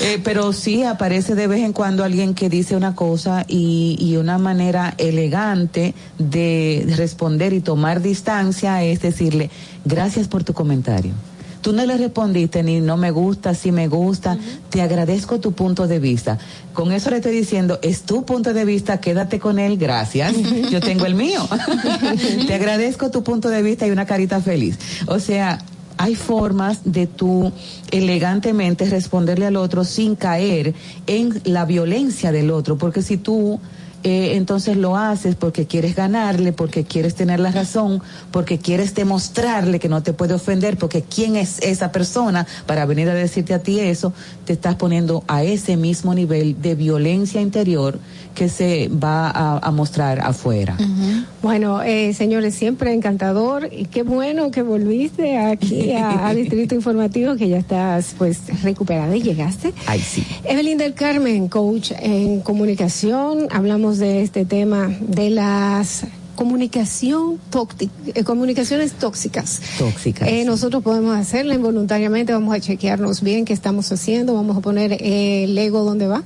eh, pero sí aparece de vez en cuando alguien que dice una cosa y, y una manera elegante de responder y tomar distancia es decirle, gracias por tu comentario. Tú no le respondiste ni no me gusta, si me gusta, te agradezco tu punto de vista. Con eso le estoy diciendo, es tu punto de vista, quédate con él, gracias. Yo tengo el mío. te agradezco tu punto de vista y una carita feliz. O sea, hay formas de tú elegantemente responderle al otro sin caer en la violencia del otro, porque si tú eh, entonces lo haces porque quieres ganarle, porque quieres tener la razón, porque quieres demostrarle que no te puede ofender, porque quién es esa persona para venir a decirte a ti eso, te estás poniendo a ese mismo nivel de violencia interior que se va a, mostrar afuera. Bueno, eh, señores, siempre encantador y qué bueno que volviste aquí a, Distrito Informativo, que ya estás pues recuperada y llegaste. Ay, sí. Evelyn del Carmen, coach en comunicación, hablamos de este tema de las comunicación tóxica, eh, comunicaciones tóxicas. Tóxicas. Eh, nosotros podemos hacerla involuntariamente, vamos a chequearnos bien qué estamos haciendo, vamos a poner el ego donde va.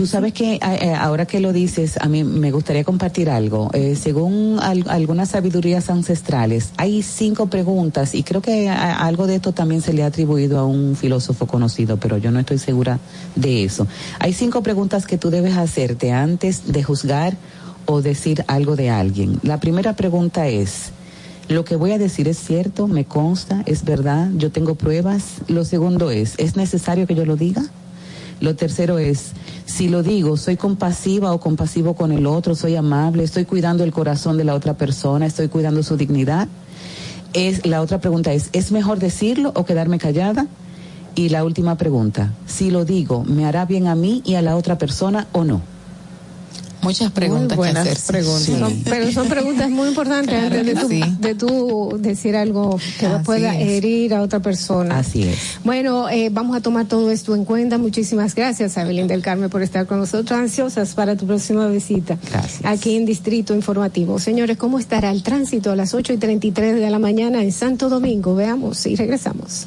Tú sabes que eh, ahora que lo dices, a mí me gustaría compartir algo. Eh, según algunas sabidurías ancestrales, hay cinco preguntas y creo que algo de esto también se le ha atribuido a un filósofo conocido, pero yo no estoy segura de eso. Hay cinco preguntas que tú debes hacerte antes de juzgar o decir algo de alguien. La primera pregunta es, ¿lo que voy a decir es cierto? ¿Me consta? ¿Es verdad? ¿Yo tengo pruebas? Lo segundo es, ¿es necesario que yo lo diga? Lo tercero es, si lo digo, soy compasiva o compasivo con el otro, soy amable, estoy cuidando el corazón de la otra persona, estoy cuidando su dignidad. Es, la otra pregunta es, ¿es mejor decirlo o quedarme callada? Y la última pregunta, si lo digo, ¿me hará bien a mí y a la otra persona o no? Muchas preguntas buenas preguntas. pero son preguntas muy importantes antes de tú, decir algo que pueda herir a otra persona. Así es. Bueno, eh, vamos a tomar todo esto en cuenta. Muchísimas gracias, Abelín del Carmen, por estar con nosotros. Ansiosas para tu próxima visita. Gracias. Aquí en Distrito Informativo. Señores, ¿cómo estará el tránsito a las 8 y 33 de la mañana en Santo Domingo? Veamos y regresamos.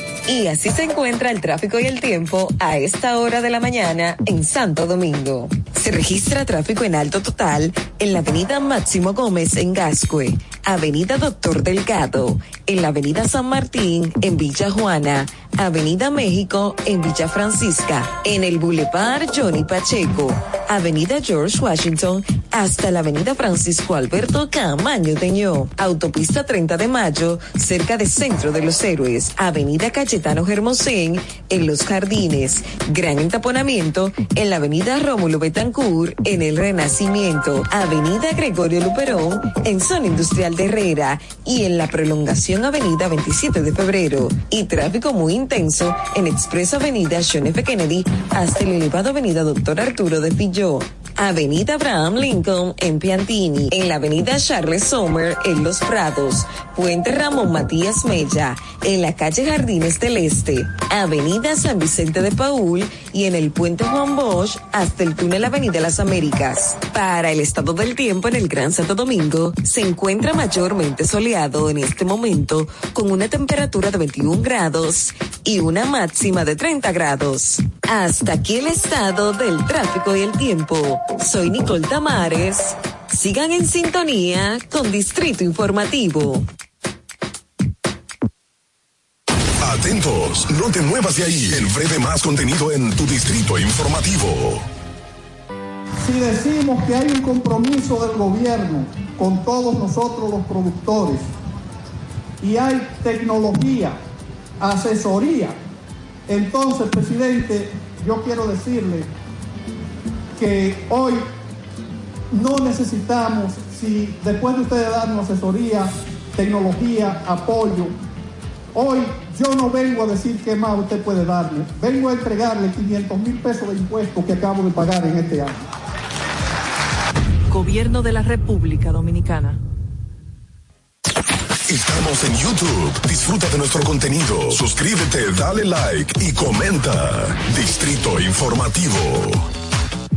Y así se encuentra el tráfico y el tiempo a esta hora de la mañana en Santo Domingo. Se registra tráfico en alto total en la avenida Máximo Gómez en Gascue, avenida Doctor Delgado, en la avenida San Martín en Villa Juana, Avenida México en Villa Francisca, en el Boulevard Johnny Pacheco, Avenida George Washington hasta la Avenida Francisco Alberto Camaño Teñó, Autopista 30 de Mayo, cerca de Centro de los Héroes, Avenida En Los Jardines, gran entaponamiento en la Avenida Rómulo Betancourt en el Renacimiento, Avenida Gregorio Luperón en Zona Industrial de Herrera y en la prolongación Avenida 27 de Febrero y tráfico muy intenso en Expreso Avenida John F. Kennedy hasta el elevado Avenida Doctor Arturo de Pilló. Avenida Abraham Lincoln en Piantini, en la Avenida Charles Sommer en Los Prados, Puente Ramón Matías Mella, en la calle Jardines del Este, Avenida San Vicente de Paul y en el Puente Juan Bosch hasta el túnel Avenida Las Américas. Para el estado del tiempo en el Gran Santo Domingo, se encuentra mayormente soleado en este momento con una temperatura de 21 grados y una máxima de 30 grados. Hasta aquí el estado del tráfico y el tiempo. Soy Nicole Tamares. Sigan en sintonía con Distrito Informativo. Atentos, no te muevas de ahí. El breve más contenido en tu distrito informativo. Si decimos que hay un compromiso del gobierno con todos nosotros los productores y hay tecnología, asesoría, entonces, presidente, yo quiero decirle que hoy no necesitamos, si después de ustedes darnos asesoría, tecnología, apoyo, hoy yo no vengo a decir qué más usted puede darle, vengo a entregarle 500 mil pesos de impuestos que acabo de pagar en este año. Gobierno de la República Dominicana. Estamos en YouTube. Disfruta de nuestro contenido. Suscríbete, dale like y comenta. Distrito Informativo.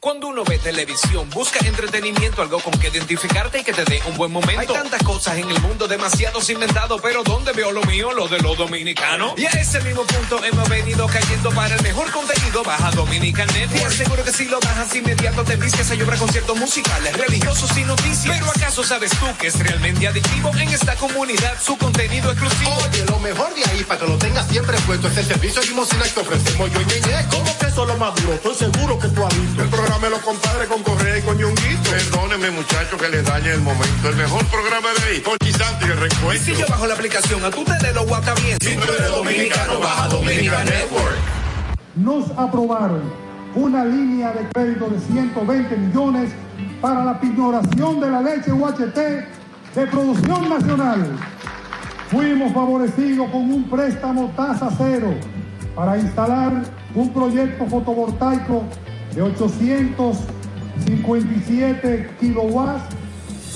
Cuando uno ve televisión, busca entretenimiento, algo con que identificarte y que te dé un buen momento. Hay tantas cosas en el mundo, demasiados inventados, pero ¿dónde veo lo mío? Lo de los dominicanos. Y a ese mismo punto hemos venido cayendo para el mejor contenido. Baja Dominican Network. Te aseguro que si lo bajas inmediato te vistes a llorar conciertos musicales, religiosos y noticias. Pero ¿acaso sabes tú que es realmente adictivo en esta comunidad su contenido exclusivo? Oye, lo mejor de ahí para que lo tengas siempre puesto es el servicio de limosina que ofrecemos yo y Ñeñe. ¿Cómo que eso es lo más duro? Estoy seguro que tú has visto. Programa los compadres con Correa y con Ñonguito. Perdóneme, muchachos, que les dañe el momento. El mejor programa de ahí, Santo y el Y recuento. si yo bajo la aplicación, a tu te lo guata bien. Si tú eres dominicano, baja Dominican Network. nos aprobaron una línea de crédito de 120 millones para la pignoración de la leche UHT de producción nacional. Fuimos favorecidos con un préstamo tasa cero para instalar un proyecto fotovoltaico de 857 kilowatts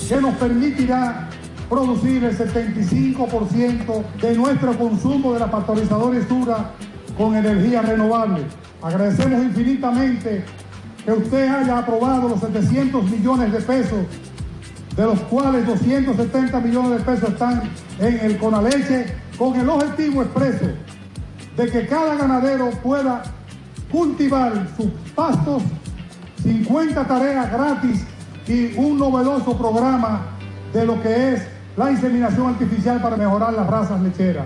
que nos permitirá producir el 75% de nuestro consumo de la pasteurizadora Sura con energía renovable. Agradecemos infinitamente que usted haya aprobado los 700 millones de pesos, de los cuales 270 millones de pesos están en el Conaleche, con el objetivo expreso de que cada ganadero pueda cultivar sus pastos, 50 tareas gratis y un novedoso programa de lo que es la inseminación artificial para mejorar las razas lecheras.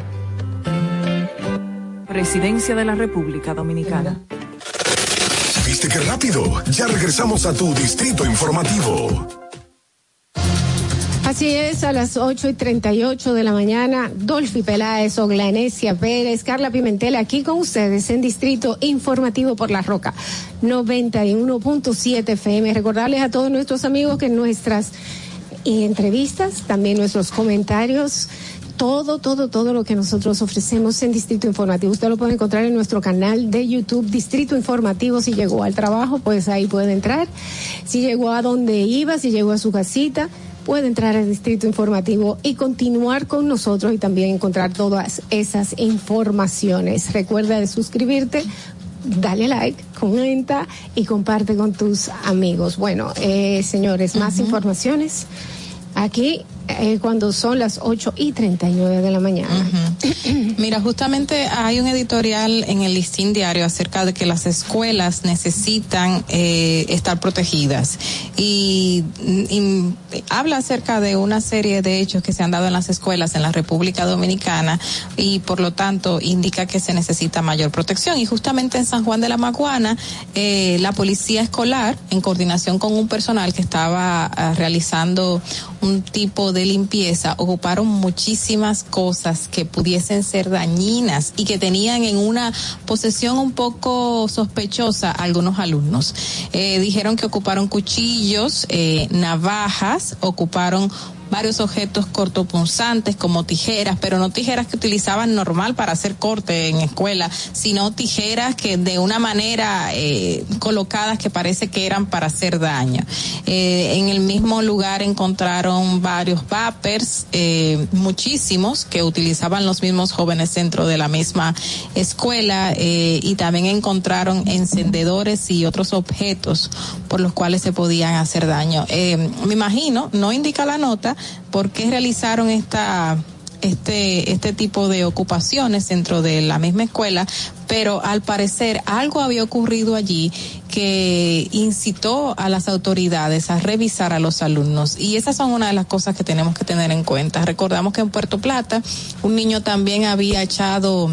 Presidencia de la República Dominicana. ¿Viste qué rápido? Ya regresamos a tu Distrito Informativo. Así es, a las 8 y 38 de la mañana, Dolphy Peláez, Oglanesia Pérez, Carla Pimentel, aquí con ustedes en Distrito Informativo por La Roca, 91.7 FM. Recordarles a todos nuestros amigos que nuestras eh, entrevistas, también nuestros comentarios, todo, todo, todo lo que nosotros ofrecemos en Distrito Informativo. Usted lo puede encontrar en nuestro canal de YouTube, Distrito Informativo. Si llegó al trabajo, pues ahí puede entrar. Si llegó a donde iba, si llegó a su casita, puede entrar al Distrito Informativo y continuar con nosotros y también encontrar todas esas informaciones. Recuerda de suscribirte. Dale like, comenta y comparte con tus amigos. Bueno, eh, señores, más informaciones aquí eh, cuando son las 8 y 39 de la mañana. Mira, justamente hay un editorial en el listín diario acerca de que las escuelas necesitan eh, estar protegidas. Y, y habla acerca de una serie de hechos que se han dado en las escuelas en la República Dominicana y por lo tanto indica que se necesita mayor protección. Y justamente en San Juan de la Maguana eh, la policía escolar en coordinación con un personal que estaba ah, realizando un tipo de limpieza ocuparon muchísimas cosas que pudiesen ser dañinas y que tenían en una posesión un poco sospechosa algunos alumnos. Eh, dijeron que ocuparon cuchillos, eh, navajas, ocuparon varios objetos cortopunzantes como tijeras, pero no tijeras que utilizaban normal para hacer corte en escuela, sino tijeras que de una manera eh, colocadas que parece que eran para hacer daño. Eh, en el mismo lugar encontraron varios vapers, eh, muchísimos que utilizaban los mismos jóvenes dentro de la misma escuela eh, y también encontraron encendedores y otros objetos por los cuales se podían hacer daño. Eh, me imagino, no indica la nota, por qué realizaron esta este, este tipo de ocupaciones dentro de la misma escuela, pero al parecer algo había ocurrido allí que incitó a las autoridades a revisar a los alumnos. Y esas son una de las cosas que tenemos que tener en cuenta. Recordamos que en Puerto Plata un niño también había echado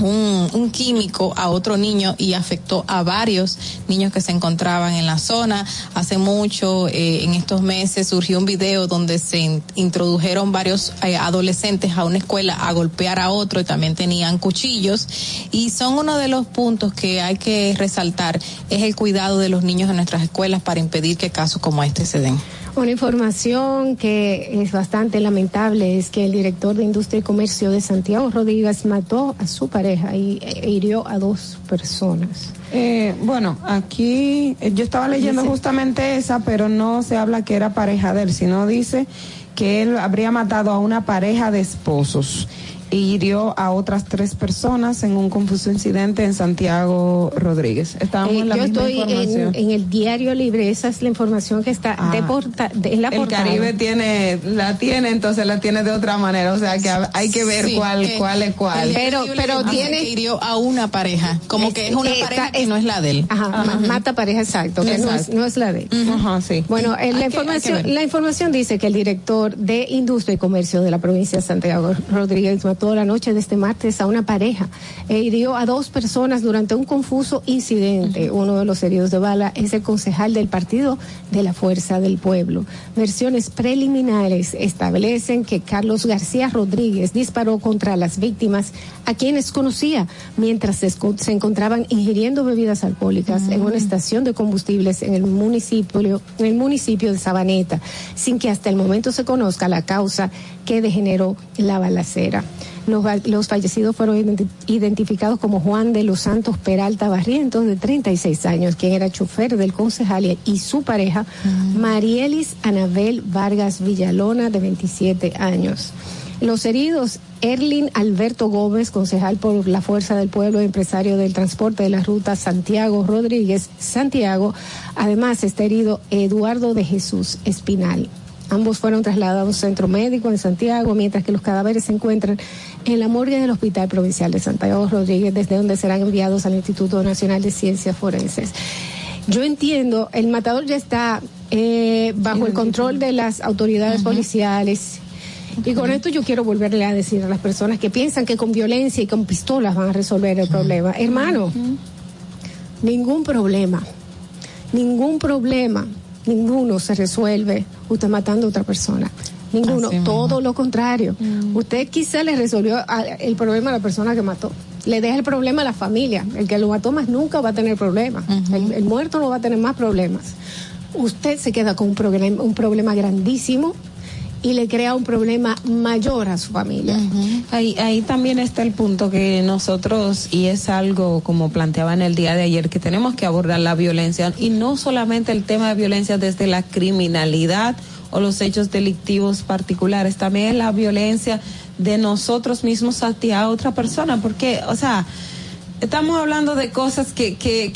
un, un, químico a otro niño y afectó a varios niños que se encontraban en la zona. Hace mucho, eh, en estos meses, surgió un video donde se in, introdujeron varios eh, adolescentes a una escuela a golpear a otro y también tenían cuchillos. Y son uno de los puntos que hay que resaltar, es el cuidado de los niños en nuestras escuelas para impedir que casos como este se den. Una información que es bastante lamentable es que el director de Industria y Comercio de Santiago Rodríguez mató a su pareja y e hirió a dos personas. Eh, bueno, aquí yo estaba leyendo dice, justamente esa, pero no se habla que era pareja de él, sino dice que él habría matado a una pareja de esposos y hirió a otras tres personas en un confuso incidente en Santiago Rodríguez. Estábamos eh, en la yo misma estoy información. en, en, el diario libre, esa es la información que está Ah, de porta, de, en la el portada. Caribe tiene, la tiene, entonces la tiene de otra manera, o sea que hay que ver Sí, cuál, que- cuál es cuál. Pero- pero tiene- que hirió a una pareja, como que es una eh, pareja que no es la de él. Ajá, ma- mata pareja exacto, que no es, no es la de él. Ajá, sí. Bueno, eh, la que- información, la información dice que el director de Industria y Comercio de la provincia de Santiago Rodríguez mató la noche de este martes a una pareja e hirió a dos personas durante un confuso incidente. Uno de los heridos de bala es el concejal del partido de la Fuerza del Pueblo. Versiones preliminares establecen que Carlos García Rodríguez disparó contra las víctimas a quienes conocía mientras se, encontraban ingiriendo bebidas alcohólicas en una estación de combustibles en el municipio, en el municipio de Sabaneta, sin que hasta el momento se conozca la causa que degeneró la balacera. Los, fallecidos fueron identi- identificados como Juan de los Santos Peralta Barrientos, de 36 años, quien era chofer del concejal y- y su pareja, Marielis Anabel Vargas Villalona, de 27 años. Los heridos, Erlin Alberto Gómez, concejal por la Fuerza del Pueblo, empresario del transporte de la ruta Santiago Rodríguez, Santiago. Además, está herido Eduardo de Jesús Espinal. Ambos fueron trasladados a un centro médico en Santiago, mientras que los cadáveres se encuentran en la morgue del Hospital Provincial de Santiago Rodríguez, desde donde serán enviados al Instituto Nacional de Ciencias Forenses. Yo entiendo, el matador ya está eh, bajo el control de las autoridades policiales. Y con esto yo quiero volverle a decir a las personas que piensan que con violencia y con pistolas van a resolver el problema. Hermano, ningún problema, ningún problema, ninguno se resuelve usted matando a otra persona. Ninguno, Así mismo. todo lo contrario. Usted quizá le resolvió a- el problema a la persona que mató. Le deja el problema a la familia. El que lo mató más nunca va a tener problemas. el, el muerto no va a tener más problemas. Usted se queda con un problema, un problema grandísimo y le crea un problema mayor a su familia. Ahí, ahí también está el punto que nosotros, y es algo como planteaba en el día de ayer, que tenemos que abordar la violencia, y no solamente el tema de violencia desde la criminalidad o los hechos delictivos particulares, también la violencia de nosotros mismos hacia otra persona, porque, o sea, estamos hablando de cosas que, que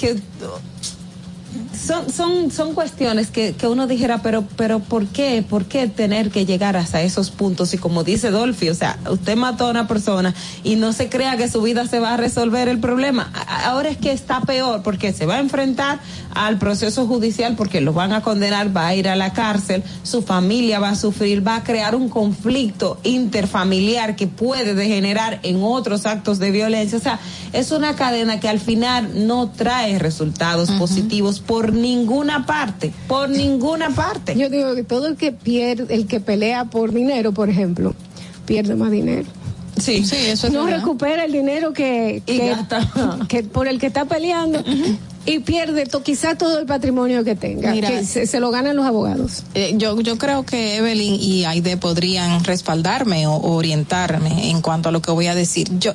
son, son, son cuestiones que, que uno dijera, pero, pero ¿por qué? ¿Por qué tener que llegar hasta esos puntos? Y como dice Dolphy, o sea, usted mató a una persona y no se crea que su vida se va a resolver el problema. Ahora es que está peor porque se va a enfrentar al proceso judicial porque lo van a condenar, va a ir a la cárcel, su familia va a sufrir, va a crear un conflicto interfamiliar que puede degenerar en otros actos de violencia. O sea, es una cadena que al final no trae resultados positivos por ninguna parte, por ninguna parte. Yo digo que todo el que pierde, el que pelea por dinero, por ejemplo, pierde más dinero. Sí, Sí, eso es no verdad. recupera el dinero que, que, por el que está peleando y pierde to, quizá todo el patrimonio que tenga, Mira, que se, se lo ganan los abogados. Eh, yo, yo creo que Evelyn y Aide podrían respaldarme o, o orientarme en cuanto a lo que voy a decir. Yo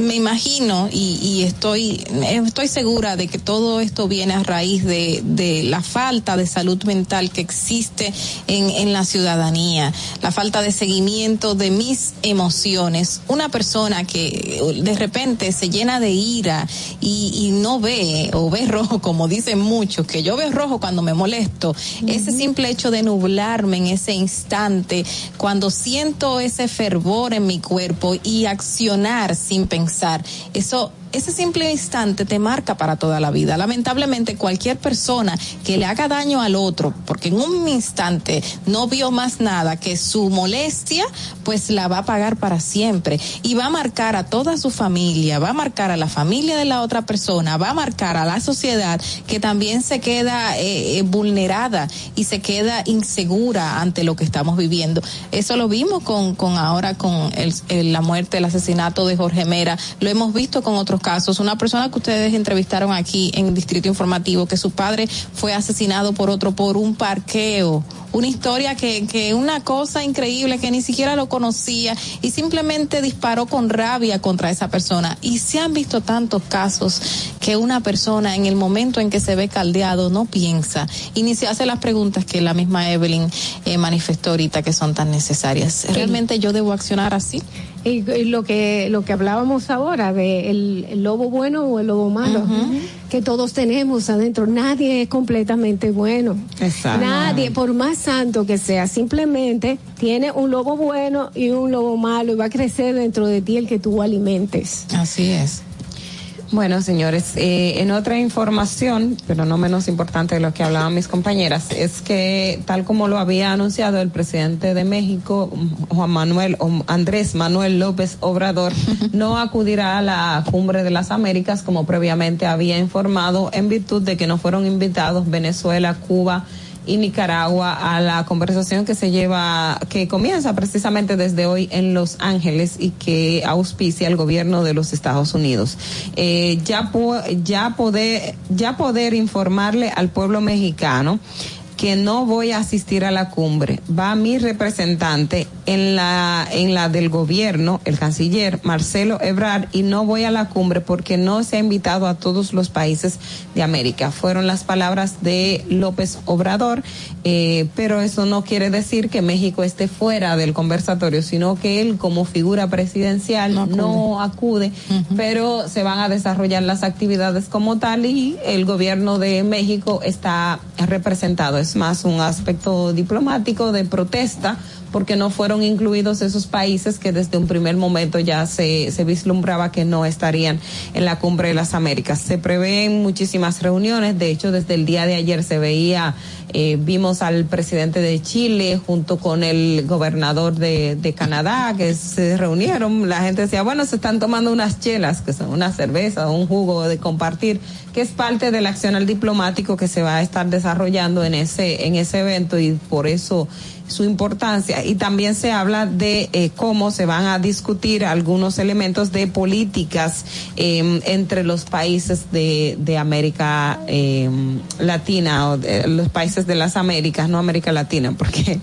me imagino y, y estoy estoy segura de que todo esto viene a raíz de, de la falta de salud mental que existe en, en la ciudadanía, la falta de seguimiento de mis emociones. Una persona que de repente se llena de ira y, y no ve o ve rojo, como dicen muchos, que yo veo rojo cuando me molesto, ese simple hecho de nublarme en ese instante, cuando siento ese fervor en mi cuerpo y accionar sin pensar, eso ese simple instante te marca para toda la vida. Lamentablemente cualquier persona que le haga daño al otro, porque en un instante no vio más nada que su molestia, pues la va a pagar para siempre y va a marcar a toda su familia, va a marcar a la familia de la otra persona, va a marcar a la sociedad que también se queda eh, eh, vulnerada y se queda insegura ante lo que estamos viviendo. Eso lo vimos con, ahora con el- la muerte, el asesinato de Jorge Mera, lo hemos visto con otros casos. Una persona que ustedes entrevistaron aquí en Distrito Informativo, que su padre fue asesinado por otro por un parqueo. Una historia que, que una cosa increíble que ni siquiera lo conocía y simplemente disparó con rabia contra esa persona. Y se han visto tantos casos que una persona en el momento en que se ve caldeado no piensa y ni se hace las preguntas que la misma Evelyn eh, manifestó ahorita que son tan necesarias. ¿Realmente yo debo accionar así? Y, y lo que lo que hablábamos ahora de el, el lobo bueno o el lobo malo que todos tenemos adentro nadie es completamente bueno Exacto. nadie por más santo que sea simplemente tiene un lobo bueno y un lobo malo y va a crecer dentro de ti el que tú alimentes. Así es. Bueno, señores, eh, en otra información, pero no menos importante de lo que hablaban mis compañeras, es que tal como lo había anunciado el presidente de México, Juan Manuel o Andrés Manuel López Obrador, no acudirá a la cumbre de las Américas como previamente había informado en virtud de que no fueron invitados Venezuela, Cuba, y Nicaragua a la conversación que se lleva, que comienza precisamente desde hoy en Los Ángeles y que auspicia el gobierno de los Estados Unidos. Eh, ya, po- ya poder, ya poder informarle al pueblo mexicano que no voy a asistir a la cumbre. Va mi representante en la, en la del gobierno, el canciller Marcelo Ebrard, y no voy a la cumbre porque no se ha invitado a todos los países de América. Fueron las palabras de López Obrador, eh, pero eso no quiere decir que México esté fuera del conversatorio, sino que él como figura presidencial no acude, pero se van a desarrollar las actividades como tal y el gobierno de México está representado. Más un aspecto diplomático de protesta porque no fueron incluidos esos países que desde un primer momento ya se, se vislumbraba que no estarían en la cumbre de las Américas. Se prevén muchísimas reuniones, de hecho desde el día de ayer se veía, eh, vimos al presidente de Chile junto con el gobernador de, de Canadá que se reunieron, la gente decía, bueno, se están tomando unas chelas, que son una cerveza, un jugo de compartir, que es parte del accional diplomático que se va a estar desarrollando en ese, en ese evento y por eso su importancia. Y también se habla de eh, cómo se van a discutir algunos elementos de políticas eh, entre los países de, de América eh, Latina o de los países de las Américas, no América Latina, porque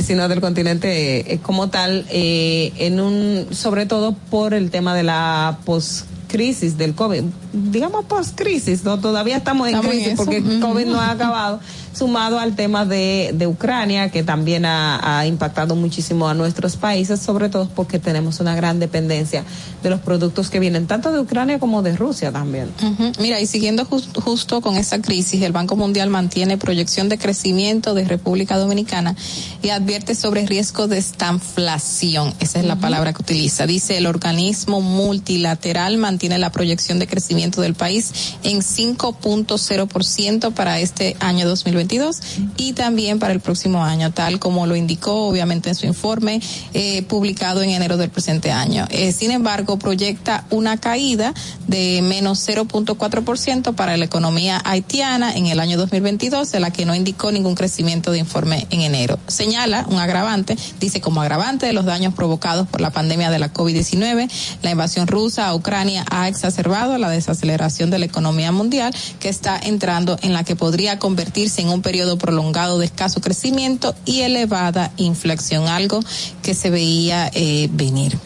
sino del continente eh, como tal, eh, en un sobre todo por el tema de la pos crisis del COVID, digamos post crisis, no todavía estamos en Estamos crisis porque el COVID no ha acabado, sumado al tema de, de Ucrania, que también ha, ha impactado muchísimo a nuestros países, sobre todo porque tenemos una gran dependencia de los productos que vienen tanto de Ucrania como de Rusia también. Mira, y siguiendo jus- justo con esa crisis, el Banco Mundial mantiene proyección de crecimiento de República Dominicana y advierte sobre riesgo de estanflación. Esa es la palabra que utiliza. Dice el organismo multilateral mantiene la proyección de crecimiento del país en 5.0% para este año 2023 2022 y también para el próximo año, tal como lo indicó obviamente en su informe eh, publicado en enero del presente año. Eh, sin embargo, proyecta una caída de menos 0.4% para la economía haitiana en el año 2022, de la que no indicó ningún crecimiento de informe en enero. Señala un agravante, dice como agravante de los daños provocados por la pandemia de la COVID-19, la invasión rusa a Ucrania ha exacerbado la desaceleración de la economía mundial que está entrando en la que podría convertirse en un periodo prolongado de escaso crecimiento y elevada inflación, algo que se veía eh, venir.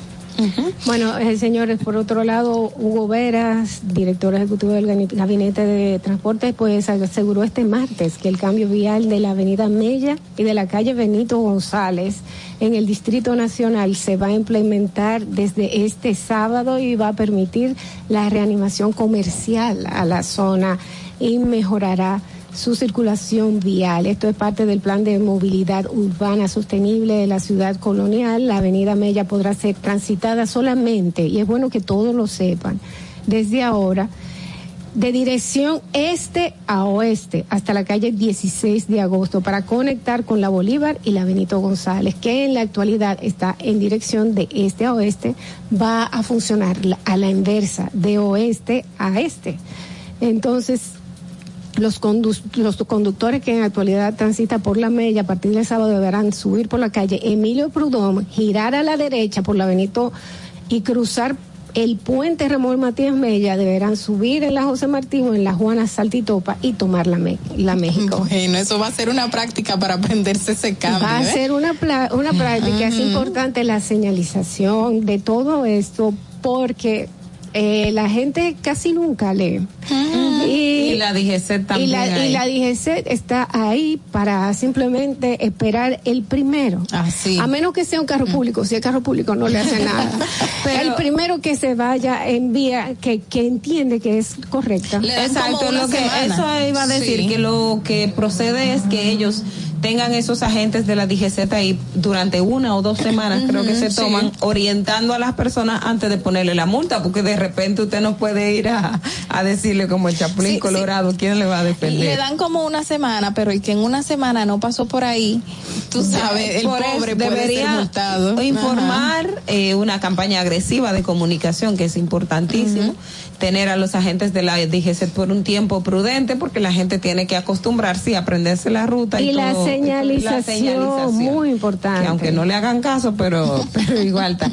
Bueno, eh, señores, por otro lado, Hugo Veras, director ejecutivo del Gabinete de Transporte, pues aseguró este martes que el cambio vial de la avenida Mella y de la calle Benito González en el Distrito Nacional se va a implementar desde este sábado y va a permitir la reanimación comercial a la zona y mejorará su circulación vial. Esto es parte del plan de movilidad urbana sostenible de la ciudad colonial. La avenida Mella podrá ser transitada solamente, y es bueno que todos lo sepan, desde ahora, de dirección este a oeste hasta la calle 16 de agosto para conectar con la Bolívar y la Benito González, que en la actualidad está en dirección de este a oeste, va a funcionar a la inversa, de oeste a este. Entonces, los, los conductores que en actualidad transitan por la Mella a partir del sábado deberán subir por la calle Emilio Prudón, girar a la derecha por la Benito y cruzar el puente Ramón Matías Mella deberán subir en la José Martín o en la Juana Saltitopa y tomar la, la México. Bueno, eso va a ser una práctica para aprenderse ese cambio. Va a ¿eh? ser una, una práctica, es importante la señalización de todo esto porque eh, la gente casi nunca lee. y, la DGC también. Y la, y la DGC está ahí para simplemente esperar el primero. Así. A menos que sea un carro público. Si el carro público no le hace nada. Pero, el primero que se vaya en vía que, que entiende que es correcta. Exacto. Lo que eso iba a decir que lo que procede es que ellos tengan esos agentes de la DGZ ahí durante una o dos semanas, creo que se toman, orientando a las personas antes de ponerle la multa, porque de repente usted no puede ir a, a decirle como el Chapulín Colorado, ¿quién le va a defender? Le dan como una semana, pero y que en una semana no pasó por ahí, tú sabes, el pobre debería informar eh, una campaña agresiva de comunicación, que es importantísimo tener a los agentes de la DGC por un tiempo prudente porque la gente tiene que acostumbrarse y aprenderse la ruta y, y la, señalización, muy importante. que aunque no le hagan caso pero pero igual está.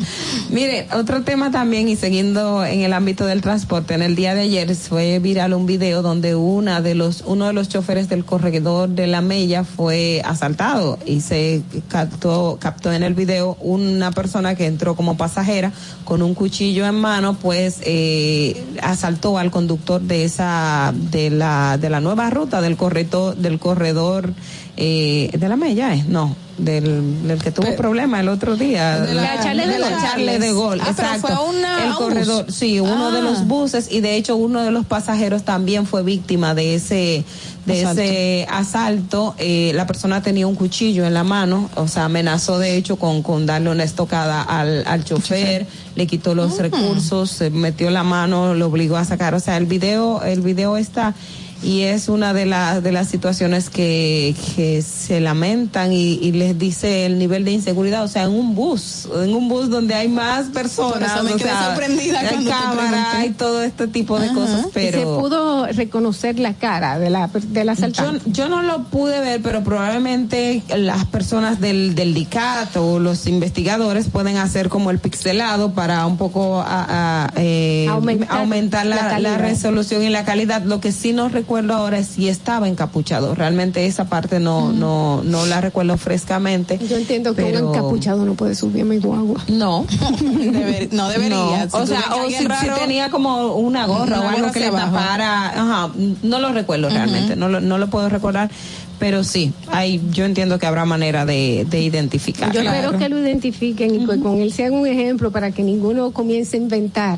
Mire otro tema también y siguiendo en el ámbito del transporte en el día de ayer fue viral un video donde una de los uno de los choferes del corredor de la Mella fue asaltado y se captó captó en el video una persona que entró como pasajera con un cuchillo en mano pues eh, asaltó al conductor de esa de la de la nueva ruta del corredor del corredor eh, de la Mella, ¿eh? no, del, del que tuvo Pero, problema el otro día. De la, Charle de, la Charle de Gol, ah, exacto. Pero fue una, el corredor, bus. sí, uno ah. de los buses y de hecho uno de los pasajeros también fue víctima de ese de asalto. ese asalto. Eh, la persona tenía un cuchillo en la mano, o sea, amenazó de hecho con, con darle una estocada al, al chofer, le quitó los Ah. recursos, se metió la mano, lo obligó a sacar. O sea, el video, el video está y es una de las de las situaciones que, que se lamentan y, y, les dice el nivel de inseguridad o sea en un bus en un bus donde hay más personas Por eso me o quedé sea, sorprendida hay cámara hay todo este tipo de Ajá. cosas pero y se pudo reconocer la cara de la del asaltante yo, yo, no lo pude ver pero probablemente las personas del del DICAT o los investigadores pueden hacer como el pixelado para un poco a, a, eh, aumentar, aumentar, la, la, la, resolución y la calidad. Lo que sí nos recuerdo ahora si estaba encapuchado. Realmente esa parte no, no, no la recuerdo frescamente. Yo entiendo que pero... un encapuchado no puede subir a mi guagua. No. Deber, no debería. No. Si o sea, o si, raro, si, tenía como una gorra o algo que le tapara. Ajá, no lo recuerdo uh -huh. realmente, no lo, no lo puedo recordar pero sí, hay, yo entiendo que habrá manera de, de identificar. Yo claro. espero que lo identifiquen y que con él sean un ejemplo para que ninguno comience a inventar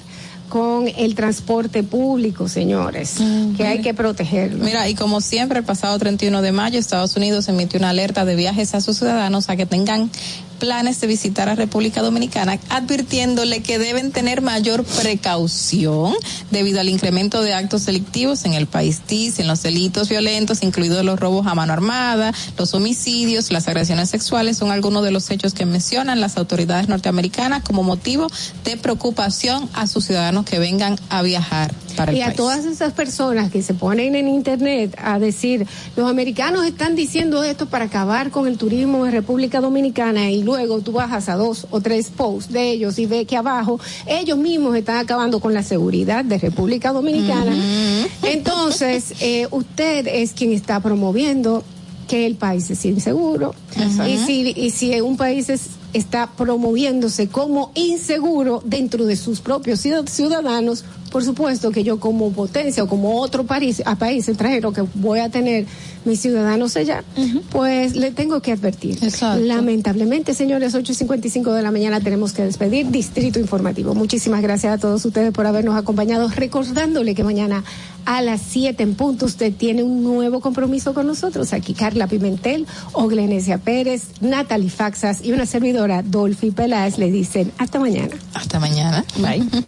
con el transporte público, señores, mm, que hay que protegerlo. Mira, y como siempre, el pasado 31 de mayo, Estados Unidos emitió una alerta de viajes a sus ciudadanos a que tengan planes de visitar a República Dominicana, advirtiéndole que deben tener mayor precaución debido al incremento de actos delictivos en el país. Dicen los delitos violentos, incluidos los robos a mano armada, los homicidios, las agresiones sexuales, son algunos de los hechos que mencionan las autoridades norteamericanas como motivo de preocupación a sus ciudadanos que vengan a viajar para el y a país. todas esas personas que se ponen en internet a decir, los americanos están diciendo esto para acabar con el turismo en República Dominicana y luego tú bajas a dos o tres posts de ellos y ves que abajo ellos mismos están acabando con la seguridad de República Dominicana. Entonces, eh, usted es quien está promoviendo que el país es inseguro. Y si, y si un país es- está promoviéndose como inseguro dentro de sus propios ciud- ciudadanos, por supuesto que yo como potencia o como otro país, a país extranjero que voy a tener mis ciudadanos allá, pues le tengo que advertir. Lamentablemente, señores, 8.55 de la mañana tenemos que despedir Distrito Informativo. Muchísimas gracias a todos ustedes por habernos acompañado, recordándole que mañana a las 7 en punto usted tiene un nuevo compromiso con nosotros. Aquí Carla Pimentel, Oglenesia Pérez, Natalie Faxas y una servidora, Dolphy Peláez, le dicen hasta mañana. Hasta mañana. Bye.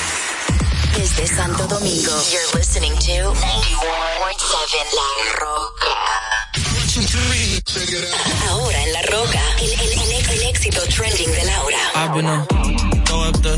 Desde Santo Domingo, you're listening to 91.7 La Roca. Ahora en La Roca, el, el- el- el éxito trending de Laura. I've been a throw up the.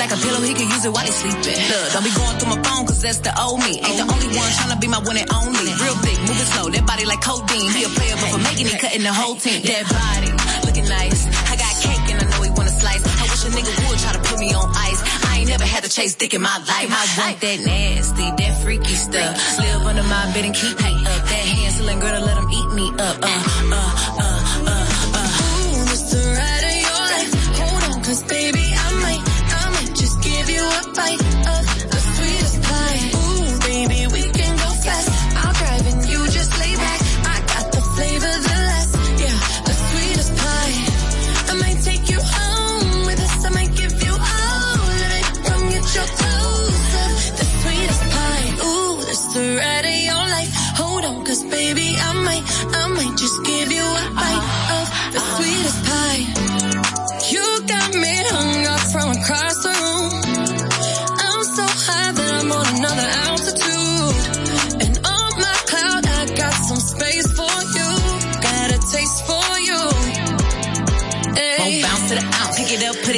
like a pillow, he can use it while he sleeping. Look, don't be going through my phone, cause that's the old me. Ain't the only one tryna be my one and only. Real big, moving slow, that body like codeine. He a player, but for making it, cutting the whole team. That body, looking nice. I got cake and I know he wanna slice. I wish a nigga would try to put me on ice. I ain't never had to chase dick in my life. I want that nasty, that freaky stuff. Live under my bed and keep me up. That Hansel and Gretel, let him eat me up. Uh, uh,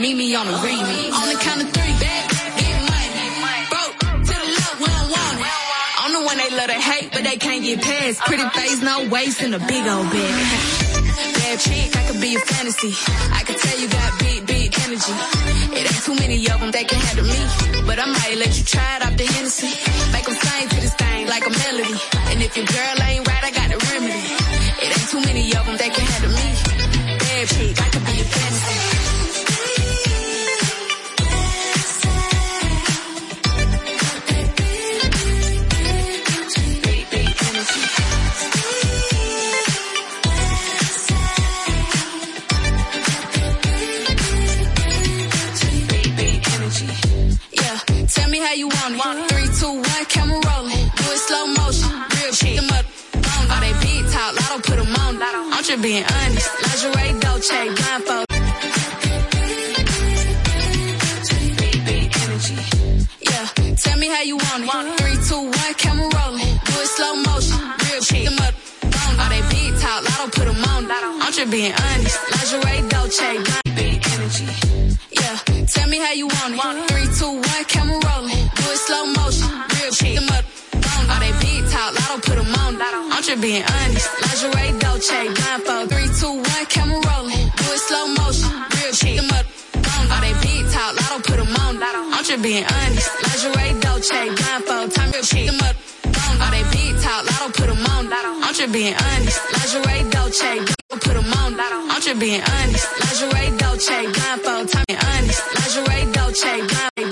got Mimi on a remix. On the count of three, back, get money. Broke to the left, we don't want it. I'm the one they love to hate, but they can't get past. Pretty face, no waist, and a big old bag. Bad chick, I could be a fantasy. I could tell you got big, big energy. It ain't too many of them that can handle me. But I might let you try it off the Hennessy. Make them sing to this thing like a melody. And if your girl ain't right, I got the remedy. It ain't too many of being honest. Lingerie, Dolce, blindfold. Yeah, tell me how you want it. Three, two, one, camera rolling. Do it slow motion. Real shit. Them up. All they big talk, lotto put them on. I'm just being honest. Lingerie, Dolce, blindfold. Yeah, tell me how you want it. Three, two, one, camera rolling. Do it slow motion. Real shit. Them up put them on. I'm just being honest. Lingerie, Dolce, blindfold. Three, two, one, camera rolling. Do it slow motion. Real cheap. Them up. All they big talk, I don't put them on. I'm just being honest. Lingerie, Dolce, blindfold. Time real cheap. Them up. All they big talk, I don't put them on. I'm just being honest. Lingerie, Dolce, don't put them on. I'm just being honest. Lingerie, Dolce, blindfold. Time honest. Lingerie, Dolce, blindfold.